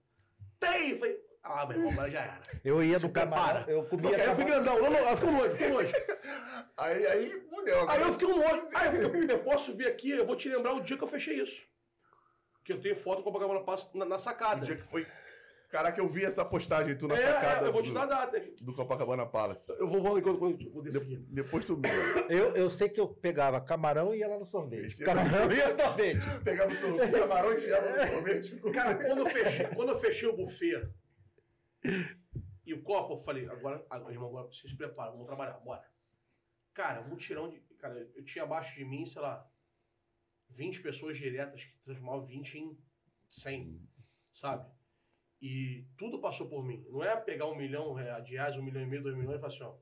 Tem! Falei, ah, meu irmão, agora já era. Eu ia no camarão. Eu comia. Aí eu fui grandão. Não, não, eu fiquei nojo, fiquei nojo. Aí, aí, fudeu. Aí eu fiquei um nojo. Aí eu falei, eu posso vir aqui, eu vou te lembrar o dia que eu fechei isso. Que eu tenho foto com a Copacabana Palace na, na O sacada. dia que foi. Caraca, eu vi essa postagem tu na é, sacada é, eu vou te do, dar a data. do Copacabana Palace. Eu vou, vou, quando, quando De- depois tu me. Eu, eu sei que eu pegava camarão e ia lá no sorvete. Camarão e ia no sorvete. Pegava o sorvete, camarão e enfiava no sorvete. Cara, quando eu fechei, quando eu fechei o buffet e o copo, eu falei, agora, agora, irmão, agora vocês se preparam, vamos trabalhar, bora. Cara, um mutirão de. Cara, eu tinha abaixo de mim, sei lá, 20 pessoas diretas que transformavam 20 em 100, sabe? E tudo passou por mim. Não é pegar um milhão de reais, um milhão e meio, dois milhões e falar assim, ó,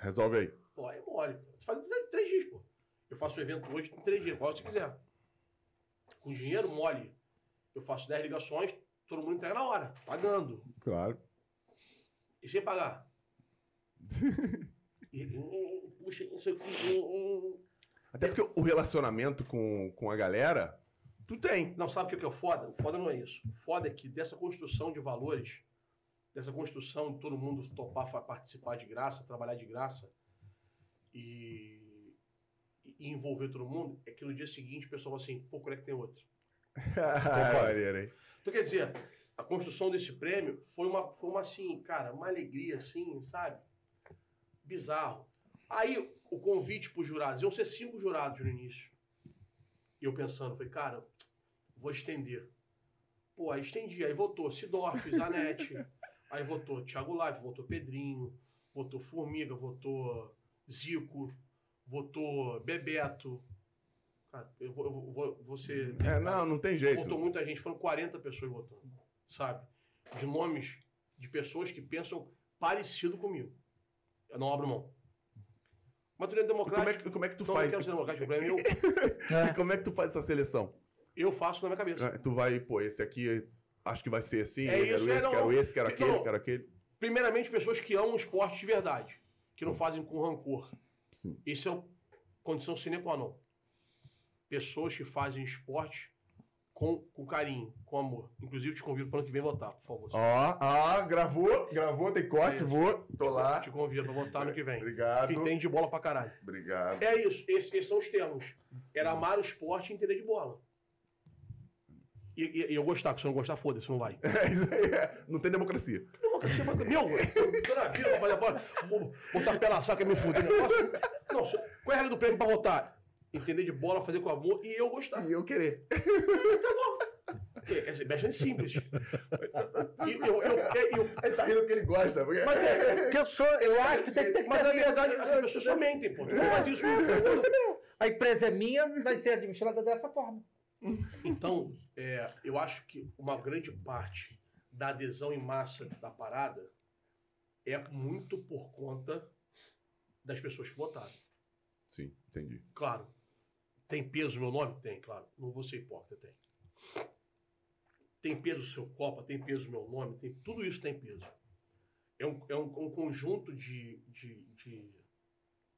Resolve aí. Pô, é mole. Faz três dias, pô. Eu faço o evento hoje em três dias, qual você quiser. Com dinheiro, mole. Eu faço 10 ligações, todo mundo entrega na hora, pagando. Claro. E sem pagar. E, puxa, isso aqui. e, e. Até porque o relacionamento com, com a galera, tu tem. Não, sabe o que é que é o foda? O foda não é isso. O foda é que dessa construção de valores, dessa construção de todo mundo topar participar de graça, trabalhar de graça, e e envolver todo mundo é que no dia seguinte o pessoal fala assim, pô, quando é que tem outro? Maneiro, hein? Então, quer dizer, a construção desse prêmio foi uma, foi uma assim, cara, uma alegria, assim, sabe? Bizarro. Aí, o convite para os jurados, iam ser cinco jurados no início. E eu pensando, falei, cara, vou estender. Pô, aí estendi, aí votou Sidorf, Zanetti, aí votou Thiago Live, votou Pedrinho, votou Formiga, votou Zico, votou Bebeto. Cara, eu vou, eu vou, vou, vou ser. É, não, não tem jeito. Votou muita gente, foram 40 pessoas votando, sabe? De nomes de pessoas que pensam parecido comigo. Eu não abro mão. Mas tu não é E como, é democrático. que, como é que tu então eu faz? não quero ser democrático, o problema é eu. E como é que tu faz essa seleção? Eu faço na minha cabeça. É, Tu vai, pô, esse aqui acho que vai ser assim, É eu quero isso, é, esse, não, quero não. esse, quero Não. aquele, quero aquele. Primeiramente, pessoas que amam o esporte de verdade, que não fazem com rancor. Sim. Isso é condição sine qua non. Pessoas que fazem esporte com, com carinho, com amor. Inclusive, te convido para ano que vem votar, por favor. Ó, ó, gravou, gravou, tem corte, É vou, tô lá. Te convido para votar ano que vem. Obrigado. Que entende de bola pra caralho. Obrigado. É isso, esses, esses são os termos. Era amar o esporte e entender de bola. E, e- e eu gostar, porque se eu não gostar, foda-se, não vai. É isso aí, é. não tem democracia. Democracia, mas- Meu, toda vida, pra fazer bola, vou botar pé na saca e me fuder. Não, qual é a regra do prêmio pra votar? Entender de bola, fazer com amor e eu gostar. E eu querer. É, é bastante simples. E eu, eu, eu- Ele tá rindo porque ele gosta. Porque... Mas é, porque eu sou, eu acho que tem que ter que mas na assim. verdade, as pessoas só mentem, pô. Tu não faz isso. A empresa é minha, vai ser administrada dessa forma. Então, é, eu acho que uma grande parte da adesão em massa da parada é muito por conta das pessoas que votaram. Sim, entendi. Claro. Tem peso o meu nome? Tem, claro. Não vou ser hipócrita, tem. Tem peso o seu Copa, tem peso o meu nome, tem, tudo isso tem peso. É um, é um, um conjunto de, de, de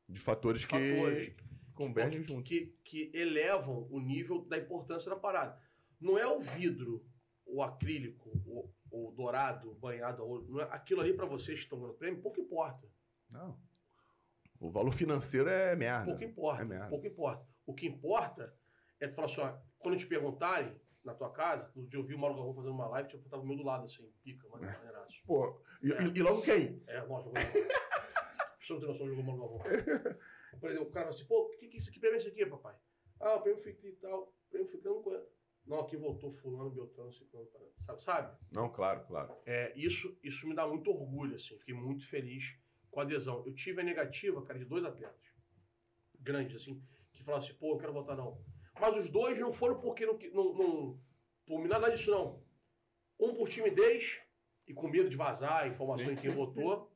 De fatores, fatores que convergem que, juntos. que, que elevam o nível da importância da parada. Não é o vidro, o acrílico, o, o dourado, banhado a ouro. É, aquilo ali para vocês que estão ganhando prêmio, pouco importa. Não. O valor financeiro é merda. Pouco importa. É merda. pouco importa. O que importa é tu falar assim, ó, quando te perguntarem na tua casa, no dia eu vi o Mauro Galvão fazendo uma live, tipo, tava do meu lado assim, pica, É. mano, maneiraço. Pô, e, e- e logo quem? É, nós. A pessoa não tem noção, jogou Mauro Galvão. Por exemplo, o cara fala assim, pô, o que, que, isso- que prêmio é esse aqui, papai? Ah, o prêmio fica e tal, o prêmio ficando com. Não, aqui voltou fulano, Beltrano, Ciclano, sabe? sabe? Não, claro, claro. É, isso, isso me dá muito orgulho, assim. Fiquei muito feliz com a adesão. Eu tive a negativa, cara, de dois atletas grandes, assim, que falaram assim, pô, eu quero votar não. Mas os dois não foram porque não, não, não por nada disso, não. Um por timidez e com medo de vazar informações de quem votou.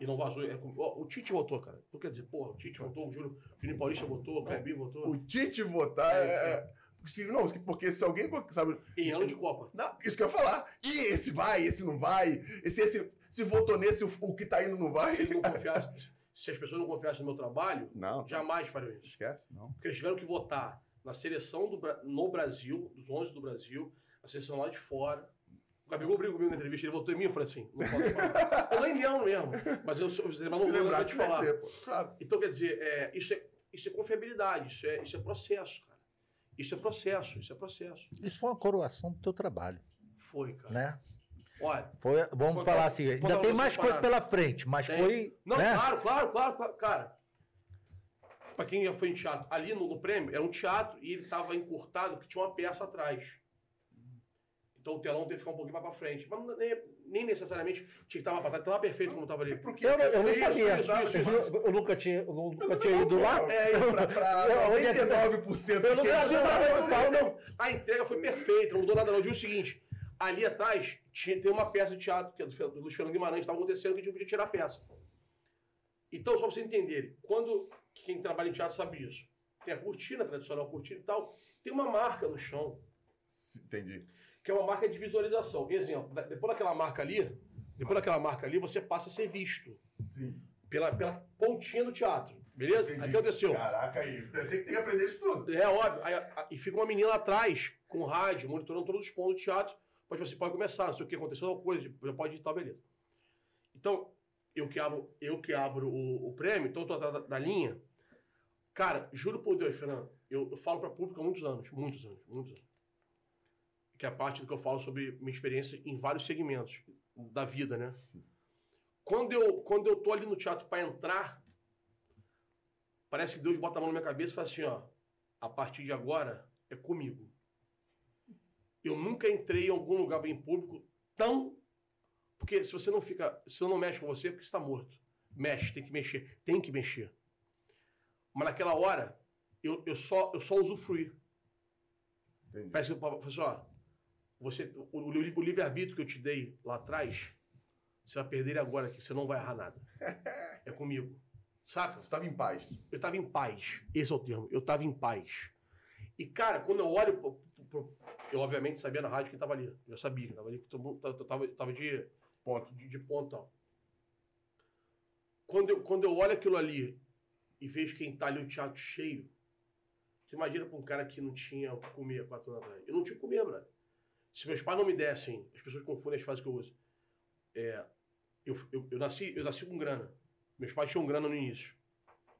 E não vazou. É, ó, o Tite votou, cara. Então quer dizer, porra, o Tite votou, o Júlio, o Juninho Paulista votou, o Clebinho votou. O Tite votar É, é. é- Se, não, porque se alguém sabe. Em ano de Copa. Não, isso que eu ia falar. E esse vai, esse não vai. Esse, esse, se votou nesse, o, o que tá indo não vai. Se ele não confiasse, se as pessoas não confiassem no meu trabalho, Não, jamais fariam isso. esquece, não. Porque eles tiveram que votar na seleção do, no Brasil, dos 11 do Brasil, a seleção lá de fora. O Gabigol brigou comigo na entrevista, ele votou em mim, eu falei assim, não pode falar. eu nem lembro mesmo, mas eu, eu, eu não Se vou lembrar, te se falar. pô. Claro. Então, quer dizer, é, isso, é, isso é confiabilidade, isso é, isso é processo, cara. Isso é processo, isso é processo. Isso foi uma coroação do teu trabalho, Foi, cara. né? Olha, Foi, vamos Foi- falar assim, ainda tem mais coisa pela frente, mas Tem. foi, Não, né? claro, claro, claro, claro, cara. Pra quem já foi em teatro, ali no, no prêmio era um teatro e ele tava encurtado porque tinha uma peça atrás. Então o telão teve que ficar um pouquinho mais pra frente. Mas não- nem, nem necessariamente tinha que estar mais pra trás, tava perfeito como tava ali. Porque Eu, não- eu não sabia. isso, isso, isso. Eu, eu nunca tinha, eu nunca tinha ido lá. É, pra, pra Eu- onde é que- 99%. Eu não que sabia. A entrega foi perfeita, não mudou nada não. Eu digo o seguinte, ali atrás tinha, tem uma peça de teatro, que é do, do Luiz Fernando Guimarães, estava acontecendo que a gente podia tirar a peça. Então, só pra vocês entenderem, quando quem trabalha em teatro sabe isso, tem a cortina, a tradicional cortina e tal, tem uma marca no chão, Entendi. que é uma marca de visualização. Exemplo, depois daquela marca ali, depois daquela marca ali, você passa a ser visto Sim. pela, pela pontinha do teatro, beleza? Aí aconteceu? Caraca, aí. Tem, que aprender isso tudo. É óbvio. Aí, a- e fica uma menina atrás, com rádio, monitorando todos os pontos do teatro. Pode, você pode começar, não sei o que aconteceu, alguma coisa, já pode editar, beleza. Então, eu que abro, eu que abro o, o prêmio, então eu tô atrás da, da linha. Cara, juro por Deus, Fernando, eu, eu falo para público há muitos anos, muitos anos, muitos anos. Que é a parte do que eu falo sobre minha experiência em vários segmentos da vida, né? Quando eu, quando eu tô ali no teatro para entrar, parece que Deus bota a mão na minha cabeça e fala assim, ó, a partir de agora é comigo. Eu nunca entrei em algum lugar bem público tão porque se você não fica, se eu não mexe com você, é porque você está morto. Mexe, tem que mexer, tem que mexer. Mas naquela hora, eu, eu só eu só usufruí. Entendi. Parece que eu falei assim, ó, você, o, o, o livre-arbítrio que eu te dei lá atrás, você vai perder ele agora aqui, você não vai errar nada. É comigo. Saca? Tu tava em paz. Eu tava em paz. Esse é o termo. Eu tava em paz. E, cara, quando eu olho. Eu, obviamente, sabia na rádio que tava ali. Eu sabia que tava ali. que todo mundo- tava, tava de, Ponto. de, de pontão. Quando eu, quando eu olho aquilo ali e vejo quem tá ali o teatro cheio, você imagina pra um cara que não tinha o que comer quatro anos atrás. Eu não tinha o que comer, brother. Se meus pais não me dessem, as pessoas confundem as frases que eu uso. É, eu, eu, eu, nasci, eu nasci com grana. Meus pais tinham grana no início.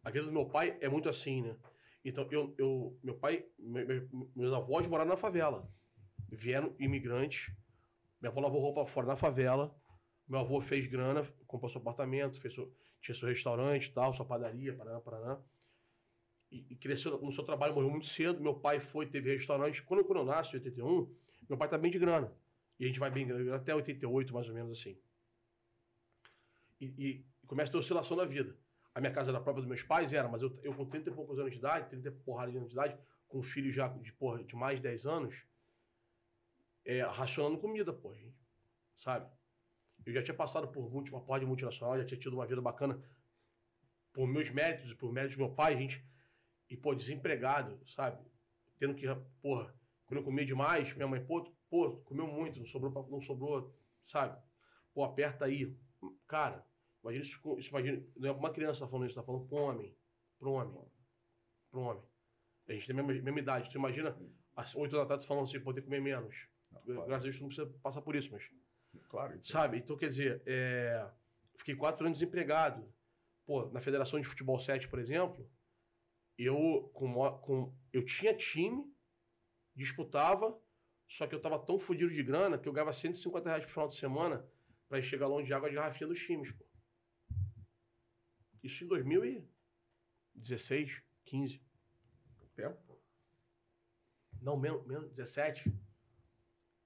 A vida do meu pai é muito assim, né? Então, eu, eu, meu pai, me- me- meus avós moraram na favela. Vieram imigrantes. Minha avó lavou roupa fora na favela. Meu avô fez grana, comprou seu apartamento, fez seu, tinha seu restaurante e tal, sua padaria, Paraná, Paraná. E, e cresceu no seu trabalho, morreu muito cedo. Meu pai foi, teve restaurante. Quando, quando eu nasci, em 81, meu pai tá bem de grana. E a gente vai bem grana, até 88, mais ou menos assim. E, e começa a ter oscilação na vida. A minha casa era própria dos meus pais, era, mas eu, eu com 30 e poucos anos de idade, 30 e porrada de anos de idade, com um filho já de, porra, de mais de 10 anos, é, racionando comida, pô, gente. Sabe? Eu já tinha passado por uma porra de multinacional, já tinha tido uma vida bacana por meus méritos, por méritos do meu pai, gente. E, pô, desempregado, sabe? Tendo que, porra, quando eu comia demais, minha mãe, pô, pô, comeu muito, não sobrou, não sobrou, sabe? Pô, aperta aí. Cara, imagina isso, com- isso imagina, não é uma criança tá falando isso, tá falando pra um homem. Pra um homem. Pra um homem. A gente tem a mesma, mesma idade. Tu imagina, às 8 da tarde, tu falando assim, poder comer menos. claro. Graças a Deus, tu não precisa passar por isso, mas Claro. então. Sabe? Então, quer dizer, é, fiquei quatro anos desempregado. Pô, na Federação de Futebol 7, por exemplo, eu, com, com, eu tinha time, disputava, só que eu tava tão fodido de grana que eu ganhava 150 reais por final de semana pra ir chegar longe de água de garrafinha dos times, pô. Isso em 2016, 15. Tempo. Não, menos, menos 17.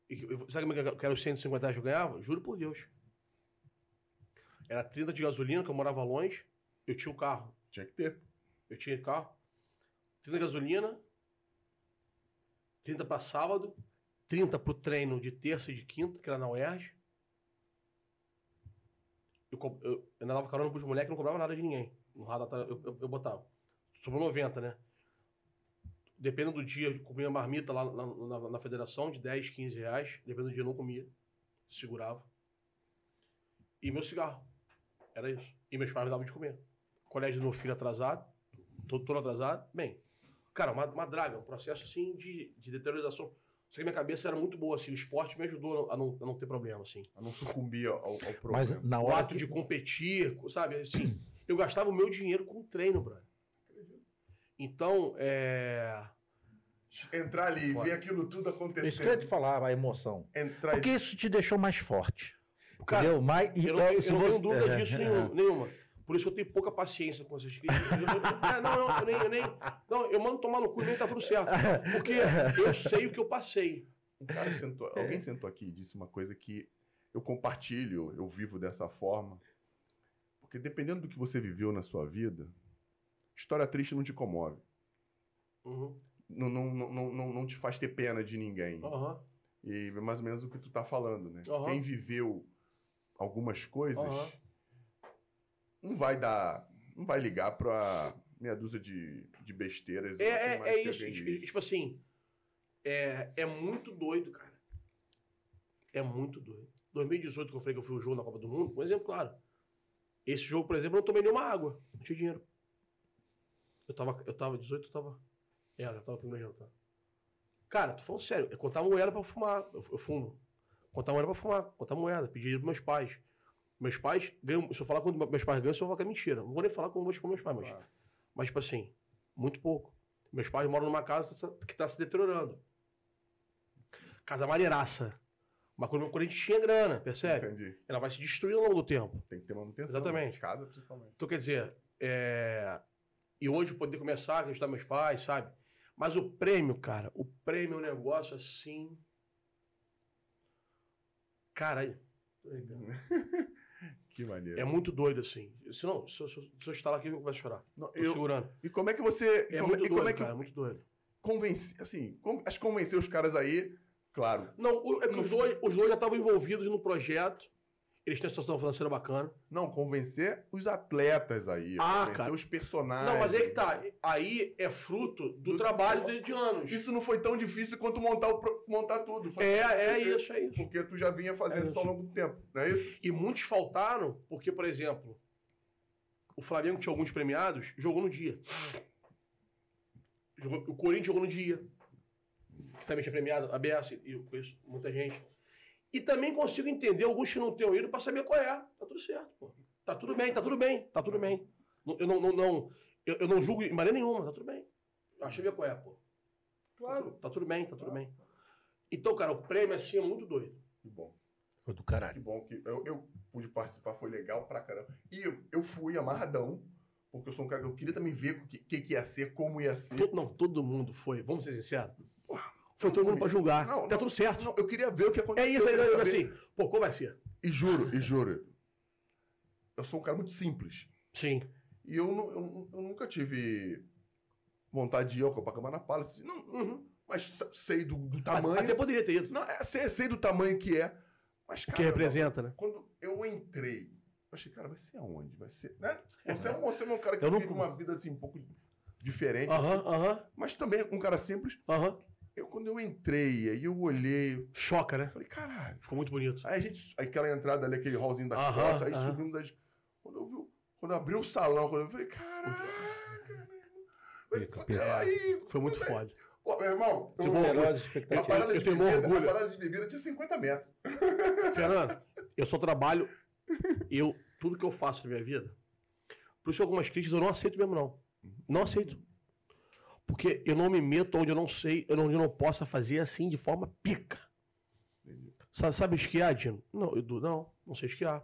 E eu- sabe como é que era os 150 reais que eu ganhava? Juro por Deus. Era 30 de gasolina, que eu morava longe. Eu tinha o carro. Tinha que ter. Eu tinha carro. 30 de gasolina. 30 para sábado. 30 pro treino de terça e de quinta, que era na UERJ. Eu, eu, eu dava carona pros moleques, não cobrava nada de ninguém. No radar eu, eu, eu botava. Sobrou 90, né? Dependendo do dia, eu comia marmita lá na, na, na federação, de 10, 15 reais. Dependendo do dia, eu não comia. Segurava. E meu cigarro. Era isso. E meus pais me davam de comer. Colégio do meu filho atrasado. Todo, todo atrasado. Bem, cara, uma, uma draga. Um processo, assim, de, de deteriorização. Só que minha cabeça era muito boa, assim. O esporte me ajudou a não, a não ter problema, assim. A não sucumbir ao, ao problema. Mas na O hora ato que... de competir, sabe? Assim, eu gastava o meu dinheiro com treino, brother. Então, é... Entrar ali e ver aquilo tudo Isso que eu ia te acontecendo. falar, a emoção. Entrar Porque isso te deixou mais forte. Cara, entendeu? Mas, Eu não, tenho- se eu não você- tenho dúvida é, disso é, nenhuma, nenhuma. Por isso que eu tenho pouca paciência com essas críticas. Eu- eu- é, não, eu, eu nem, eu nem. Não, eu mando tomar no cu e nem tá tudo certo. Porque eu sei o que eu passei. Um cara sentou, alguém sentou aqui e disse uma coisa que eu compartilho, eu vivo dessa forma. Porque dependendo do que você viveu na sua vida, história triste não te comove. Uhum. Não, não, não, não, não- não te faz ter pena de ninguém. Aham. E é mais ou menos o que tu tá falando, né? Aham. Quem viveu algumas coisas. Não vai dar. Não vai ligar pra meia dúzia de, de besteiras. É, é, é isso. Tipo, assim, é, é muito doido, cara. É muito doido. 2018, que eu falei que eu fui o jogo na Copa do Mundo, um exemplo claro. Esse jogo, por exemplo, eu não tomei nenhuma água. Não tinha dinheiro. Eu tava, eu tava 18, eu tava. É, eu tava primeiro jantar. Cara, tô falando sério. Eu contar moeda pra fumar. Eu, eu fumo. Contar moeda pra fumar. Contar moeda. Dinheiro pros meus pais. Meus pais ganham. Se eu falar quando meus pais ganham, eu vou falar que é mentira. Não vou nem falar como eu vou com meus pais, mas. Claro. Mas, tipo assim, Muito pouco. Meus pais moram numa casa que está se deteriorando. Casa maneiraça. Mas quando, quando a gente tinha grana, percebe? Entendi. Ela vai se destruir ao longo do tempo. Tem que ter manutenção. Exatamente. né? Casa, principalmente. Então, quer dizer, é... e hoje poder começar a acreditar meus pais, sabe? Mas o prêmio, cara, o prêmio é um negócio assim. Caralho. Que maneiro. É muito doido, assim. Se não, se eu, se eu, estalar aqui, eu começo a chorar. Não, eu- segurando. E como é que você. É como, muito e doido, é que cara, é muito doido. convence. Assim, como, acho que convencer os caras aí, claro. Não, o- é que os dois, os dois já estavam envolvidos no projeto. Eles têm uma situação financeira bacana. Não, convencer os atletas aí. Ah, convencer cara. os personagens. Não, mas aí que tá. Aí é fruto do, Do- trabalho de, de anos. Isso não foi tão difícil quanto montar, o montar tudo. Foi É, é isso, é isso. Porque tu já vinha fazendo É isso ao longo do tempo, não é isso? E muitos faltaram, porque, por exemplo, o Flamengo tinha alguns premiados, jogou no dia. Jogou- o Corinthians jogou no dia. Que também tinha premiado, a BS, e eu conheço muita gente. E também consigo entender alguns que não tenham ido pra saber qual é. Tá tudo certo, pô. Tá tudo bem, tá tudo bem, tá tudo bem. Eu não, não, não- eu, eu não julgo de maneira nenhuma, tá tudo bem. Acho ver qual é, pô. Claro. Tá tudo bem, tá tudo bem. Então, cara, o prêmio assim é muito doido. Que bom. Foi do Que caralho. bom que eu, eu pude participar, foi legal pra caramba. E eu, eu fui amarradão, porque eu sou um cara que eu queria também ver o que, que, que ia ser, como ia ser. Não, todo mundo foi, vamos ser sinceros. Foi todo mundo pra julgar. Não, tá não, tudo certo. Não, eu queria ver o que é aconteceu. isso, eu aí, eu assim, pô, qual vai ser? E juro, e juro, eu sou um cara muito simples. Sim. E eu, eu eu nunca tive vontade de ir ao Copacabana Palace. Não, Uhum. mas sei do, do tamanho. Até poderia ter ido. Não, é, sei, sei do tamanho que é. Mas, que cara, representa, né? quando eu entrei, eu achei, cara, vai ser aonde? Vai ser. Né? Você, é um, você é um cara que Eu não- vive uma vida assim, um pouco diferente, Aham, assim, aham, mas também um cara simples. aham. Eu, quando eu entrei, aí eu olhei, Choca, né? falei, caralho. Ficou muito bonito. Aí a gente, aquela entrada ali, aquele hallzinho das Aham, fotos, aí aham. subindo das. Quando eu vi, quando eu abri o salão, quando eu falei, caraca, meu irmão. Eu falei, Aí, Foi muito foda. Pô, meu irmão, Tem eu- bom- a expectativas. parada eu de tenho bebida, orgulho. a parada de bebida tinha 50 metros. Fernando, eu só trabalho, eu, tudo que eu faço na minha vida, por isso que algumas críticas eu não aceito mesmo, não. Não aceito. Porque eu não me meto onde eu não sei, onde eu não possa fazer assim de forma pica. Sabe, sabe esquiar, Dino? Não, Edu, não, não sei esquiar.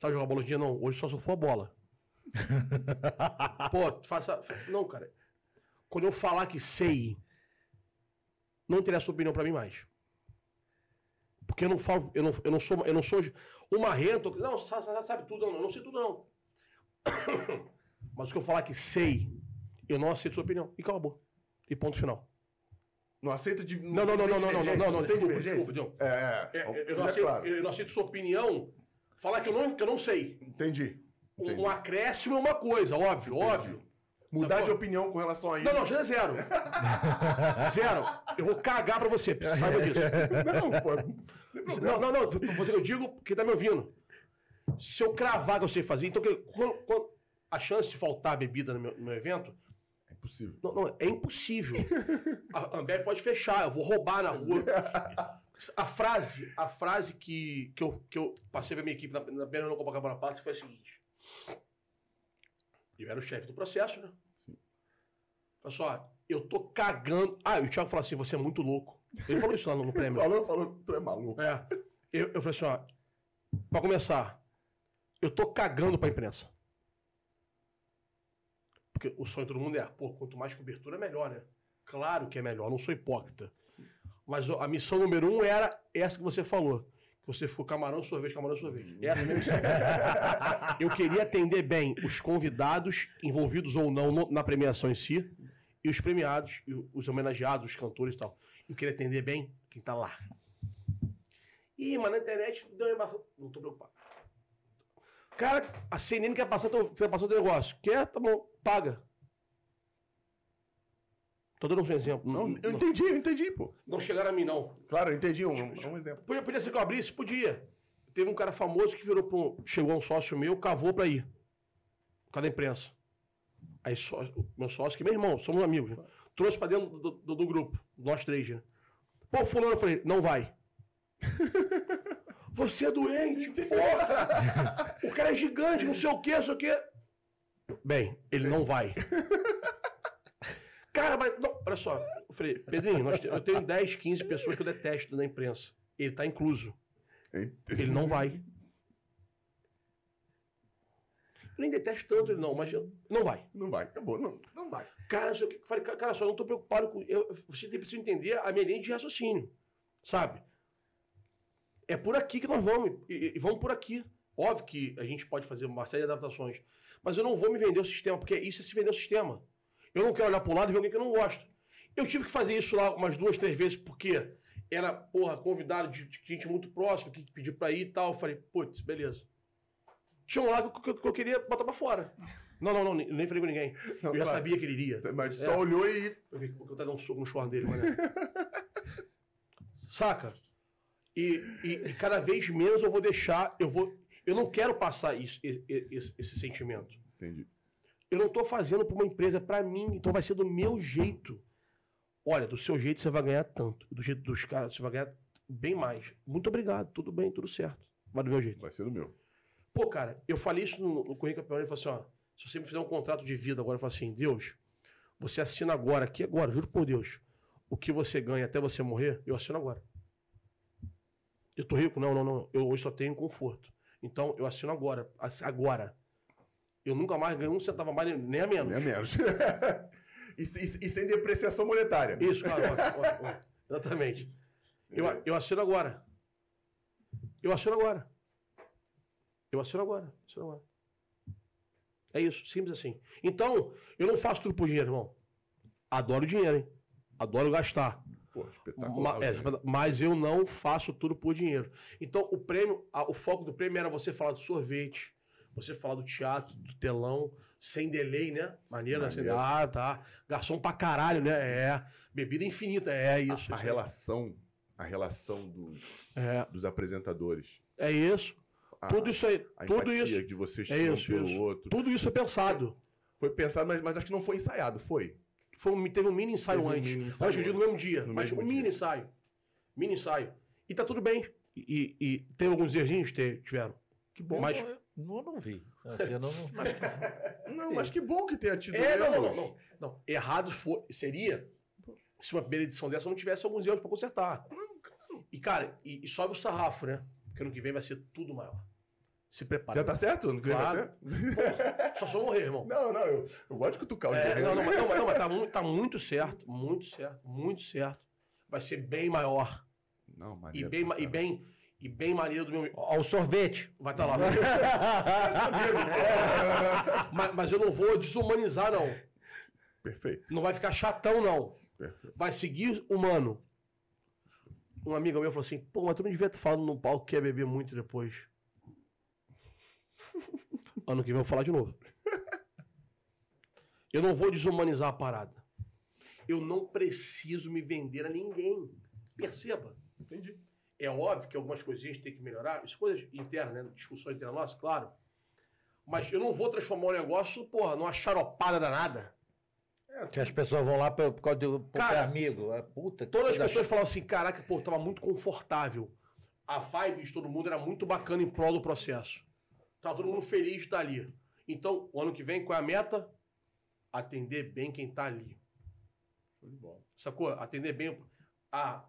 Sabe jogar bola de dia? Não, hoje só se for a bola. Pô, faça. Não, cara. Quando eu falar que sei, não interessa a opinião pra mim mais. Porque eu não falo, eu não, eu não sou, eu não sou o marrento, não, sabe, sabe- sabe tudo, não, eu não sei tudo, não. Mas o que eu falar que sei, eu não aceito sua opinião. E acabou. E ponto final. Não aceita de. Não, não, não, não, não, não, não, não, não, tem desculpa, desculpa, É, é. É, Vamos eu, não deixar aceito, claro. eu não aceito sua opinião. Falar que eu não, que eu não sei. Entendi. Entendi. um acréscimo é uma coisa, óbvio, Entendi. óbvio. Mudar Sacou? de opinião com relação a isso. Não, não, já é zero. zero. Eu vou cagar pra você, saiba disso. Não, pô. Não, não, não, você que eu digo porque tá me ouvindo. Se eu cravar que eu sei fazer, então quando- quando- a chance de faltar bebida no meu, no meu evento, É impossível. não, não, é impossível. A Ambev pode fechar, eu vou roubar na rua. A frase, a frase que, que, eu, que eu passei pra minha equipe na, na Pena no Copacabana Passa foi a seguinte. Eu era o chefe do processo, né? Sim. Falei só, eu tô cagando. Ah, e o Thiago falou assim: você é muito louco. Ele falou isso lá no, no prêmio. Falou, falou, tu é maluco. É. Eu, eu falei assim, ó. Pra começar, eu tô cagando pra imprensa. Porque o sonho de todo mundo é, pô, quanto mais cobertura, melhor, né? Claro que é melhor, não sou hipócrita. Mas a missão número um era essa que você falou. Que você ficou camarão, sorvete, camarão, sorvete. Essa é a minha missão. eu queria atender bem os convidados, envolvidos ou não no- na premiação em si, e os premiados, e os homenageados, os cantores e tal. Eu queria atender bem quem tá lá. Ih, mas na internet deu uma embaçada. Não tô preocupado. Cara, a CNN quer passar teu, quer passar teu negócio. Quer? Tá bom, paga. Tô dando um exemplo. Não, Não, eu não, entendi, eu entendi, pô. não chegaram a mim, não. Claro, eu entendi. Um, um, exemplo. Podia, podia ser que eu abrisse? Podia. Teve um cara famoso que virou pra um, chegou um sócio meu, cavou pra ir. Por causa da imprensa. Aí só, meu sócio, que é meu irmão, somos amigos, né? trouxe pra dentro do, do- do grupo, nós três, né? Pô, fulano, eu falei, não vai. Você é doente, porra! O cara é gigante, não sei o quê, não sei o quê. Bem, ele não vai. Cara, mas. Não, olha só. Eu falei, Pedrinho, nós eu tenho 10, 15 pessoas que eu detesto na imprensa. Ele tá incluso. Ele não vai. Eu nem detesto tanto ele, não, mas eu- não vai. Não vai, acabou. Não, não vai. Cara, só que- falei, cara, só não tô preocupado com. Eu, você precisa entender a minha linha de raciocínio. Sabe? É por aqui que nós vamos. E, e vamos por aqui. Óbvio que a gente pode fazer uma série de adaptações. Mas eu não vou me vender o sistema, porque isso é se vender o sistema. Eu não quero olhar pro lado e ver alguém que eu não gosto. Eu tive que fazer isso lá umas duas, três vezes, porque era, porra, convidado de, de gente muito próxima, que pediu pra ir e tal. Eu falei, putz, beleza. Tinha um lá que, eu- que que eu queria botar pra fora. Não, não, não, nem nem falei com ninguém. Não, eu já claro. sabia que ele iria. Mas É. só olhou e. Eu vi que eu dar um soco no churro dele, mané. Saca? E, e, cada vez menos eu vou deixar, eu vou. Eu não quero passar isso, esse, esse sentimento. Entendi. Eu não tô fazendo pra uma empresa pra mim, então vai ser do meu jeito. Olha, do seu jeito você vai ganhar tanto. Do jeito dos caras você vai ganhar bem mais. Muito obrigado, tudo bem, tudo certo. Vai do meu jeito. Vai ser do meu. Pô, cara, eu falei isso no, no Correio Campeão, ele falou assim, ó, se você me fizer um contrato de vida agora, eu falo assim, Deus, você assina agora, aqui agora, juro por Deus, o que você ganha até você morrer, eu assino agora. Eu tô rico? Não, não, não. Eu hoje só tenho conforto. Então, eu assino agora. Agora. Eu nunca mais ganho um centavo a mais, nem- a menos. Nem a menos. e, se- e sem depreciação monetária. Isso, claro. ó, ó, ó. Exatamente. Eu, eu assino agora. Eu assino agora. Eu assino agora. Assino agora. É isso, simples assim. Então, eu não faço tudo por dinheiro, irmão. Adoro dinheiro, hein? Adoro gastar. Pô, espetacular. Ma- é, mas eu não faço tudo por dinheiro. Então, o prêmio, a- o foco do prêmio era você falar do sorvete, você falar do teatro, do telão, sem delay, né? Maneiro, né? Sem- Maneiro. Ah, tá. Garçom pra caralho, né? É. Bebida infinita, é isso. a, a isso relação, a relação dos, É, dos apresentadores. é isso. A, tudo isso aí. a Tudo isso. de vocês É isso, pelo isso. outro. Tudo isso é pensado. Foi pensado, mas, mas acho que não foi ensaiado, foi. Foi, um- teve um mini ensaio Teve um antes. mini Antes ensaio eu digo no mesmo dia. No mas mesmo um mini dia. ensaio. Mini ensaio. E tá tudo bem. E, e teve alguns errinhos? Te- Tiveram. Que bom. Mas- Eu não, eu não vi. Eu não, Não, mas que bom que tenha tido É, não, não, erros. não, não, não. Errado foi, seria se uma primeira edição dessa não tivesse alguns erros pra consertar. E, cara, e, e sobe o sarrafo, né? Porque ano que vem vai ser tudo maior. Se prepara. Já tá certo? Não Claro. bater? Só só morrer, irmão. Não, não, eu, eu gosto de cutucar o É, terreno. não, não, mas, não, mas- não, mas tá, mu- tá muito certo, muito certo, muito certo. Vai ser bem maior. Não, E maneiro, bem, ma- e bem, e bem maneiro do meu. Ó, o sorvete. Vai estar lá. mas, mas eu não vou desumanizar, não. Perfeito. Não vai ficar chatão, não. Perfeito. Vai seguir humano. Um amigo meu falou assim: pô, mas tu não devia ter falado no palco que ia beber muito depois. Ano que vem eu vou falar de novo. Eu não vou desumanizar a parada. Eu não preciso me vender a ninguém. Perceba. Entendi. É óbvio que algumas coisinhas tem que melhorar. Isso coisas internas, né? Discussão interna nossa, claro. Mas eu não vou transformar o negócio, porra, numa charopada danada. Que as pessoas vão lá por, por causa do por Cara, amigo. É, puta, Todas as pessoas falavam assim, caraca, pô, tava muito confortável. A vibe de todo mundo era muito bacana em prol do processo. Tava todo mundo feliz de estar ali. Então, o ano que vem, qual é a meta? Atender bem quem tá ali. Show de bola. Sacou? Atender bem. Ah,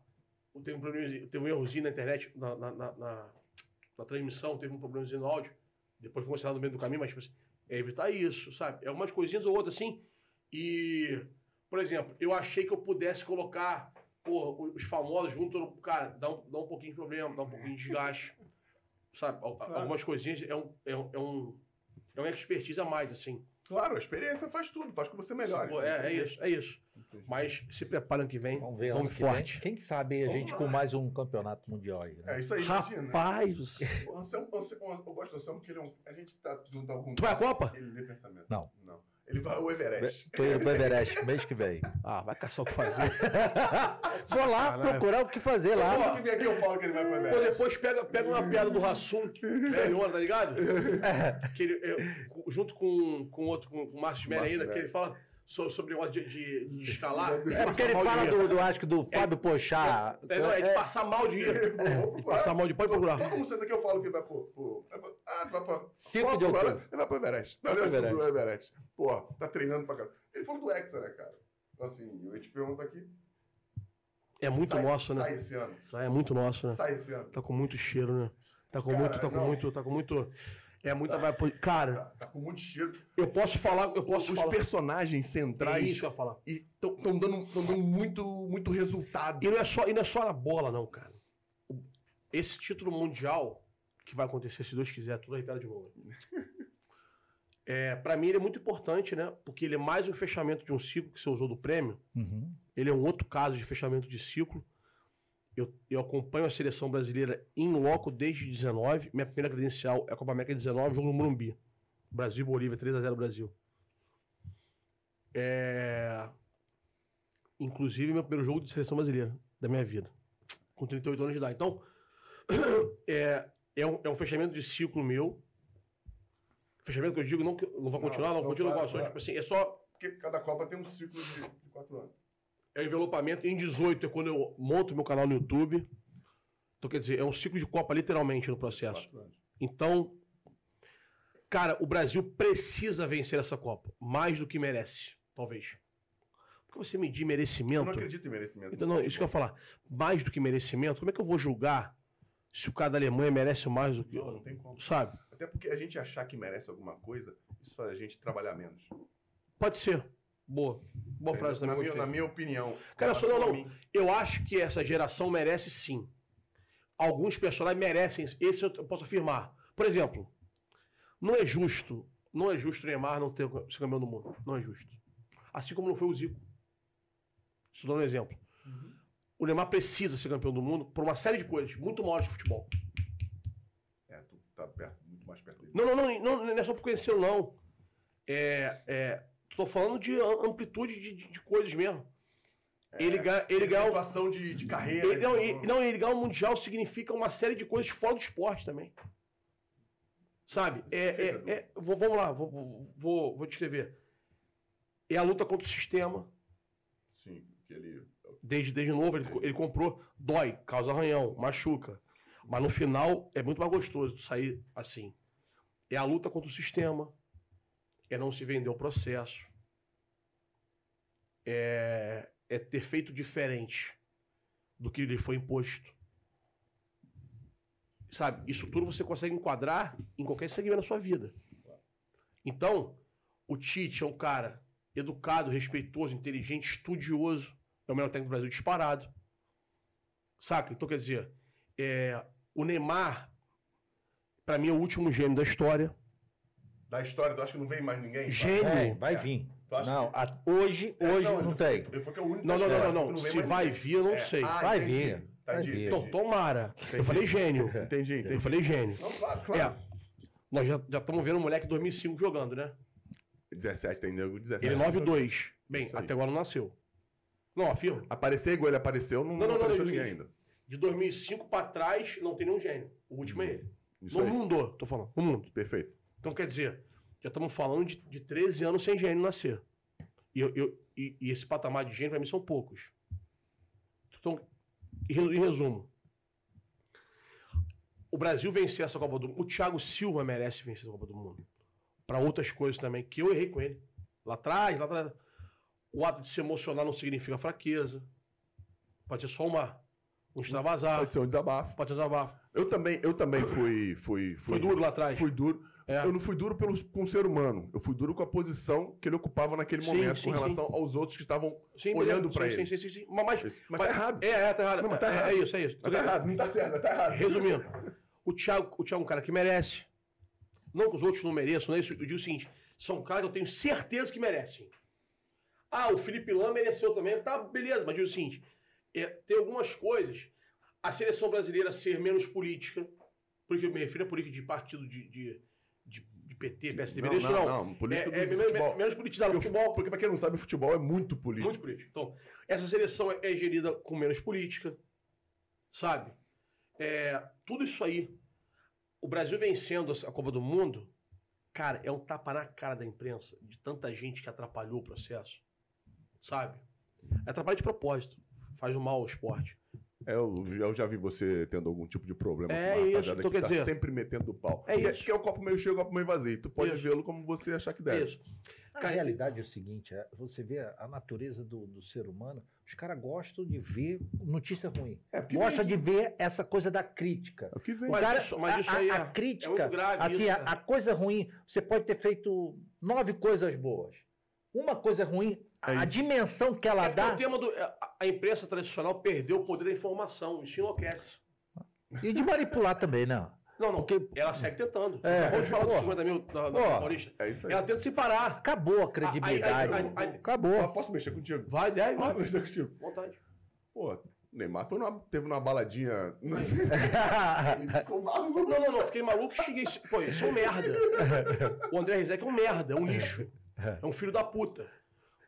teve um, problema, teve um errozinho na internet, na, na, na, na- transmissão, teve um probleminho no áudio. Depois foi consertado no meio do caminho, mas tipo assim, é evitar isso, sabe? É algumas coisinhas ou outras assim. E, por exemplo, eu achei que eu pudesse colocar pô, os famosos junto. Cara, dá um, dá um pouquinho de problema, dá um pouquinho de desgaste. Sabe? Al- Algumas coisinhas é um, é, um, é, um, é uma expertise a mais, assim. Claro, a experiência faz tudo, faz com você melhore. Pô, é, é isso, é isso. Mas se prepara ano que vem. Vamos ver. Vamos ano que vem. forte. Quem sabe a Vamos gente lá. com mais um campeonato mundial aí. né? É isso aí, imagina. Rapaz! O Anselmo, o Anselmo- eu gosto do Anselmo porque ele é um. A gente tá junto algum Tu vai à Copa? Ele lê pensamento. Não. Não. Ele vai ao Everest. Tô indo pro Everest mês que vem. Ah, vai caçar o que fazer. Vou lá Caralho. procurar o que fazer lá. Ano que vem aqui eu falo que ele vai pro Pô, Everest. depois pega, pega uma piada do Rassum, velho, tá ligado? Que ele, eu, junto com, com outro, com o Márcio Márcio ainda, que ele fala so- sobre o negócio de, de, de escalar. É porque ele fala do, do acho que do Fábio Pochá. É, não, é de passar mal de rir. De passar mal de pode procurar. Todo mundo senta aqui eu falo que ele vai pro. pro ah, vai pro. Cinco Qual de agora? outubro. Ele vai pro Everest. Não, Vai ele vai pro Everest. Pô, tá treinando pra caramba. Ele falou do Hexa, né, cara? assim, eu te pergunto aqui. É muito sai, nosso, né? Sai esse ano. Sai, é muito nosso, né? Sai esse ano. Tá com muito cheiro, né? Tá com Cara, muito, tá com não. muito, tá com muito. É muita. vai- Cara, Tá, tá com muito cheiro. eu posso falar, eu posso Os falar. personagens É centrais isso que eu ia falar. estão dando, tão dando muito, muito resultado. E não, é só, e não é só na bola, não, cara. Esse título mundial, que vai acontecer, se Deus quiser, tudo arrepiado de novo. É, pra mim, ele é muito importante, né? Porque ele é mais um fechamento de um ciclo que você usou do prêmio. Uhum. Ele é um outro caso de fechamento de ciclo. Eu, eu acompanho a seleção brasileira em loco desde 19. Minha primeira credencial é a Copa América 19, jogo no Morumbi. Brasil e Bolívia, 3x0 Brasil. É... Inclusive, meu primeiro jogo de seleção brasileira da minha vida. Com 38 anos de idade. Então, é, é, um, é um fechamento de ciclo meu. Fechamento que eu digo, não, não vou Não, continuar, não, não, claro. Tipo assim, é só Porque cada Copa tem um ciclo de, de quatro anos. É o envelopamento. Em 18 é quando eu monto meu canal no YouTube. Então, quer dizer, é um ciclo de Copa, literalmente, no processo. Então, cara, o Brasil precisa vencer essa Copa. Mais do que merece, talvez. Porque você medir Eu merecimento. não acredito em merecimento. Então, não, isso que eu ia falar. Mais do que merecimento, como é que eu vou julgar se o cara da Alemanha merece mais do que. Não, não tem como. Sabe? Até porque a gente achar que merece alguma coisa, isso faz a gente trabalhar menos. Pode ser. Boa. Boa frase na, também. minha, na minha opinião. Cara, só não, não. Eu acho que essa geração merece sim. Alguns personagens merecem. Esse eu posso afirmar. Por exemplo, não é justo. Não é justo o Neymar não ter ser campeão do mundo. Não é justo. Assim como não foi o Zico. Estou dando um exemplo. O Neymar precisa ser campeão do mundo por uma série de coisas muito maiores que futebol. É, tu tá perto, muito mais perto dele. Não, não, não, não, não é só por conhecer, não. É, é, tô falando de am- amplitude de, de- de coisas mesmo. ele ganha, ele ganha, Atuação de, de carreira. ele, não, ele, não, ele ganhar o Mundial significa uma série de coisas fora do esporte também. Sabe? É, é, é- vou- vamos lá, vou, vou, vou, descrever. É a luta contra o sistema. Sim, que ele. Desde, desde novo, ele, ele comprou. Dói, causa arranhão, machuca. Mas no final é muito mais gostoso sair assim. É a luta contra o sistema. É não se vender o processo. É, é ter feito diferente do que lhe foi imposto. Sabe? Isso tudo você consegue enquadrar em qualquer segmento da sua vida. Então, o Tite é um cara educado, respeitoso, inteligente, estudioso. É o melhor técnico do Brasil disparado. Saca? Então, quer dizer, é, o Neymar, pra mim, é o último gênio da história. Da história, tu acha que não vem mais ninguém? Gênio. É, vai É. vir. Não, que- a- hoje, É, hoje não, ele- tem. Ele foi que é o único Não, não, não, não, não. Se vai ninguém. vir, eu não É, sei. ah, Vai entendi, vir, vai entendi, vir. Então, entendi. tomara. Eu falei gênio. Entendi, entendi. Eu falei gênio. Não, claro, claro. É. Nós já estamos vendo o moleque 2005 jogando, né? 17, tem nego 17. Ele é 9-2. Bem, até agora não nasceu. Não, afirma. Aparecer igual ele apareceu, não, Não, não, não, não, apareceu não, ninguém ainda. De 2005 pra trás, não tem nenhum gênio. O último é ele. Isso no aí. mundo, tô falando. No mundo. Perfeito. Então, quer dizer, já estamos falando de, de 13 anos sem gênio nascer. E, eu, eu- e- e esse patamar de gênio, para mim, são poucos. Então, em re- em resumo, o Brasil vencer essa Copa do Mundo. O Thiago Silva merece vencer essa Copa do Mundo. Para outras coisas também, que eu errei com ele. Lá atrás, lá atrás. O ato de se emocionar não significa fraqueza. Pode ser só uma, um extravasar. Pode ser um desabafo. Pode ser um desabafo. Eu também, eu também fui, fui, fui. Foi duro lá atrás. Fui duro. É. Eu não fui duro pelo, com o ser humano. Eu fui duro com a posição que ele ocupava naquele Sim, momento sim, com relação aos outros que estavam Sim, olhando sim, ele. Sim, sim, sim, sim. Mas, mas, Mas tá errado. É, é, tá errado. Não, mas tá É- errado. É, isso, é isso. Mas tá errado, não tá certo, tá errado. Resumindo, o Thiago, o Thiago é um cara que merece. Não que os outros não mereçam, não é isso. Eu digo o seguinte: são caras que eu tenho certeza que merecem. Ah, o Felipe Lã mereceu também. Tá, beleza, mas digo o seguinte: é, tem algumas coisas. A seleção brasileira ser menos política, porque eu me refiro a política de partido de, de PT, PSDB, Não, isso não, não. não, política é, é futebol. menos politizado. O futebol, Porque pra quem não sabe, futebol é muito político. muito político. Então, essa seleção é, é gerida com menos política, sabe? É, tudo isso aí. O Brasil vencendo a Copa do Mundo, cara, é um tapa na cara da imprensa, de tanta gente que atrapalhou o processo, sabe? Atrapalha de propósito, faz um mal ao esporte. É, eu, eu já vi você tendo algum tipo de problema É com uma isso, rapaziada então que quer tá dizer- sempre metendo o pau. É isso. que é o copo meio cheio, o copo meio vazio. Tu pode vê-lo como você achar que deve. Isso. A Cara, realidade é o seguinte, é, você vê a a natureza do, do ser humano, os caras gostam de ver notícia ruim. É, porque Gosta de ver essa coisa da crítica. É o que vem. O Mas cara, isso- mas a- isso a, aí a é- crítica, é grave assim, isso, a, né? a coisa ruim, você pode ter feito nove coisas boas. Uma coisa ruim, É a dimensão que ela É dá, o tema do. A, imprensa tradicional perdeu o poder da informação. Isso enlouquece. e de manipular também, né? Não, não. Porque- Ela segue tentando. É, Acabou de falar dos porra. 50 mil da, da. Paulista. É isso aí. Ela tenta se parar. Acabou a credibilidade. Aí- aí- aí- aí- Acabou. Ah, posso mexer contigo? Vai, deve, Posso vai. mexer contigo? Vontade. Pô, o Neymar foi numa, teve uma baladinha. Ele ficou maluco. Não, não, não. Fiquei maluco e cheguei. Pô, isso é um merda. O André Rizek é um merda, é um lixo. É um filho da puta.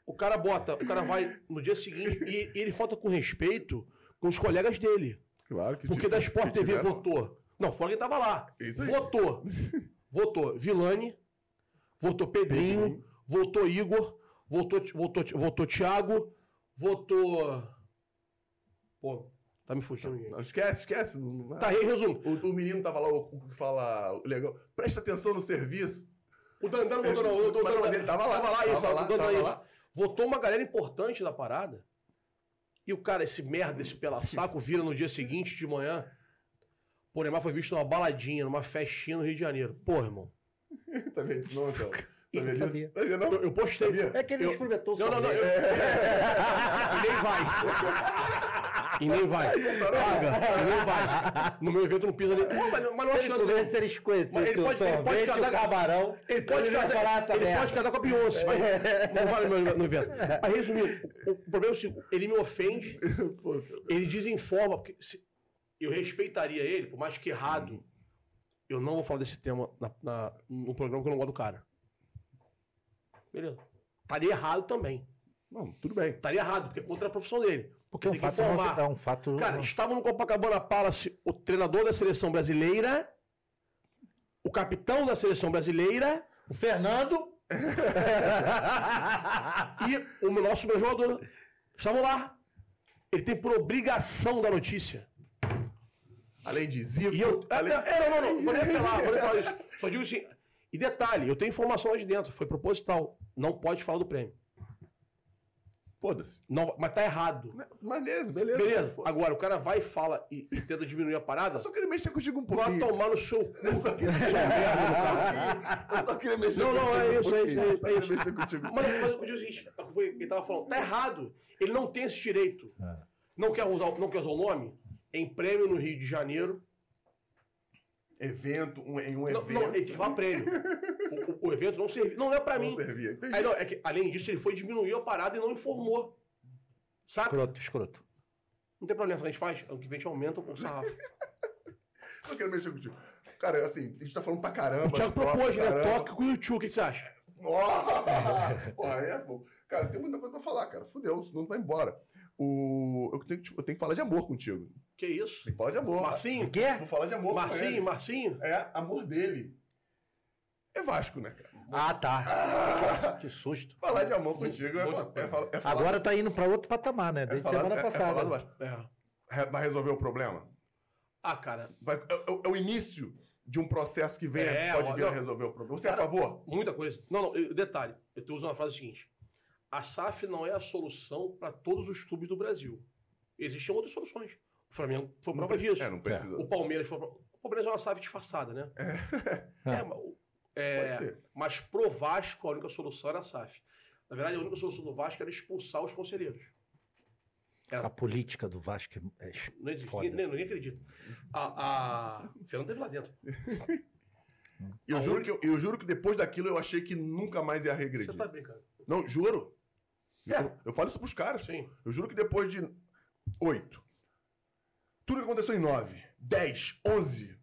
O cara bota, o cara vai no dia seguinte e, e ele falta com respeito com os colegas dele. Claro que Porque da Sport que TV tiveram- votou. Não, fora quem tava lá. Isso aí. Votou. Votou Vilani, votou Pedrinho, votou Igor, votou, votou, votou Thiago, votou. Pô, tá me fugindo. Não, esquece, esquece. Tá aí, resumo. O, o menino tava lá, o que fala legal. Presta atenção no serviço. O Dandan não votou, não. O Dandan- Mas- ele tava lá, Tava lá, tava isso, lá, tava lá. Votou uma galera importante da parada. E o cara, esse merda, esse pela saco, vira no dia seguinte de manhã. Pô, o Neymar foi visto numa baladinha, numa festinha no Rio de Janeiro. Pô, irmão. Sabia disso não, então? Eu Sabia sabia. disso? Sabia não? Eu, eu postei. Sabia? É que ele Eu- experimentou Não, não, não. eu- E nem vai. E nem vai. Paga. E nem vai. No meu evento não pisa nem. Pô, mas, não- mas não há Se ele chance. eles Mas conhecessem ele pode- ele pode casar- o camarão. Ele pode, ele casar, ele pode casar com a Beyoncé, mas não vale no, no evento. Mas resumindo, o, o problema é o seguinte: ele me ofende, ele desinforma, porque se- eu respeitaria ele, por mais que errado, eu não vou falar desse tema na- na- no programa que eu não gosto do cara. Beleza. Estaria errado também. Não, tudo bem. Estaria errado, porque é contra a profissão dele. Porque é um Tem que fato, informar. é um fato. Cara, estava no Copacabana Palace o treinador da seleção brasileira, o capitão da seleção brasileira o Fernando. e o nosso meu jogador estavam lá. Ele tem por obrigação da notícia. Além de Zico. E eu. É, além... é, não, não, não. Vou nem apelar, vou nem falar isso. Só digo assim. E detalhe, eu tenho informação lá de dentro, foi proposital. Não pode falar do prêmio. Foda-se. Não, mas tá errado. Beleza, beleza. Beleza. Foda-se. Agora, o cara vai e fala e, e tenta diminuir a parada. Eu só queria mexer contigo um Vai pouquinho. tomar no seu cu. Eu só queria cara. Eu só queria mexer Não, não, contigo. é um isso, é isso, é isso, Só é isso. mexer contigo. Mas, mas eu digo o seguinte, é ele tava falando, tá errado. Ele não tem esse direito. É. Não, quer usar, não quer usar o nome? Em prêmio no Rio de Janeiro. Evento, um, em um Não, evento. não, ele tem que falar prêmio. O, o- o evento não servia. Não é pra Não mim. servia. Entendi. Aí, não, é que, além disso, ele foi diminuir a parada e não informou. Saca? Escroto, escroto. Não tem problema, a gente faz. Ano que vem a gente aumenta o sarrafo. Só queria mexer contigo. Cara, assim, a gente tá falando pra caramba. O Thiago propôs, né? Toque com o YouTube, o que você acha? Oh! Pô, é bom. Cara, tem muita coisa pra falar, cara. Fudeu, senão não vai embora. O... Eu, tenho, que- eu tenho que falar de amor contigo. Que isso? Tem que falar de amor. Marcinho? Quê? Vou falar de amor com Marcinho, ele. Marcinho? É, amor dele. É Vasco, né, cara? Ah, tá. Que susto. Falar de amor contigo é, é, falar- é falar, Agora tá indo pra outro patamar, né? é Desde falar, semana é- é falar do passada. Vasco. É. Vai resolver o problema? Ah, cara, Vai- é, é- é o início de um processo que vem, É, pode vir a resolver o problema. Você é a Cara, favor? Muita coisa. Não, não, detalhe. Eu tô usando a frase seguinte. A SAF não é a solução para todos os clubes do Brasil. Existem outras soluções. O Flamengo foi prova precisa- disso. É, não precisa. O Palmeiras foi prova... O Palmeiras é uma SAF disfarçada, né? É, mas o- é, Pode ser. mas pro Vasco, a única solução era a SAF. Na verdade, a única solução do Vasco era expulsar os conselheiros. A política do Vasco é Não existe. Foda. Ninguém, ninguém acredita. A, a... Fernando teve lá dentro. Eu A juro, que eu, eu juro que depois daquilo eu achei que nunca mais ia regredir. Você tá brincando. Não, juro. É. Eu, eu falo isso pros caras. Sim. Eu juro que depois de oito, tudo que aconteceu em nove, dez, onze,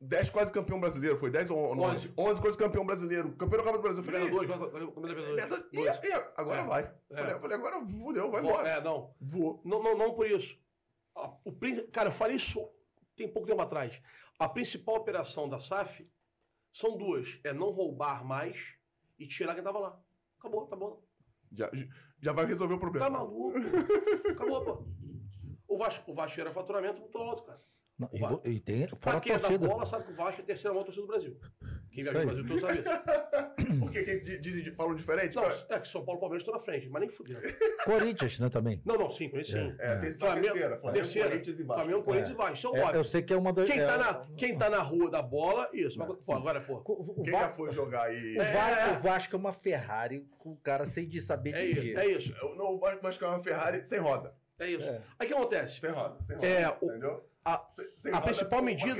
dez quase campeão brasileiro, foi dez ou nove? Onze. Onze quase campeão brasileiro, campeão da Copa do Brasil. Falei, é "Ih, vereador? e- e- e- agora É. vai. É. Falei, eu falei, agora fudeu, vai Vou- embora. É, não. Vou. Não, não, não por isso. O, cara, eu falei isso tem pouco tempo atrás. A principal operação da SAF são duas. É não roubar mais e tirar quem tava lá. Acabou, tá bom. Já, já vai resolver o problema. Tá maluco? Acabou, pô. O Vasco, o Vasco era faturamento muito alto, cara. Não, e, e tem fora a quem é da bola sabe que o Vasco é a terceira maior torcida do Brasil. Quem viaja no. Brasil todo sabe. Porque quem di- dizem, de- falam diferente? Não, cara? é que São Paulo e Palmeiras estão na frente, mas nem fudendo. Corinthians, né, também. Não, não, sim, Corinthians sim. É, tem Flamengo, terceira, terceira. Corinthians e Vasco. Flamengo, Corinthians e Vasco. Isso é É, eu sei que é uma das. Quem, é, tá na, quem tá na rua da bola, isso. Mas, pô, agora, pô. O, o Quem já Vasco, foi jogar aí? o É, Vasco- é. o Vasco é uma Ferrari com o cara sem de saber É dirigir. é isso. Não, o Vasco é uma Ferrari sem roda. É isso. É. Aí o que acontece? Sem roda, sem roda. É, entendeu? A- a principal medida-.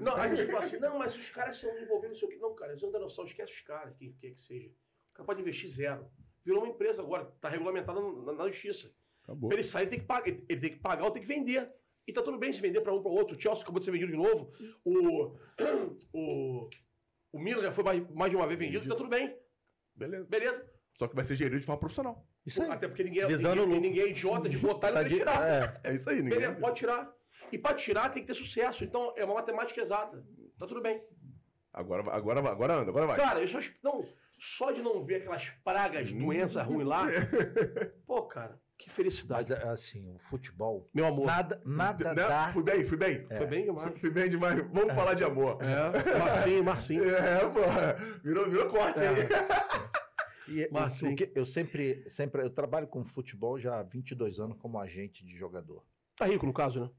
Não, aí você fala assim, não, mas os caras são envolvidos, não sei o quê. Não, cara, eles não dão noção, esquece os caras, quem quer que seja. O cara pode investir zero. Virou uma empresa agora, tá regulamentada na, na justiça. Acabou. Pra ele sair, ele tem que pagar, ele, ele tem que pagar ou tem que vender. E tá tudo bem se vender pra um para outro. O Chelsea acabou de ser vendido de novo. O, o, o Milan já foi mais, mais de uma vez vendido, tá tudo bem. Beleza. Beleza. Só que vai ser gerido de forma profissional. Isso aí. Até porque ninguém, é- Visando ninguém, ninguém é idiota de botar e Tá não de- tirar. é. É isso aí, ninguém. Beleza, pode tirar. E pra tirar tem que ter sucesso. Então é uma matemática exata. Tá tudo bem. Agora, vai- agora, agora anda, agora vai. Cara, eu só, não, só de não ver aquelas pragas, doenças ruins lá. Pô, cara, que felicidade. Mas é, assim, o futebol. Meu amor. Nada, nada Né? dá. Fui bem, fui bem. Foi bem demais. Fui bem demais. Vamos falar de amor. É, Marcinho, Marcinho. É, pô. Virou, virou corte aí. E, Mas o- sim. o que eu sempre, sempre. Eu trabalho com futebol já há 22 anos como agente de jogador. Tá rico, no caso, né?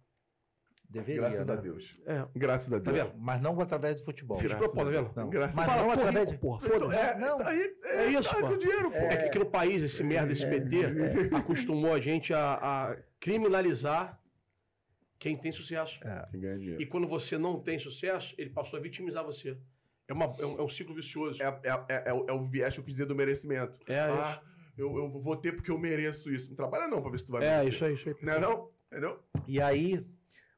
Deveria. Graças né? a Deus. É. Graças a Tá Deus. vendo? Mas não através do futebol. Fiz propósito, tá a vendo? Não. Graças Mas a não Fala, tô através de. porra. Foda-se. É, Não. tá aí, É isso, tá pô. dinheiro, pô. É que aqui no país, esse merda, esse PT, acostumou a gente a, a criminalizar quem tem sucesso. Quem ganha dinheiro. E quando você não tem sucesso, ele passou a vitimizar você. É, uma, é, um, é um ciclo vicioso. É, é, é, é, o- é o viés que eu quis dizer do merecimento. É, ah, eu, eu vou ter porque eu mereço isso. Não trabalha não pra ver se tu vai É, merecer. isso aí, isso aí. Não é não? Entendeu? E aí,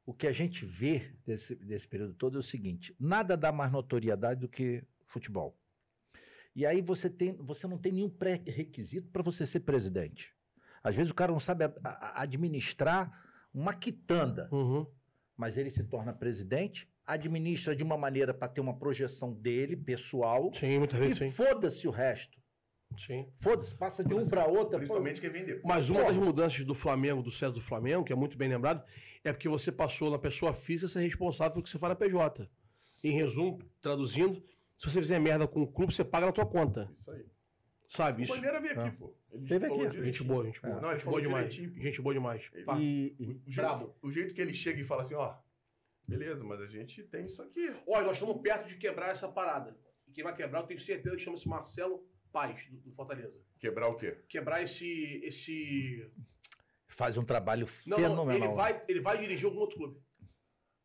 o que a gente vê desse, desse período todo é o seguinte: nada dá mais notoriedade do que futebol. E aí você, tem, você não tem nenhum pré-requisito para você ser presidente. Às vezes o cara não sabe a- a- administrar uma quitanda, Uhum. mas ele se torna presidente, administra de uma maneira para ter uma projeção dele, pessoal, Sim, muitas vezes e foda-se o resto. Sim. Foda-se, passa de um para outro. Principalmente quem vender. Mas uma Porra. das mudanças do Flamengo, do César do Flamengo, que é muito bem lembrado, é porque você passou na pessoa física ser responsável pelo que você faz na PJ. Em resumo, traduzindo, se você fizer merda com o clube, você paga na tua conta. Isso aí. Sabe O isso? Bandeira veio aqui, pô. Ele Teve aqui. direitinho. Gente boa, gente boa. É. Não, ele gente falou boa demais. pô. Gente boa demais. Ele-. E, e- O jeito, o jeito que ele chega e fala assim, ó, beleza, mas a gente tem isso aqui. Olha, nós estamos perto de quebrar essa parada. E quem vai quebrar, eu tenho certeza que chama-se Marcelo Paz, do, do Fortaleza. Quebrar o quê? Quebrar esse. esse... faz um trabalho Não, não, fenomenal. ele vai, ele vai dirigir algum outro clube.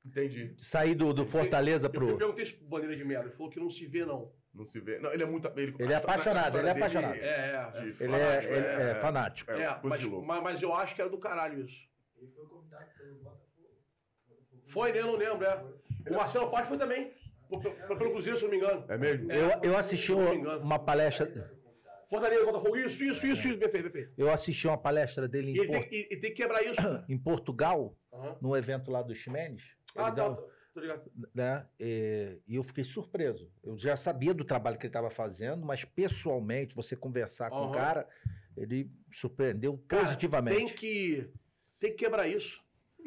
Entendi. Sair do, do Fortaleza Eu, eu pro. perguntei isso pro Bandeira de Merda. Ele falou que não se vê, não. Não se vê. Não, ele é muito. Ele, Ele é apaixonado, ele é história dele apaixonado. É, é. de Ele é, fanático, ele é fanático. É, É, mas, mas, mas eu acho que era do caralho isso. Foi, né? Eu não lembro, é. O Marcelo Paz foi também. Pelo, pelo- Cruzeiro, se não me engano. É mesmo? É. Eu, eu assisti uma, uma palestra. Fortaleza, Botafogo, isso, isso, isso, isso. Perfeito, perfeito. Eu assisti uma palestra dele E em, ele tem, e- e tem que quebrar isso. em Portugal, Aham. num evento lá do Ximenes. Ah, tá, um-. Tô ligado. né? E, e eu fiquei surpreso. Eu já sabia do trabalho que ele estava fazendo, mas pessoalmente, você conversar com o cara, ele surpreendeu Cara, positivamente. Tem que, tem que quebrar isso.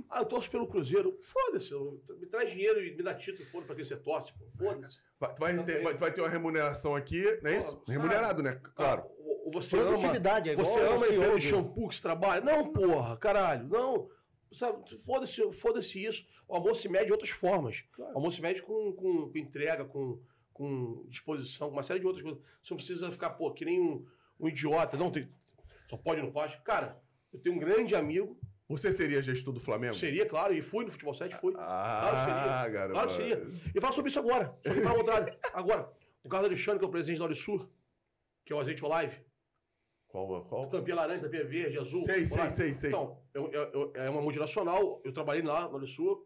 Ah, eu torço pelo Cruzeiro. Foda-se. Me traz dinheiro e me dá título, foda pra quem você torce, pô. Foda-se. Vai, tu vai, ter, vai, tu vai ter uma remuneração aqui, não é isso? Sabe? Remunerado, né? Claro. Ah, você ama, é igual você ama pelo do- shampoo que você trabalha? Não, porra, caralho. Não. Sabe, foda-se foda isso. O amor se mede de outras formas. O amor se mede com, com, com entrega, com, com disposição, com uma série de outras coisas. Você não precisa ficar, pô, que nem um, um idiota. Não, tem, só pode e não faz. Cara, eu tenho um grande amigo, Você seria gestor do Flamengo? seria, claro, e fui no Futebol 7, fui. Ah, Claro que seria. garoto. Claro que seria. E fala sobre isso agora. Só que fala o contrário. Agora, o Carlos Alexandre, que é o presidente da Unisur, que é o Azeite Olive, Qual? qual? tampinha laranja, tampinha verde, azul. Sei, sei, sei, sei. Então, eu- eu- é uma multinacional, eu trabalhei lá na Unisur,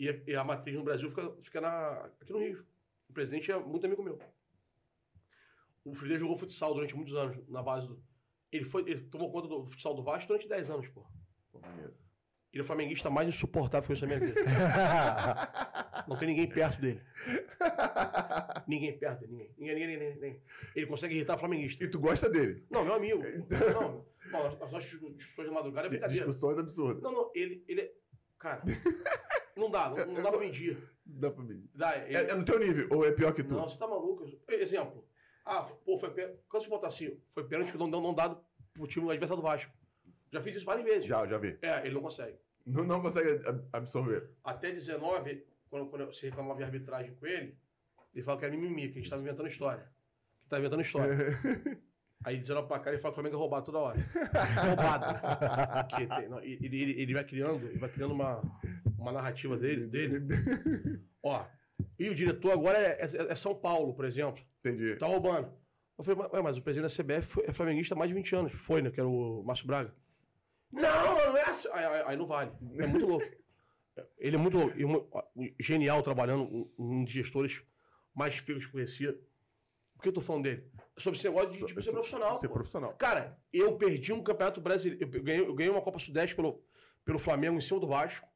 e, a- e a matriz no Brasil fica, fica na, aqui no Rio. O presidente é muito amigo meu. O dele jogou futsal durante muitos anos na base do. Ele, foi, ele tomou conta do futsal do Vasco durante 10 anos, pô. Ele é o flamenguista mais insuportável que eu conheço na minha vida. Não tem ninguém perto dele. Ninguém perto dele, ninguém. Ninguém, ninguém, ninguém, ninguém. Ele consegue irritar flamenguista. E tu gosta dele? Não, meu amigo. Não, Bom, as nossas discussões de madrugada é brincadeira. Discussões absurdas. Não, não, ele, ele é. Cara, não dá, não, não dá pra medir. Dá pra mim. Dá, ele- É, é no teu nível, ou é pior que tu? Não, você tá maluco. Exemplo. Ah, pô, foi. Quando você botar assim, foi pênalti que não, não, não dado pro time adversário do Vasco. Já fiz isso várias vezes. Já, já vi. É, ele não consegue. Não, não consegue ab- absorver. Até 19, quando, quando você reclamava de arbitragem com ele, ele fala que era mimimi, que a gente tava inventando história. Que tá inventando história. Aí 19 pra cá, ele fala que o Flamengo é roubado toda hora. roubado. Que tem- não, ele, ele, ele vai criando, ele vai criando uma, uma narrativa dele, dele. Ó, e o diretor agora é, é- é São Paulo, por exemplo. Entendi. Tá roubando. Eu falei, "Mas- mas o presidente da CBF foi- é flamenguista há mais de 20 anos. Foi, né? Que era o Márcio Braga. Não, não é assim. Aí, aí- aí não vale. É muito louco. Ele é muito louco. genial trabalhando, um, um dos gestores mais picos que conhecia. Por que eu tô falando dele? Sobre esse negócio de, tipo, ser profissional. Ser pô. profissional. Cara, eu perdi um campeonato brasileiro. Eu ganhei, eu ganhei uma Copa Sudeste pelo, pelo Flamengo em cima do Vasco.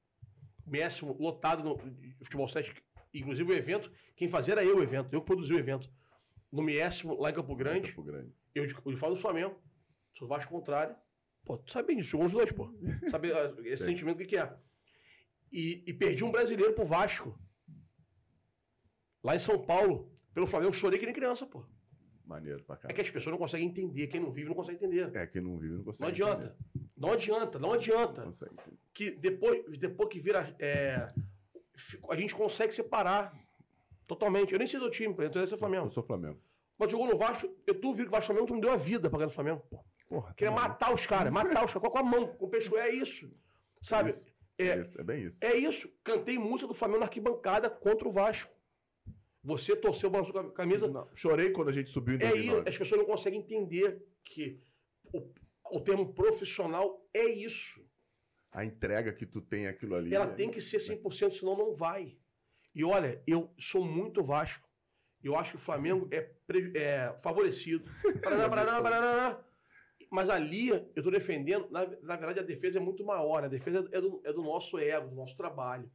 MS lotado no futebol 7. Inclusive o evento, quem fazia era eu o evento. Eu produzi o evento. No Miésimo, lá em Campo Grande. Campo Grande. Eu, de- eu falo do Flamengo. Sou do Vasco contrário. Pô, tu sabe bem disso. Jogou os dois, pô. Sabe ah, esse Sei. sentimento, que, que é? E, e perdi um brasileiro pro Vasco. Lá em São Paulo. Pelo Flamengo, chorei que nem criança, pô. Maneiro pra É cá. que as pessoas não conseguem entender. Quem não vive não consegue entender. É, quem não vive não consegue. Não adianta. entender. Não adianta, não adianta. Não consegue. Que depois, depois que vira. é, a gente consegue separar totalmente. Eu nem sei do time, por exemplo, eu sou Flamengo. Eu sou Flamengo. Mas jogou no Vasco, eu duvido que o Vasco Flamengo tu me deu a vida pra ganhar no Flamengo. Pô, Porra, queria tá matar os caras, matar os caras com a mão, com o peixe. É isso. Sabe? Isso. É, É, isso, é bem isso. é isso. Cantei música do Flamengo na arquibancada contra o Vasco. Você torceu, balançou a camisa. Não, chorei quando a gente subiu em É 2009. isso. As pessoas não conseguem entender que o, o termo profissional é isso. A entrega que tu tem aquilo ali. Ela é- tem que ser 100%, senão não vai. E olha, eu sou muito Vasco. Eu acho que o Flamengo é, é favorecido. Paraná, paraná, paraná. Mas ali, eu tô defendendo, na, na verdade, a defesa é muito maior. né? A defesa é do, é do nosso ego, do nosso trabalho.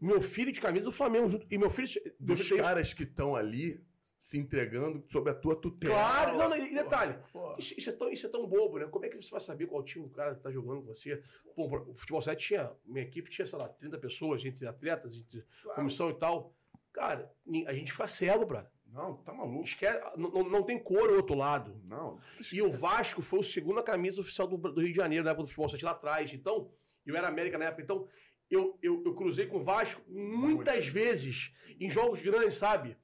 Meu filho de camisa do Flamengo junto. E meu filho. Dos caras que estão ali se entregando sob a tua tutela. Claro, não, não, e detalhe. Pô, Isso, isso é tão, isso é tão bobo, né? Como é que você vai saber qual time o cara tá jogando com você? Pô, o futebol 7 tinha. Minha equipe tinha, sei lá, 30 pessoas, entre atletas, entre comissão e tal. Cara, a gente fica cego, brother. Não, tá maluco. Esquece, não, não- tem cor ao outro lado. Não. E o Vasco foi o segunda camisa oficial do, do Rio de Janeiro, na época do futebol 7 lá atrás. Então, eu era América na época. Então, eu, eu, eu cruzei com o Vasco muitas vezes em jogos grandes, sabe?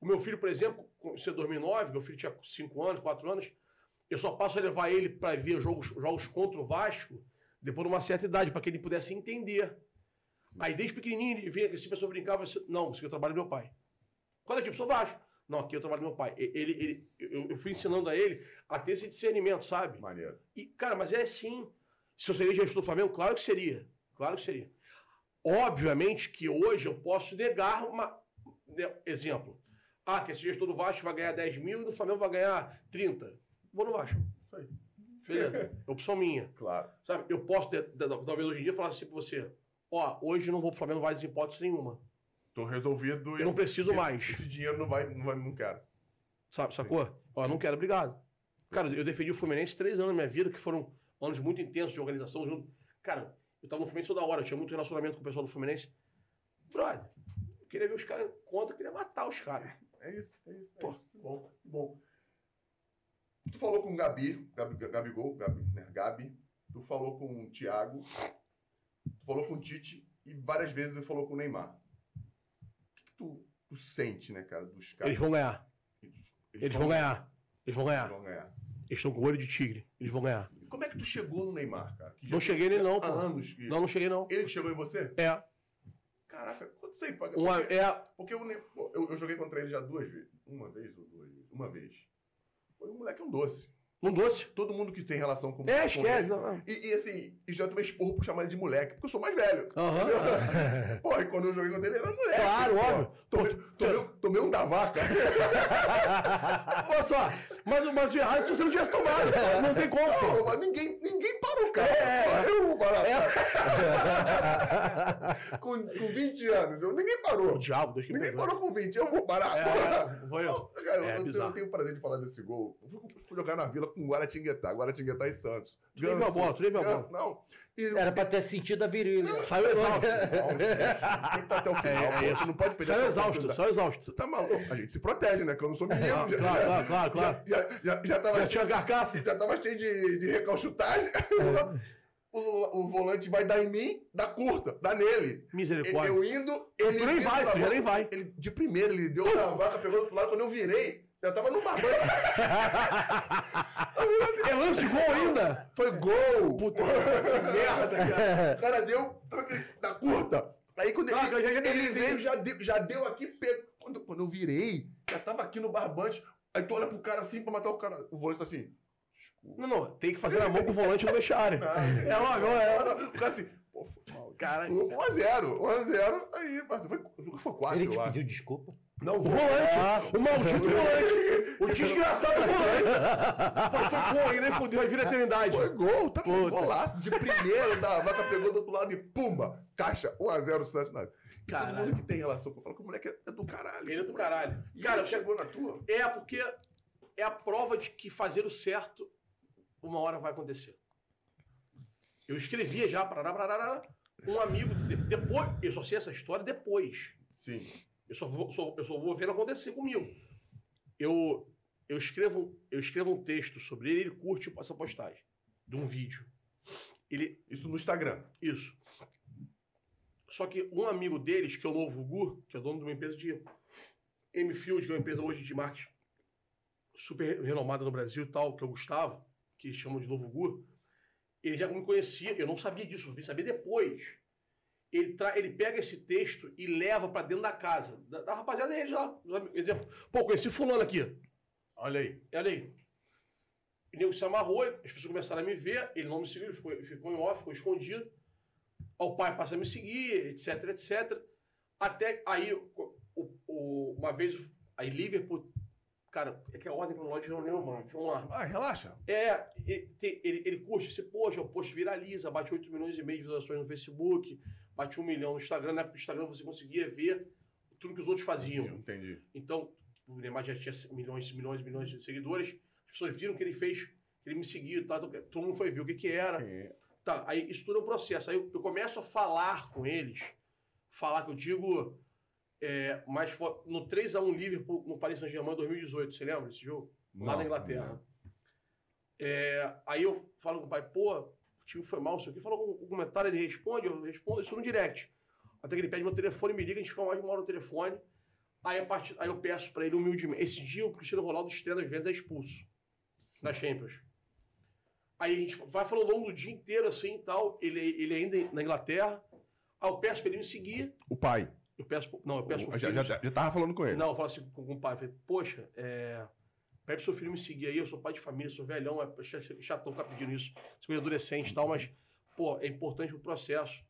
O meu filho, por exemplo, isso é 2009, meu filho tinha 5 anos, 4 anos. Eu só passo a levar ele para ver jogos, jogos contra o Vasco depois de uma certa idade, para que ele pudesse entender. Aí, desde pequenininho, ele vinha, se a pessoa brincava, assim, não, isso aqui é o trabalho do meu pai. Quando é tipo, sou Vasco. Não, aqui o trabalho do meu pai. Ele, ele, eu, eu fui ensinando a ele a ter esse discernimento, sabe? Maneiro. E, cara, mas é assim. Se eu seria gestor do Flamengo, claro que seria. Claro que seria. Obviamente que hoje eu posso negar uma. né, Exemplo. Ah, que esse gestor do Vasco vai ganhar 10 mil e do Flamengo vai ganhar 30. Vou no Vasco. Isso aí. Beleza. É opção minha. Claro. Sabe? Eu posso, ter- talvez hoje em dia, falar assim pra você: Ó, hoje não vou pro Flamengo mais em hipótese nenhuma. Tô resolvido. Eu não preciso e- mais. Esse dinheiro não vai, não vai, não quero. Sabe, sacou? Ó, não quero, obrigado. Cara, eu defendi o Fluminense três anos na minha vida, que foram anos muito intensos de organização junto. Cara, eu tava no Fluminense toda hora, eu tinha muito relacionamento com o pessoal do Fluminense. Brother, eu queria ver os caras contra, eu queria matar os caras. É isso, é isso. É Pô. isso. Que bom, que bom. Tu falou com o Gabi, Gabi Gabigol, Gabi, né? Gabi. Tu falou com o Thiago. Tu falou com o Tite e várias vezes ele falou com o Neymar. O tu, tu sente, né, cara, dos caras? Eles vão ganhar. Eles, Eles vão ganhar. Eles vão Eles ganhar. vão ganhar. Eles estão com olho de tigre. Eles vão ganhar. Como é que tu chegou no Neymar, cara? Que Não cheguei nele, não, há pô. anos que... Não, não cheguei, não. Ele que chegou em você? É. Caraca, quanto sei, paga? Uma, Porque, é. porque eu, eu, eu joguei contra ele já duas vezes. Uma vez ou duas vezes? Uma vez. Foi um moleque um doce. Um doce. Todo mundo que tem relação com É, com esquece. ele. não, não. E, e assim, e já tomei esporro por chamar ele de moleque, porque eu sou mais velho. Aham. Pô, e quando eu joguei contra ele, ele era moleque. Claro, pô. óbvio. Tomei, Pô, tomei, tomei um da vaca. Olha só, mas, o- mas o errado é se você não tivesse tomado. Não tem como. Não, mas ninguém, ninguém para o cara. É, é. Eu vou parar. com, com 20 anos. Eu, ninguém O parou. diabo, Deus que me Ninguém parou com 20. Eu vou parar. É, é, foi eu. Não, cara, É, eu, eu tenho o prazer de falar desse gol. Eu fui, fui jogar na vila com Guaratinguetá, Guaratinguetá e Santos. Tu viu a bola, tu viu a Ganso, Não. E, Era pra ter sentido a virilha. Saiu exausto. Não, gente, tem que estar até o final. É, é não pode perder Saiu exausto, saiu exausto. Tu tá maluco? A gente se protege, né? Que eu não sou menino. Claro, já, claro, claro, claro, claro. Já, já, já tava Já tinha cheio, carcaça? já tava cheio de, de recalchutagem. O, o volante vai dar em mim, dá curta, dá nele. Misericórdia. Eu indo, ele. Tu nem vai, tu já nem vai. Ele, de primeiro, ele deu na vaca, pegou do outro lado. Quando eu virei, eu tava no barbante. É lance de gol ainda? Foi gol! Puta que merda, cara. O cara deu na curta. Aí quando ele, Ah, já- já- já- ele veio, já deu, já deu aqui, pegou. Quando, quando eu virei, já tava aqui no barbante. Aí tu olha pro cara assim pra matar o cara. O volante tá assim. Não, não, tem que fazer na mão com o volante no vestiário. É uma gol, é. O cara assim, pô, foi mal. Cara, 1x0, 1x0. Aí, parceiro, foi, o jogo foi 4, Ele te pediu desculpa. Não, o volante, o maldito volante, o desgraçado volante. Foi gol aí, nem fudeu, aí vira eternidade. Foi gol, tá com Puta. golaço. De primeiro, da vaca pegou do outro lado e pumba, caixa, 1x0 Santos. Não. Todo Caralho. mundo que tem relação com eu falo que o moleque é do caralho. Ele é do caralho. E Cara, ele chegou na tua. É, porque é a prova de que fazer o certo uma hora vai acontecer. Eu escrevia já, parará, parará, um amigo, de- depois, eu só sei essa história depois. Sim. Eu só vou, só- eu só vou vendo acontecer comigo. Eu, eu, escrevo, eu escrevo um texto sobre ele, ele curte essa postagem de um vídeo. Ele, Isso no Instagram. isso. Só que um amigo deles, que é o Novo Gu, que é dono de uma empresa de M-Field, que é uma empresa hoje de marketing super renomada no Brasil e tal, que é o Gustavo, que chamam de Novo Gu, ele já me conhecia, eu não sabia disso, eu vim saber depois. Ele, tra ele pega esse texto e leva pra dentro da casa, da, da rapaziada deles lá. dos amigos. Exemplo, pô, conheci fulano aqui. Olha aí. Olha aí. O nego se amarrou, as pessoas começaram a me ver, ele não me seguiu, ele ficou, ficou em off, ficou escondido. O pai passa a me seguir, etc, etc. Até aí, o, o- uma vez, aí Liverpool, cara, é que a ordem cronológica eu não lembro, mano. Vamos lá. Ah, relaxa. É, ele, ele, ele curte esse post, o post viraliza, bate 8 milhões e meio de visualizações no Facebook, bate 1 milhão no Instagram. Na época do Instagram você conseguia ver tudo que os outros faziam. Entendi. Então, o Neymar já tinha milhões, milhões, milhões de seguidores. As pessoas viram que ele fez, que ele me seguiu, tá? todo mundo foi ver o que que era. É. Tá, aí isso tudo é um processo. Aí eu, eu começo a falar com eles, falar que eu digo, é, mais no 3x1 Liverpool no Paris Saint-Germain 2018, você lembra desse jogo? Lá Não, na Inglaterra. É, aí eu falo com o pai, pô, o time foi mal, não sei o quê. Fala um comentário, ele responde, eu respondo isso no direct. Até que ele pede meu telefone, me liga, a gente fica mais de uma hora no telefone. Aí, a partir, aí eu peço pra ele humildemente. Esse dia o Cristiano Ronaldo estreia das vendas é expulso na Champions. Aí a gente vai falando ao longo do dia inteiro assim e tal. Ele, ele ainda na Inglaterra. Aí eu peço pra ele me seguir. O pai. Eu peço, pro- não, eu peço pro já, filho. já, já tava falando com ele. Não, eu falo assim com, com o pai. Eu falei, poxa, é, pede pro seu filho me seguir aí. Eu sou pai de família, sou velhão, é ch- chatão ficar pedindo isso. Sou coisa adolescente e tal, mas, pô, é importante pro processo.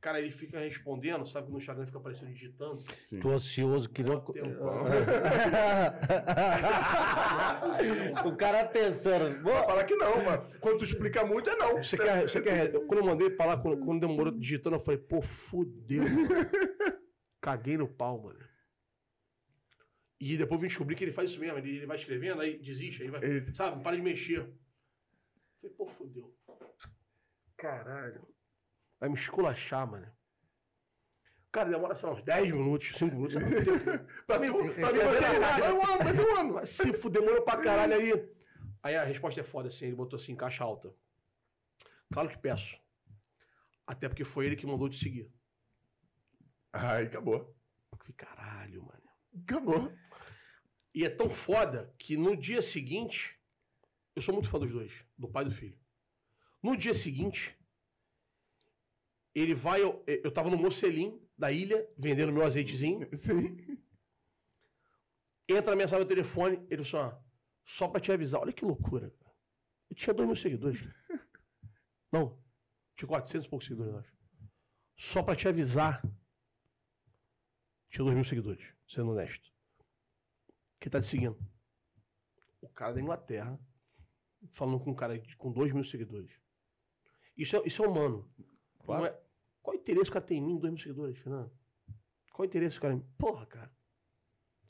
Cara, ele fica respondendo, sabe? No Instagram fica aparecendo digitando. Sim. Tô ansioso, que não... O cara pensando. Vai "Pô, falar que não, mano. Quando tu explica muito, é não. Você quer, você quer. Quando eu mandei pra lá, quando, quando demorou digitando, eu falei, pô, fudeu. Caguei no pau, mano. E depois eu vim descobrir que ele faz isso mesmo. Ele, ele vai escrevendo, aí desiste, aí vai. Esse. Sabe, não para de mexer. Eu falei, pô, fudeu. Caralho. Vai me esculachar, mano. Cara, demora, sei lá, uns 10 minutos, 5 minutos. Pra mim, pra mim, vai ser vai um ano, vai um ano. Mas se fuder, demorou pra caralho aí. Aí a resposta é foda, assim, ele botou assim, caixa alta. Claro que peço. Até porque foi ele que mandou te seguir. Aí acabou. Eu falei, caralho, mano. Acabou. E é tão foda que no dia seguinte, eu sou muito fã dos dois, do pai e do filho. No dia seguinte, ele vai. Eu, eu tava no Mocelim da ilha, vendendo meu azeitezinho. Sim. Entra a mensagem no telefone, ele só. Só pra te avisar, olha que loucura. Eu tinha dois mil seguidores. cara. Não, tinha 400 e poucos seguidores, eu acho. Só pra te avisar. Tinha dois mil seguidores, sendo honesto. Que tá te seguindo? O cara da Inglaterra, falando com um cara de- com dois mil seguidores. Isso é, isso é humano. Claro. É, qual a interesse o cara tem em mim, dois mil seguidores, Fernando? Qual o interesse o cara em mim? Porra, cara.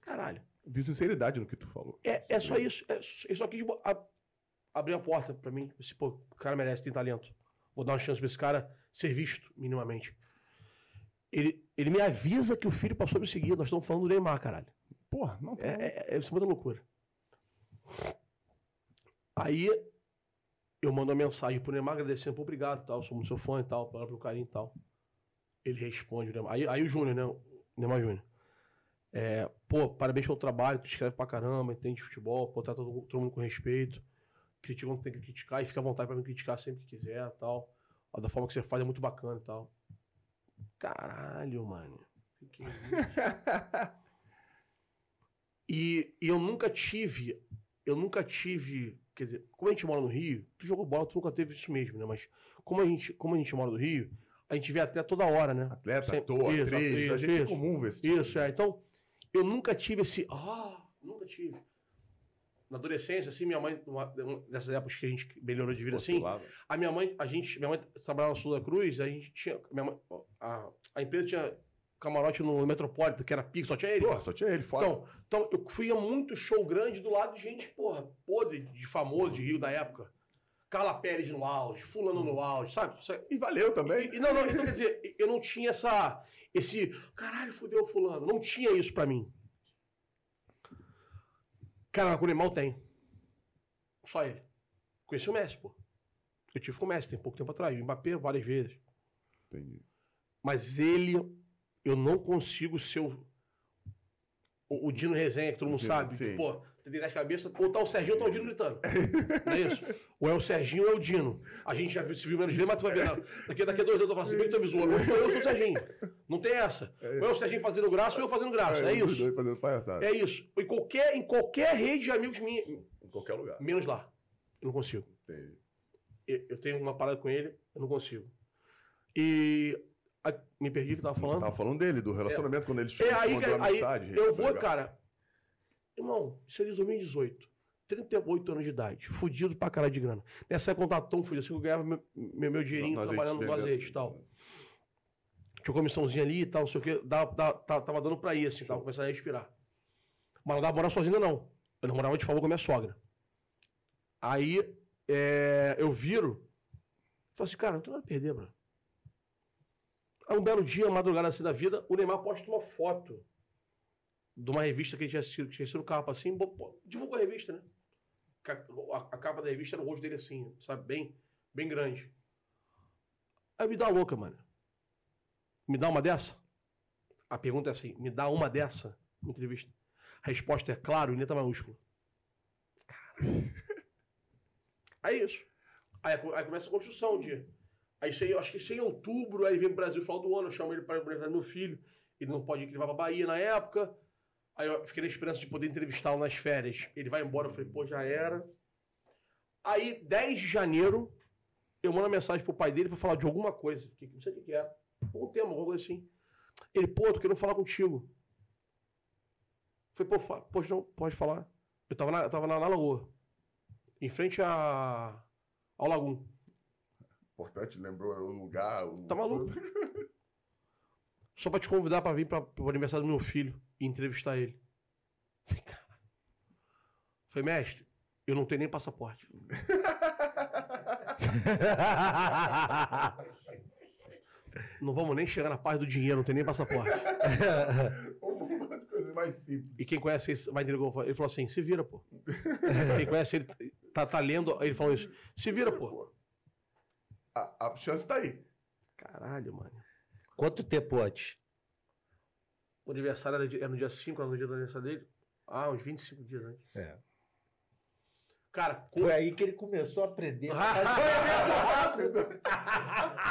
Caralho. Vi sinceridade no que tu falou. É, é só isso. É, eu só quis bo- a- abrir a porta pra mim. Esse, pô, o cara merece, tem talento. Vou dar uma chance pra esse cara ser visto, minimamente. Ele, ele me avisa que o filho passou a me seguir. Nós estamos falando do Neymar, caralho. Porra, não. É, é, é, isso é muita loucura. Aí eu mando uma mensagem pro Neymar agradecendo, pô, obrigado, tal, sou muito seu fã e tal, pelo pelo carinho e tal. Ele responde, o Neymar. Aí, aí o Júnior, né? O Neymar Júnior. É, pô, parabéns pelo trabalho, tu escreve pra caramba, entende futebol, pô, trata todo, todo mundo com respeito. Critica quando tem que criticar e fica à vontade pra me criticar sempre que quiser tal. Ó, Da forma que você faz é muito bacana e tal. Caralho, mano. Que que é isso? E, e eu nunca tive, eu nunca tive, quer dizer, como a gente mora no Rio, tu jogou bola, tu nunca teve isso mesmo, né? Mas como a gente, como a gente mora no Rio, a gente vê até toda hora, né? Atleta, Sempre- ator, isso, atriz, a isso, gente é isso. comum ver esse tipo Isso, é. Então, eu nunca tive esse. Ah, nunca tive. Na adolescência, assim, minha mãe, uma, dessas épocas que a gente melhorou de vida assim, a minha mãe, a gente, minha mãe trabalhava no Sul da Cruz, a gente tinha, minha mãe, a, a empresa tinha camarote no Metropolitan, que era pico, só tinha ele. Porra, só tinha ele, foda. Então, então, eu fui a muito show grande do lado de gente, porra, podre de famoso de Rio da época. Carla Pérez no auge, fulano no auge, sabe? E valeu também. E- e não, não, então quer dizer, eu não tinha essa. Esse. Caralho, fudeu o fulano. Não tinha isso pra mim. Cara, com o Neymar tem. Só ele. Conheci o Messi, pô. Eu tive com o Messi tem pouco tempo atrás. O Mbappé várias vezes. Entendi. Mas ele, eu não consigo ser o, o, o Dino Resenha, que todo mundo Sim, sabe. sim. Que, pô, tem 10 cabeças, ou tá o Serginho ou tá o Dino gritando. Não é isso? Ou é o Serginho ou é o Dino. A gente já viu- se viu menos vezes, mas tu vai ver. Daqui, daqui a dois anos eu tô falando assim, bem que tu avisou. Ou sou eu ou sou o Serginho. Não tem essa. Ou é o Serginho fazendo graça ou eu fazendo graça. É, os isso. fazendo palhaçada. É isso. Em qualquer, em qualquer rede de amigos minha, Em qualquer lugar. menos lá. Eu não consigo. Entendi. Eu eu tenho uma parada com ele, eu não consigo. E. a- me perdi o que eu tava falando. Tava falando dele, do relacionamento, quando ele É aí, que- mandou a aí mensagem. eu vou, cara. Irmão, isso é de 2018. 38 anos de idade. Fudido pra caralho de grana. Nessa época eu tava tão fudido assim que eu ganhava meu, meu, meu dinheirinho No azeite, trabalhando no vendendo. azeite e tal. Tinha uma comissãozinha ali e tal, não sei o que. Dava, dava- tava, dando pra ir, assim, tava começando a respirar. Mas não dava morar sozinho, não. Eu não morava de favor com a minha sogra. Aí é, eu viro. Falei assim, cara, não tem nada a perder, bro. Um belo dia, madrugada assim da vida, o Neymar posta uma foto de uma revista que tinha assistido, que tinha sido capa assim, divulgou a revista, né? A, capa da revista era o rosto dele assim, sabe? Bem, bem grande. Aí me dá louca, mano. Me dá uma dessa? A pergunta é assim: me dá uma dessa? Uma entrevista. A resposta é claro, em letra maiúscula. Cara. É isso. Aí, aí começa a construção de. Aí isso aí, acho que isso aí em outubro, aí vem pro Brasil final do ano, eu chamo ele para o meu filho. Ele não pode ir, que ele vai pra Bahia na época. Aí eu fiquei na esperança de poder entrevistá-lo nas férias. Ele vai embora, eu falei, pô, já era. Aí, 10 de janeiro, eu mando uma mensagem pro pai dele pra falar de alguma coisa. Que, não sei o que é. Algum tema, alguma coisa assim. Ele, pô, tô querendo falar contigo. Eu falei, pô, fa- pode, não, pode falar. Eu tava na, eu tava na, na lagoa. Em frente a, ao Lagum. Importante, lembrou o lugar. O... Tá maluco? Só pra te convidar pra vir pra, pro aniversário do meu filho e entrevistar ele. Falei, cara. Falei, mestre, eu não tenho nem passaporte. Não vamos nem chegar na parte do dinheiro, não tem nem passaporte. Uma das coisas mais simples. E quem conhece ele vai entender. Ele falou assim: se vira, pô. Quem conhece ele tá, tá lendo, ele falou isso. Se vira, pô. A, a chance tá aí. Caralho, mano. Quanto tempo antes? O aniversário era, dia- era no dia 5, era no dia do aniversário dele. Ah, uns 25 dias antes. É. Cara, co- Foi aí que ele começou a aprender.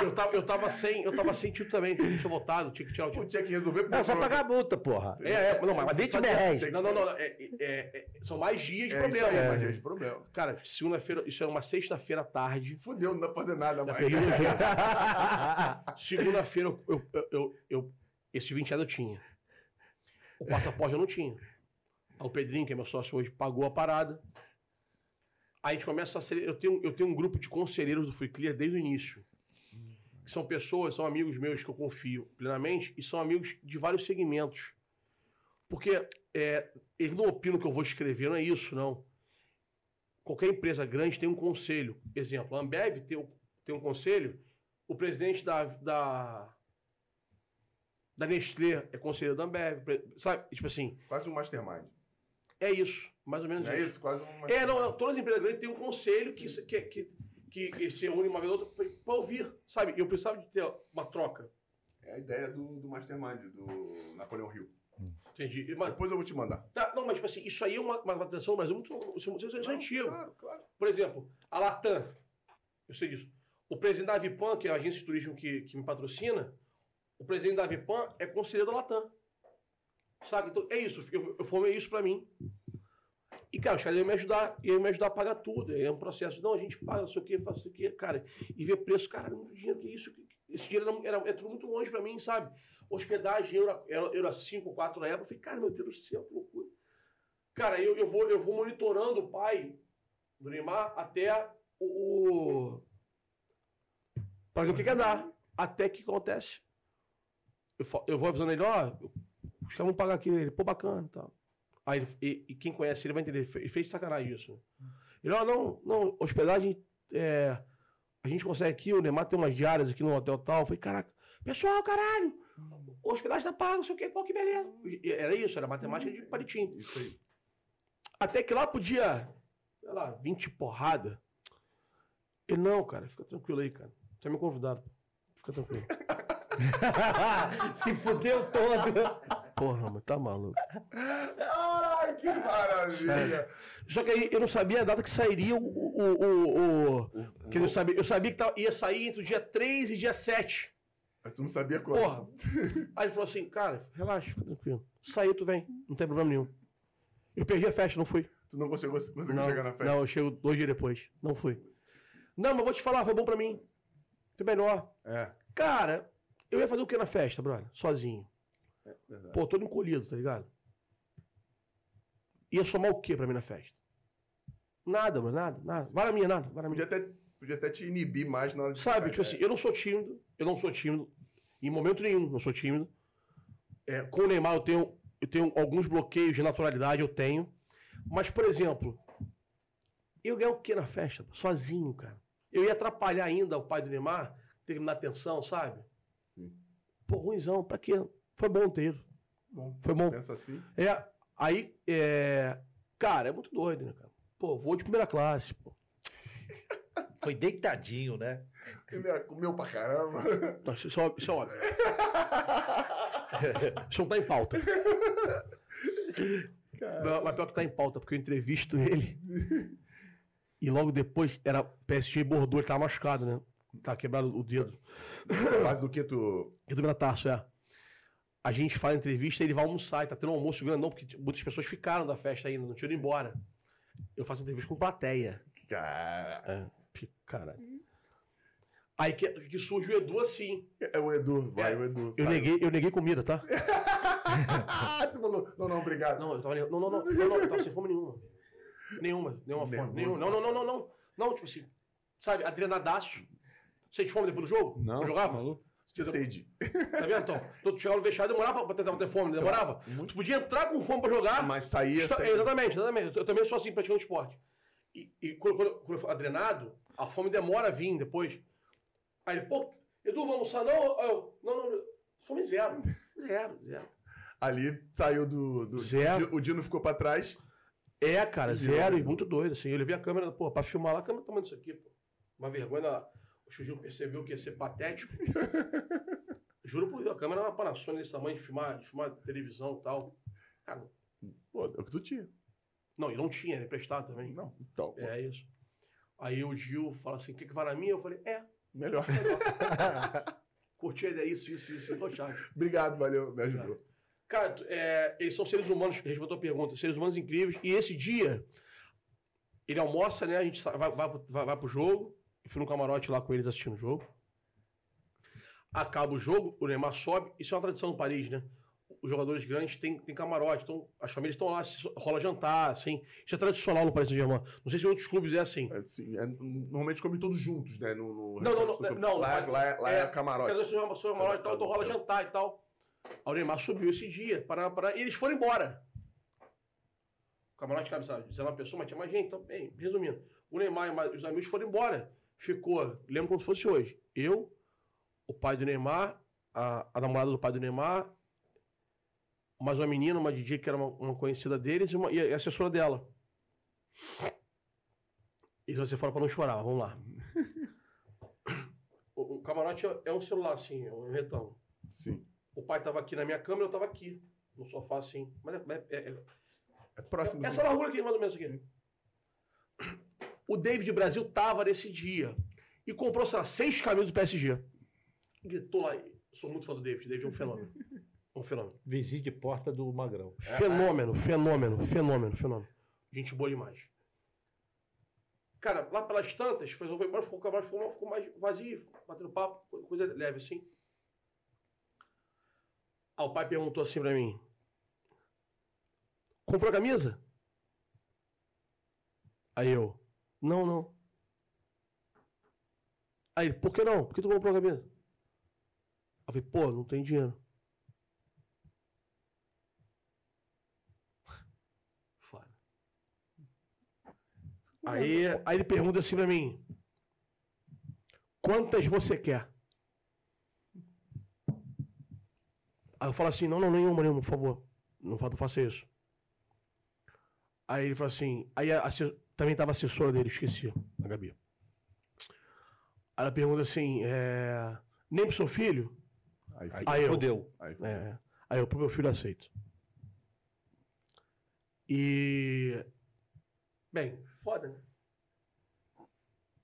eu, tava, eu, tava sem, eu tava sem título também, tinha que ter votado, tinha que tirar o título. tinha que resolver É só pagar a multa, porra. É, é, não, mas Nem te fazer- merece. Não, não, não. é- é- é- são mais dias de É, problema. isso aí, mas, gente, problema. Cara, segunda-feira, isso era uma sexta-feira à tarde. Fudeu, não dá pra fazer nada mais. Segunda-feira, eu, eu, eu, esse 20 anos eu tinha. O passaporte eu não tinha. Aí o Pedrinho, que é meu sócio hoje, pagou a parada. Aí a gente começa a ser. Eu tenho, eu tenho um grupo de conselheiros do Free Clear desde o início. que são pessoas, são amigos meus que eu confio plenamente e são amigos de vários segmentos. Porque é, eles não opinam que eu vou escrever, não é isso, não. Qualquer empresa grande tem um conselho. Exemplo, a Ambev tem, um- tem um conselho, o presidente da, da, da Nestlé é conselheiro da Ambev, sabe? Tipo assim, Quase um mastermind. é isso, mais ou menos Não é isso? Quase um É, não, não, todas as empresas grandes têm um conselho que, que, que, que eles se reúnem uma vez ou outra para ouvir, sabe? Eu precisava de ter uma troca, É a ideia do, do mastermind, do Napoleão Hill. entendi. Mas, Depois eu vou te mandar. tá, não, mas tipo assim, isso aí é uma, uma atenção no Brasil muito, isso, é muito- isso é antigo. Claro, claro. Por exemplo, a Latam, eu sei disso. O presidente da Avipan, que é a agência de turismo que, que me patrocina, o presidente da Avipan é conselheiro da Latam. Sabe? Então, é isso. Eu, eu formei isso pra mim. E, cara, os caras iam me ajudar, iam me ajudar a pagar tudo. É um processo. Não, a gente paga, não sei o quê, faz isso aqui, cara. E ver preço, cara, muito dinheiro, que isso? que- Esse dinheiro era, era, é tudo muito longe pra mim, sabe? Hospedagem, euro, euro, euro a 5, 4 na época. Eu falei, cara, meu Deus do céu, que loucura. Cara, eu, eu, vou, eu vou monitorando o pai do Neymar até o. o para ver o que quer dar. Até que acontece. Eu, eu vou avisando ele, ó, os caras vão pagar aqui. Ele, pô, bacana e tal. Aí, ele- e, e quem conhece ele vai entender. Ele fe- Ele fez de sacanagem isso. Ele, ó, não, não, hospedagem. é, a gente consegue aqui, o Neymar tem umas diárias aqui no hotel tal. Eu falei, caraca, pessoal, caralho, hospedagem tá paga, não sei o quê, pô, que beleza. Era isso, era matemática de palitinho. Isso aí. Até que lá podia, sei lá, 20 porrada. Ele, não, cara, fica tranquilo aí, cara. Você é meu convidado. Fica tranquilo. Se fudeu todo. Porra, mas tá maluco. Que maravilha! Só que aí eu não sabia a data que sairia o. o, o, o- quer dizer, eu sabia, eu sabia que tava- ia sair entre o dia 3 e dia 7. Mas tu não sabia quando. Porra. Aí ele falou assim, cara, relaxa, fica tranquilo. Sair, tu vem, não tem problema nenhum. Eu perdi a festa, não fui. Tu não conseguiu, conseguiu Não, chegar na festa. não, eu chego dois dias depois. Não fui. Não, mas vou te falar, foi bom pra mim. Foi melhor. É. Cara, eu ia fazer o que na festa, brother? Sozinho. verdade. Pô, todo encolhido, tá ligado? Ia somar o que pra mim na festa? Nada, brother, nada, nada. Vara minha, nada, vara minha. Podia até, podia até te inibir mais na hora de Sabe, tipo é. assim, eu não sou tímido, eu não sou tímido, em momento nenhum não sou tímido. É, com o Neymar eu tenho, eu tenho alguns bloqueios de naturalidade, eu tenho. Mas, por exemplo, eu ganhei o que na festa? Sozinho, cara. Eu ia atrapalhar ainda o pai do Neymar, ter que me dar atenção, sabe? Sim. Pô, ruimzão, pra quê? Foi bom ter. Bom, Foi bom. pensa assim. É, aí, é, cara, é muito doido, né, cara? Pô, vou de primeira classe, pô. Foi deitadinho, né? Primeiro, comeu pra caramba. Não, Isso, isso, é- isso é óbvio. Isso não tá em pauta. Mas mas pior que tá em pauta, porque eu entrevisto ele. E logo depois era PSG e Bordeaux, ele tava machucado, né? Tá quebrado o dedo. Faz do que tu. E do Brataço, é. A gente faz a entrevista ele vai almoçar. E tá tendo um almoço grande, não, porque muitas pessoas ficaram da festa ainda, não tinham ido embora. Eu faço entrevista com plateia. Cara. É, caralho. Aí que, que surge o Edu assim. É o Edu, vai, É, o Edu. Eu neguei, eu neguei comida, tá? Tu falou. Não, não, obrigado. Não, eu tava. Não, não, não, não, não, eu tava sem fome nenhuma. Nenhuma, nenhuma fome. Nenhuma. Não, não, não, não, não. Não, tipo assim, sabe, adrenadaço. Você tinha fome depois do jogo? Não, Eu jogava? maluco. Tinha- Sede. Tá vendo, então? Tu chegava no vestiário, demorava pra tentar ter fome, demorava? Tu podia entrar com fome pra jogar. Mas saía. Está- sempre- Exatamente, exatamente. Eu também sou assim, praticando esporte. E, e quando, quando, quando eu for adrenado, a fome demora a vir depois. Aí ele, pô, Edu, vamos almoçar? Não, eu, não, não, fome zero. Zero, zero. Ali saiu do. do Zero. O Dino ficou pra trás. É, cara, Zero. zero e muito doido, assim. Eu levei a câmera, pô, pra filmar lá, a câmera tomando isso aqui, pô. Uma vergonha, o Chujinho percebeu que ia ser patético. Juro por Deus, a câmera era uma Panasonic desse tamanho de filmar, de filmar televisão e tal. Cara, Pô, é o que tu tinha. não, e não tinha, ele emprestado também. Não, então. pô, É isso. Aí o Gil fala assim, quer que vá na minha? Eu falei, é, Melhor. curti a ideia, isso, isso, isso, tô chato. Obrigado, valeu, me ajudou. Cara, tu- é, eles são seres humanos, respondendo a tua pergunta, seres humanos incríveis. E esse dia, ele almoça, né? A gente vai, vai, vai, vai pro jogo. Eu fui no camarote lá com eles assistindo o jogo. Acaba o jogo, o Neymar sobe. Isso é uma tradição no Paris, né? Os jogadores grandes têm, têm camarote, então as famílias estão lá, rola jantar, assim. Isso é tradicional no Paris Saint-Germain. Não sei se em outros clubes é assim. É, assim, é, normalmente comem todos juntos, né? No, no Não, não, não, não, Lá, lá, é- lá é, é, camarote. Quero seu seu camarote e tal, então rola Céu. jantar e tal. Aí o Neymar subiu esse dia, para, para, e eles foram embora. O camarote cabe, sabe, 19 pessoas, mas tinha mais gente. Então, bem, resumindo, o Neymar e os amigos foram embora. Ficou, lembro como se fosse hoje, eu, o pai do Neymar, a, a namorada do pai do Neymar, mais uma menina, uma DJ que era uma, uma conhecida deles e, uma, e a assessora dela. E se você fala pra não chorar, vamos lá. O, o camarote é- é um celular assim, é um retão. Sim. O pai tava aqui na minha câmera, eu tava aqui, no sofá assim. Mas é, é- é- é- É próximo. essa largura aqui, mais ou menos aqui. O David Brasil tava nesse dia e comprou, sei lá, seis camisas do PSG. Gritou lá. Sou muito fã do David. David é um fenômeno. Um fenômeno. Vizinho de porta do Magrão. Fenômeno, fenômeno, fenômeno, fenômeno. Gente boa demais. Cara, lá pelas tantas, foi embora, ficou, ficou, ficou mais vazio, batendo papo, co- coisa leve assim. Aí o pai perguntou assim pra mim: Comprou a camisa? Aí eu: Não, não. Aí Por que não? Por que tu comprou a camisa? Eu falei: Pô, não tem dinheiro. Foda. Aí, aí ele pergunta assim pra mim: Quantas você quer? Aí eu falo assim: Não, não, nenhuma, nenhuma, por favor. Não, fa- não faça isso. Aí ele fala assim: Aí a, asse- também tava a assessora dele, esqueci, a Gabi. Aí ela pergunta assim: é, Nem pro seu filho? Aí, Aí, Aí eu- fodeu. aí, É. Aí eu pro meu filho aceito. E. Bem, foda, né?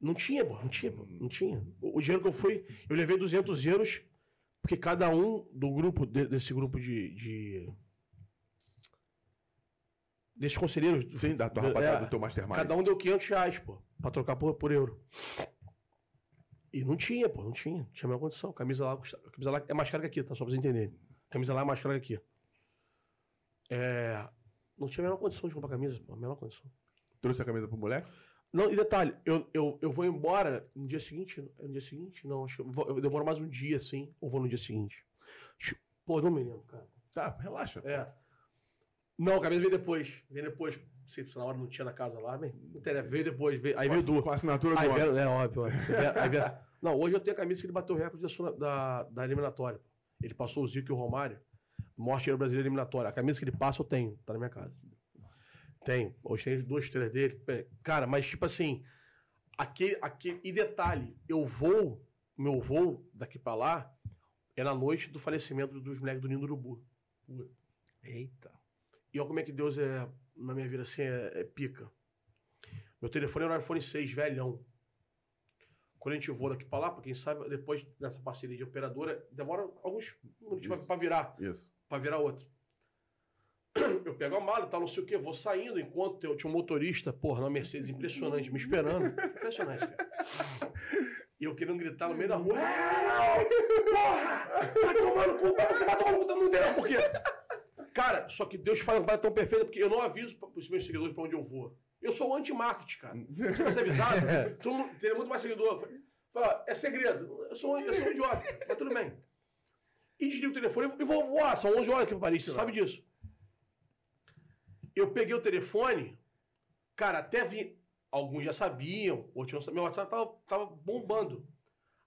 Não tinha, pô, não tinha, pô, não tinha. O, o dinheiro que eu fui, eu levei 200 euros, porque cada um do grupo, de- desse grupo de. de desses conselheiros. Sim, da tua É, rapaziada do teu Mastermind. Cada um deu 500 reais, pô, pra trocar por, por euro. E não tinha, pô, não tinha. Não tinha a menor condição. Camisa lá, camisa lá é mais cara que aqui, tá? Só pra vocês entenderem. Camisa lá é mais cara que aqui. É, não tinha a menor condição de comprar camisa, pô, a menor condição. Trouxe a camisa pro moleque? Não, e detalhe, eu, eu, eu vou embora no dia seguinte. No dia seguinte? Não, acho que eu, vou- eu demoro mais um dia, assim, ou vou no dia seguinte. Pô, não me lembro, cara. Tá, relaxa. É. Não, a camisa veio depois. Veio depois. Se na hora não tinha na casa lá, bem. Não interessa, veio depois. Veio, aí Com veio duas. Com a assinatura Aí do vieram, é óbvio, óbvio. Aí vieram- Não, hoje eu tenho a camisa que ele bateu o recorde da, da, da eliminatória. Ele passou o Zico e o Romário. Morte era brasileiro eliminatória. A camisa que ele passa eu tenho, tá na minha casa. Tenho. Hoje tem duas, três dele. É, Cara, mas tipo assim, aquele, aquele. E detalhe, eu vou, meu voo daqui pra lá é na noite do falecimento dos moleques do Ninho do Urubu. Eita. E olha como é que Deus é, na minha vida, assim, é, é pica. Meu telefone era um iPhone 6, velhão. Quando a gente voa daqui pra lá, pra quem sabe, depois dessa parceria de operadora, demora alguns minutos pra virar, Isso. pra virar outra. Eu pego a mala tal, não sei o quê, vou saindo, enquanto eu tinha um motorista, porra, na Mercedes, impressionante, me esperando. Impressionante, cara. E eu querendo gritar no meio da rua. "Help! Porra! Vai tomar no cu, vai vai tomar no cu, tá no entendendo por quê? Cara, só que Deus faz uma parada tão perfeita porque eu não aviso pra- pros meus seguidores pra onde eu vou. Eu sou anti-marketing, cara. Se tivesse avisado, todo mundo teria muito mais seguidor. Fala, é segredo. Eu sou, eu sou um idiota, mas tudo bem. E desligo o telefone e vou voar. São 11 horas aqui pra Paris, você sabe disso. Eu peguei o telefone, cara, até vi. Alguns já sabiam, outros não sabiam. Meu WhatsApp tava, tava bombando.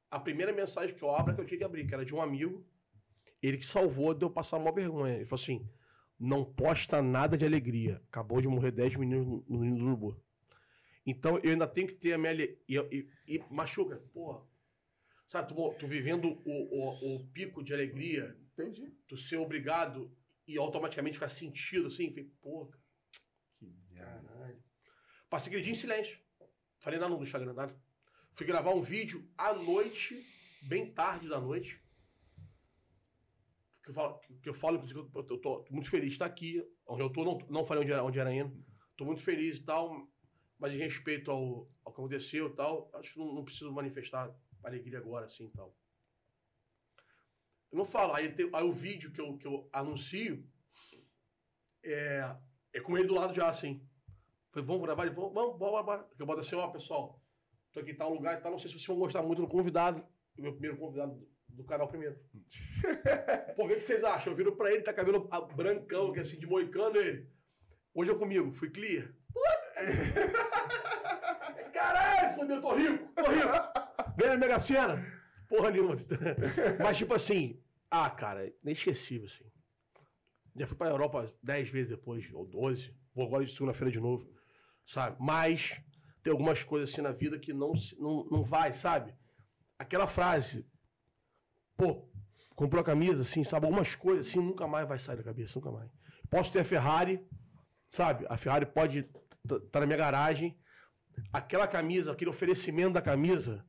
A primeira mensagem que eu abro é que eu tinha que abrir, que era de um amigo. Ele que salvou de eu passar uma vergonha. Ele falou assim: não posta nada de alegria. Acabou de morrer 10 meninos no- Ninho do Urubu. Então eu ainda tenho que ter a minha. E, e- e machuca, porra. Sabe, tu, tu vivendo o, o, o pico de alegria, Entendi. tu ser obrigado e automaticamente ficar sentido assim. Falei, pô, cara, Que merda. caralho. Passei aquele dia em silêncio. Falei nada no Instagram, nada. Fui gravar um vídeo à noite, bem tarde da noite. Que eu falo, que eu falo eu tô, tô muito feliz de estar aqui. Onde eu tô, não, não falei onde era, onde era ainda. Tô muito feliz e tal, mas em respeito ao, ao que aconteceu e tal, acho que não, não preciso manifestar alegria agora, assim tal. Eu não falo. Aí, tem- aí o vídeo que eu, que eu anuncio é, é com ele do lado já, assim. Falei, vamos gravar? Ele falou, vamos, bora, bora. Eu boto assim, ó, pessoal, tô aqui em tal lugar e tal. Não sei se vocês vão gostar muito do convidado. Meu primeiro convidado do, canal primeiro. Pô, o que vocês acham. Eu viro pra ele, tá cabelo ah, brancão, que é assim, de moicano, ele. Hoje é comigo, fui clear. Caralho, fodeu, tô rico, tô rico. Ganhei na Mega Sena. Porra nenhuma. Mas, tipo assim, ah, cara, inesquecível, assim. Já fui pra Europa 10 vezes depois, ou 12. Vou agora de segunda-feira de novo, sabe? Mas tem algumas coisas assim na vida que não, não, não vai, sabe? Aquela frase, pô, comprou a camisa, assim, sabe? Algumas coisas assim nunca mais vai sair da cabeça, nunca mais. Posso ter a Ferrari, sabe? A Ferrari pode estar na minha garagem. Aquela camisa, aquele oferecimento da camisa,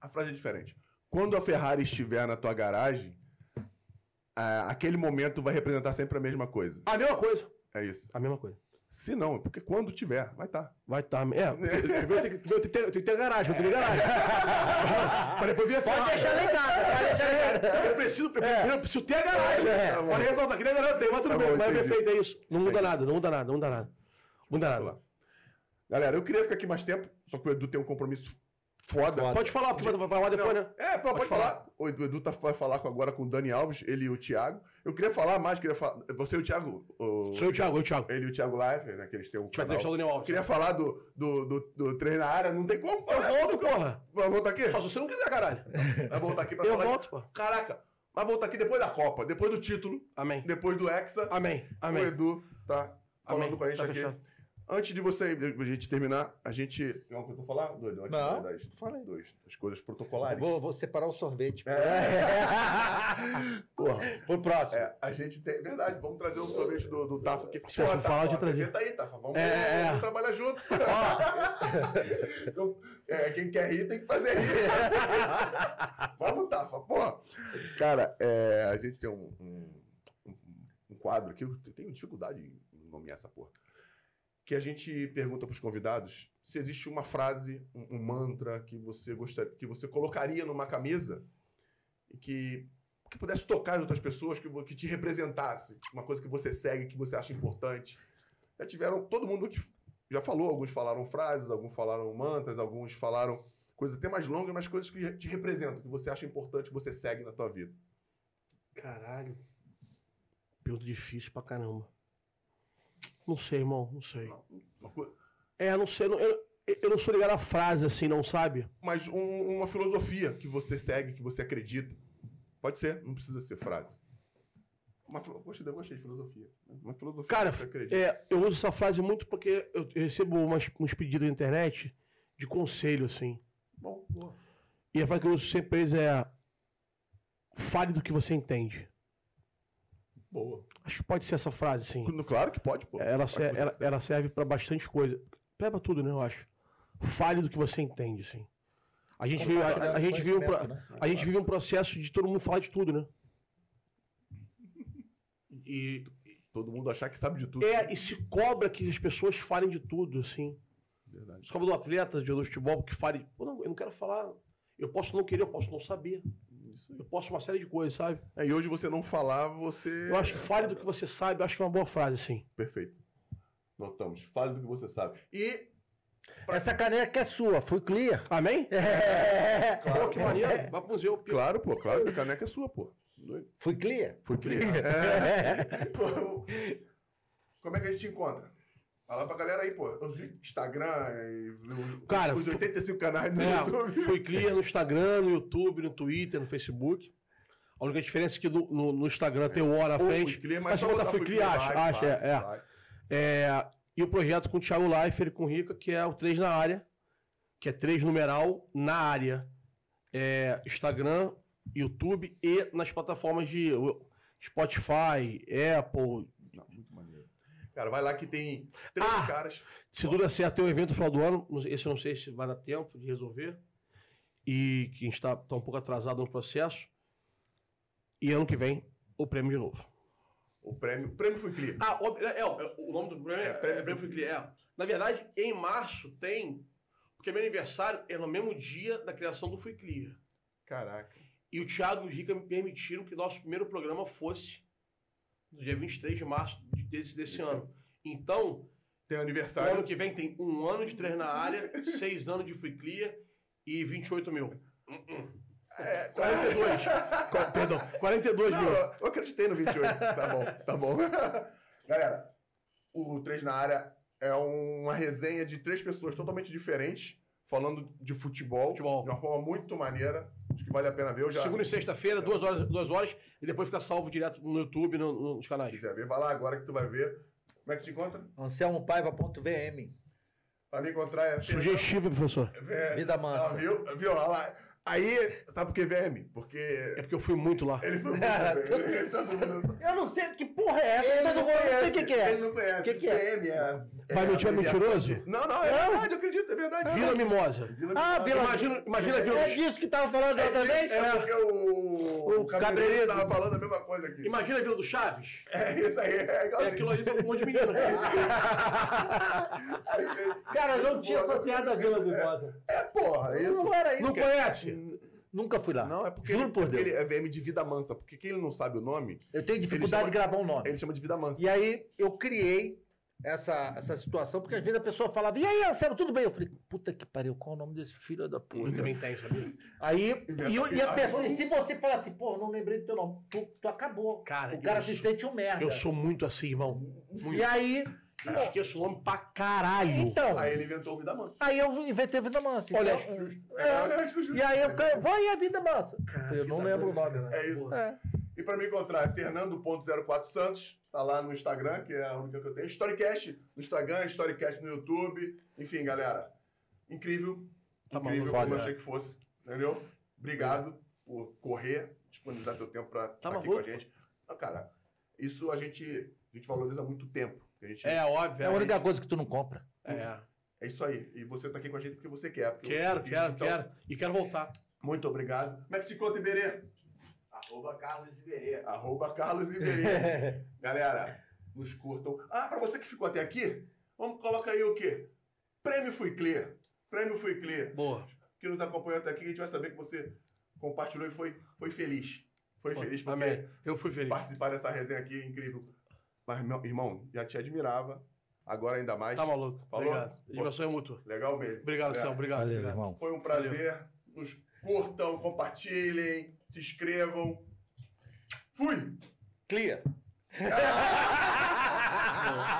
A frase é diferente. Quando a Ferrari estiver na tua garagem, ah, aquele momento vai representar sempre a mesma coisa. a mesma coisa. É isso. A mesma coisa. Se não, porque quando tiver, vai estar. Vai estar. é, primeiro tem que, tem que ter, tem que ter garagem, eu tenho garagem. Para depois vir a Pode deixar casa, pode deixar em casa. Eu preciso, primeiro eu preciso ter a garagem. É. Pode ressaltar, aqui na garagem eu tenho, mas tudo Tá bem, bom, mas é entendi. perfeito, é isso. Não muda nada, não muda nada, não muda nada. Não muda nada. Galera, eu queria ficar aqui mais tempo, só que o Edu tem um compromisso foda. Foda. Pode falar, porque vai falar depois, Não, né? É, pô, pode, falar. falar. O Edu, tá, vai falar agora com o Dani Alves, ele e o Thiago. Eu queria falar mais, queria falar. Você e o Thiago. O, Sou eu, Thiago, eu, Thiago. Ele e o Thiago Live, né? Que eles têm um. Vai canal. entrevistar o Daniel Eu Alves. queria falar do, do, do, do treino na área, não tem como. Eu volto, porra. Vai voltar aqui? Só se você não quiser, caralho. Vai voltar aqui pra Eu falar. volto, pô. Caraca, vai voltar aqui depois da Copa, depois do título, Amém. depois do Hexa. Amém. O Amém. Edu tá falando Amém. com a gente Tá aqui. fechado. Antes de você, de a gente terminar, a gente. Tem alguma coisa pra falar, Doido? Antes Não, das, falei. das, das coisas protocolares. Vou, vou separar o sorvete. Porra. Pro próximo. É, a gente tem. Verdade, vamos trazer um sorvete do, do Tafa aqui. Se eu falar, eu te trazer. Tá aí, Tafa. Vamos, É, é, é. vamos trabalhar junto. Então, é, quem quer rir tem que fazer rir. vamos, Tafa, porra. Cara, é, a gente tem um, um, um- um quadro aqui, eu tenho dificuldade em nomear essa porra. Que a gente pergunta pros convidados se existe uma frase, um, um mantra que você gostaria, que você colocaria numa camisa e que que pudesse tocar as outras pessoas, que, que te representasse, uma coisa que você segue, que você acha importante. Já tiveram, todo mundo que já falou, alguns falaram frases, alguns falaram mantras, alguns falaram coisas até mais longas, mas coisas que te representam, que você acha importante, que você segue na tua vida. Caralho. Pergunta difícil pra caramba. Não sei, irmão, não sei. É, não sei. não- eu, eu não sou ligado à frase assim, não sabe? Mas um- uma filosofia que você segue, que você acredita. Pode ser, não precisa ser frase. Uma, gostei, eu gostei de filosofia. Uma filosofia Cara, que você acredita. é, eu uso essa frase muito porque eu, eu recebo umas, uns pedidos na internet de conselho, assim. Bom, boa. E a frase que eu uso sempre é. Fale do que você entende. Boa. Acho que pode ser essa frase, sim. Claro que pode, pô. Ela, Claro se- que você ela, ela serve pra bastante coisa. Pega tudo, né, eu acho. Fale do que você entende, sim. A gente, vive, a, a- a gente vive um, pro- né? a gente vive um processo de todo mundo falar de tudo, né? E, Todo mundo achar que sabe de tudo. é, e se cobra que as pessoas falem de tudo, assim. Verdade. Se cobra do atleta de futebol que fale. Pô, não, eu não quero falar. Eu posso não querer, eu posso não saber. Isso aí. Eu posso uma série de coisas, sabe? É, e hoje você não falar, você. Eu acho que fale do que você sabe, eu acho que é uma boa frase, assim. Perfeito. Notamos. Fale do que você sabe. E. Essa caneca é sua, fui clear. Amém? É. Pô, que maneiro. Vai pro museu. pô. Claro, pô, claro, a caneca é sua, pô. Fui clear. Foi clear. É. Pô, Como é que a gente te encontra? Fala pra galera aí, pô. Vi Instagram e Cara, os fu- 85 canais no É, YouTube. foi clear no Instagram, no YouTube, no Twitter, no Facebook. A única diferença é que no, no- no Instagram tem o na Pô, frente. Clear, Mas se botar foi clear, vai, acha, vai, é, é. vai. É, e o projeto com o Thiago Leifert e com o Rica, que é o 3 na área, que é 3 numeral na área. É, Instagram, YouTube e nas plataformas de Spotify, Apple. Cara, vai lá que tem três Ah! caras. Se tudo certo, tem um evento no final do ano. Esse eu não sei se vai dar tempo de resolver. E que a gente está um pouco atrasado no processo. E ano que vem, o prêmio de novo. O prêmio, o prêmio foi clear. Ah, o, é, é, o nome do prêmio É, é, prêmio- é Prêmio Free Clear. É. Na verdade, em março tem. Porque meu aniversário é no mesmo dia da criação do Free Clear. Caraca. E o Thiago e o Rica me permitiram que nosso primeiro programa fosse no dia 23 de março de- desse, desse Isso. ano. Então, Tem o ano aniversário. que vem tem um ano de três na área, seis anos de Free Clear e 28 mil. É, 42. Qu- Perdão, 42 Não, mil. eu acreditei no 28. tá bom, tá bom. Galera, o 3 na área é uma resenha de três pessoas totalmente diferentes, falando de futebol, Futebol. de uma forma muito maneira. Acho que vale a pena ver. Eu já Segunda e sexta-feira, duas horas, duas horas, e depois fica salvo direto no YouTube, no- no- nos se canais. quiser ver, vai lá agora que tu vai ver. Como é que te encontra? AnselmoPaiva.vm. Pra me encontrar é Sugestivo, professor. É, Vida mansa. Ah, viu? Viu? Olha lá. Aí, sabe por que VM? Porque É porque eu fui muito lá. ele foi muito mundo- Eu não sei que porra é essa, Ele mas não eu não sei conhece. o que, que é. Ele não conhece. Que que é? VM é... Vai é mentir, é mentiroso? Não, não, é verdade, eu acredito, é verdade. Vila Mimosa. Vila Ah, Vila Imagina, imagina a Vila É disso que tava falando da outra vez? É porque o, O cabeleireiro. tava falando a mesma coisa aqui. Imagina a Vila do Chaves. É isso aí, é É igualzinho. aquilo ali, só com um monte de menino. Cara, eu não tinha associado a Vila do Rosa. É, porra, é isso. Não era isso. Não conhece? Nunca fui lá. Não, é porque, Juro ele, por porque Deus. ele é VM de Vida Mansa. Porque quem ele não sabe o nome, Eu tenho dificuldade chama- de gravar um nome. ele chama de Vida Mansa. E aí eu criei essa, essa situação, porque às vezes a pessoa falava, e aí, Anselmo, tudo bem? Eu falei, puta que pariu, qual é o nome desse filho da Eu puta? também tem, sabia? Aí, e, eu- e a pessoa, e se você falar assim, pô, não lembrei do teu nome, tu, tu acabou. Cara, o cara se sou- sente um merda. Eu sou muito assim, irmão. Muito. E aí, Eu esqueço o nome pra caralho. então, Aí ele inventou o Vida Mansa. aí eu inventei Vida Mansa. Olha, então, É, é, e aí eu, vai e a Vida Mansa. Eu não lembro o nome, né? É isso. É. E pra me encontrar é Fernando.04 Santos, tá lá no Instagram, que é a única que eu tenho. Storycast no Instagram, Storycast no YouTube. Enfim, galera, incrível. Tá incrível maluco, como eu olha. achei que fosse. Entendeu? Obrigado por correr, disponibilizar teu tempo pra estar aqui com a gente. Não, cara, isso a gente, a gente valoriza há muito tempo. A gente, É óbvio. É a única coisa que tu não compra. É. é isso aí. E você tá aqui com a gente porque você quer. porque Quero, eu- quero, então, quero. E quero voltar. Muito obrigado. Como é que te conta, Iberê? Arroba Carlos Iberê. Arroba Carlos Iberê. Galera, nos curtam. Ah, pra você que ficou até aqui, vamos colocar aí o quê? Prêmio Fui Clear. Prêmio Fui Clear. Boa. Que nos acompanhou até aqui, a gente vai saber que você compartilhou e foi, foi feliz. Foi feliz porque Amém. Eu fui feliz. participar dessa resenha aqui é incrível. Mas, meu irmão, já te admirava. Agora ainda mais. Tá maluco. Falou? Obrigado. Diversão é mútua. Legal mesmo. Obrigado, É. Céu. Obrigado. Valeu, obrigado. irmão. Foi um prazer. Nos curtam, compartilhem, se inscrevam. Fui! Clear.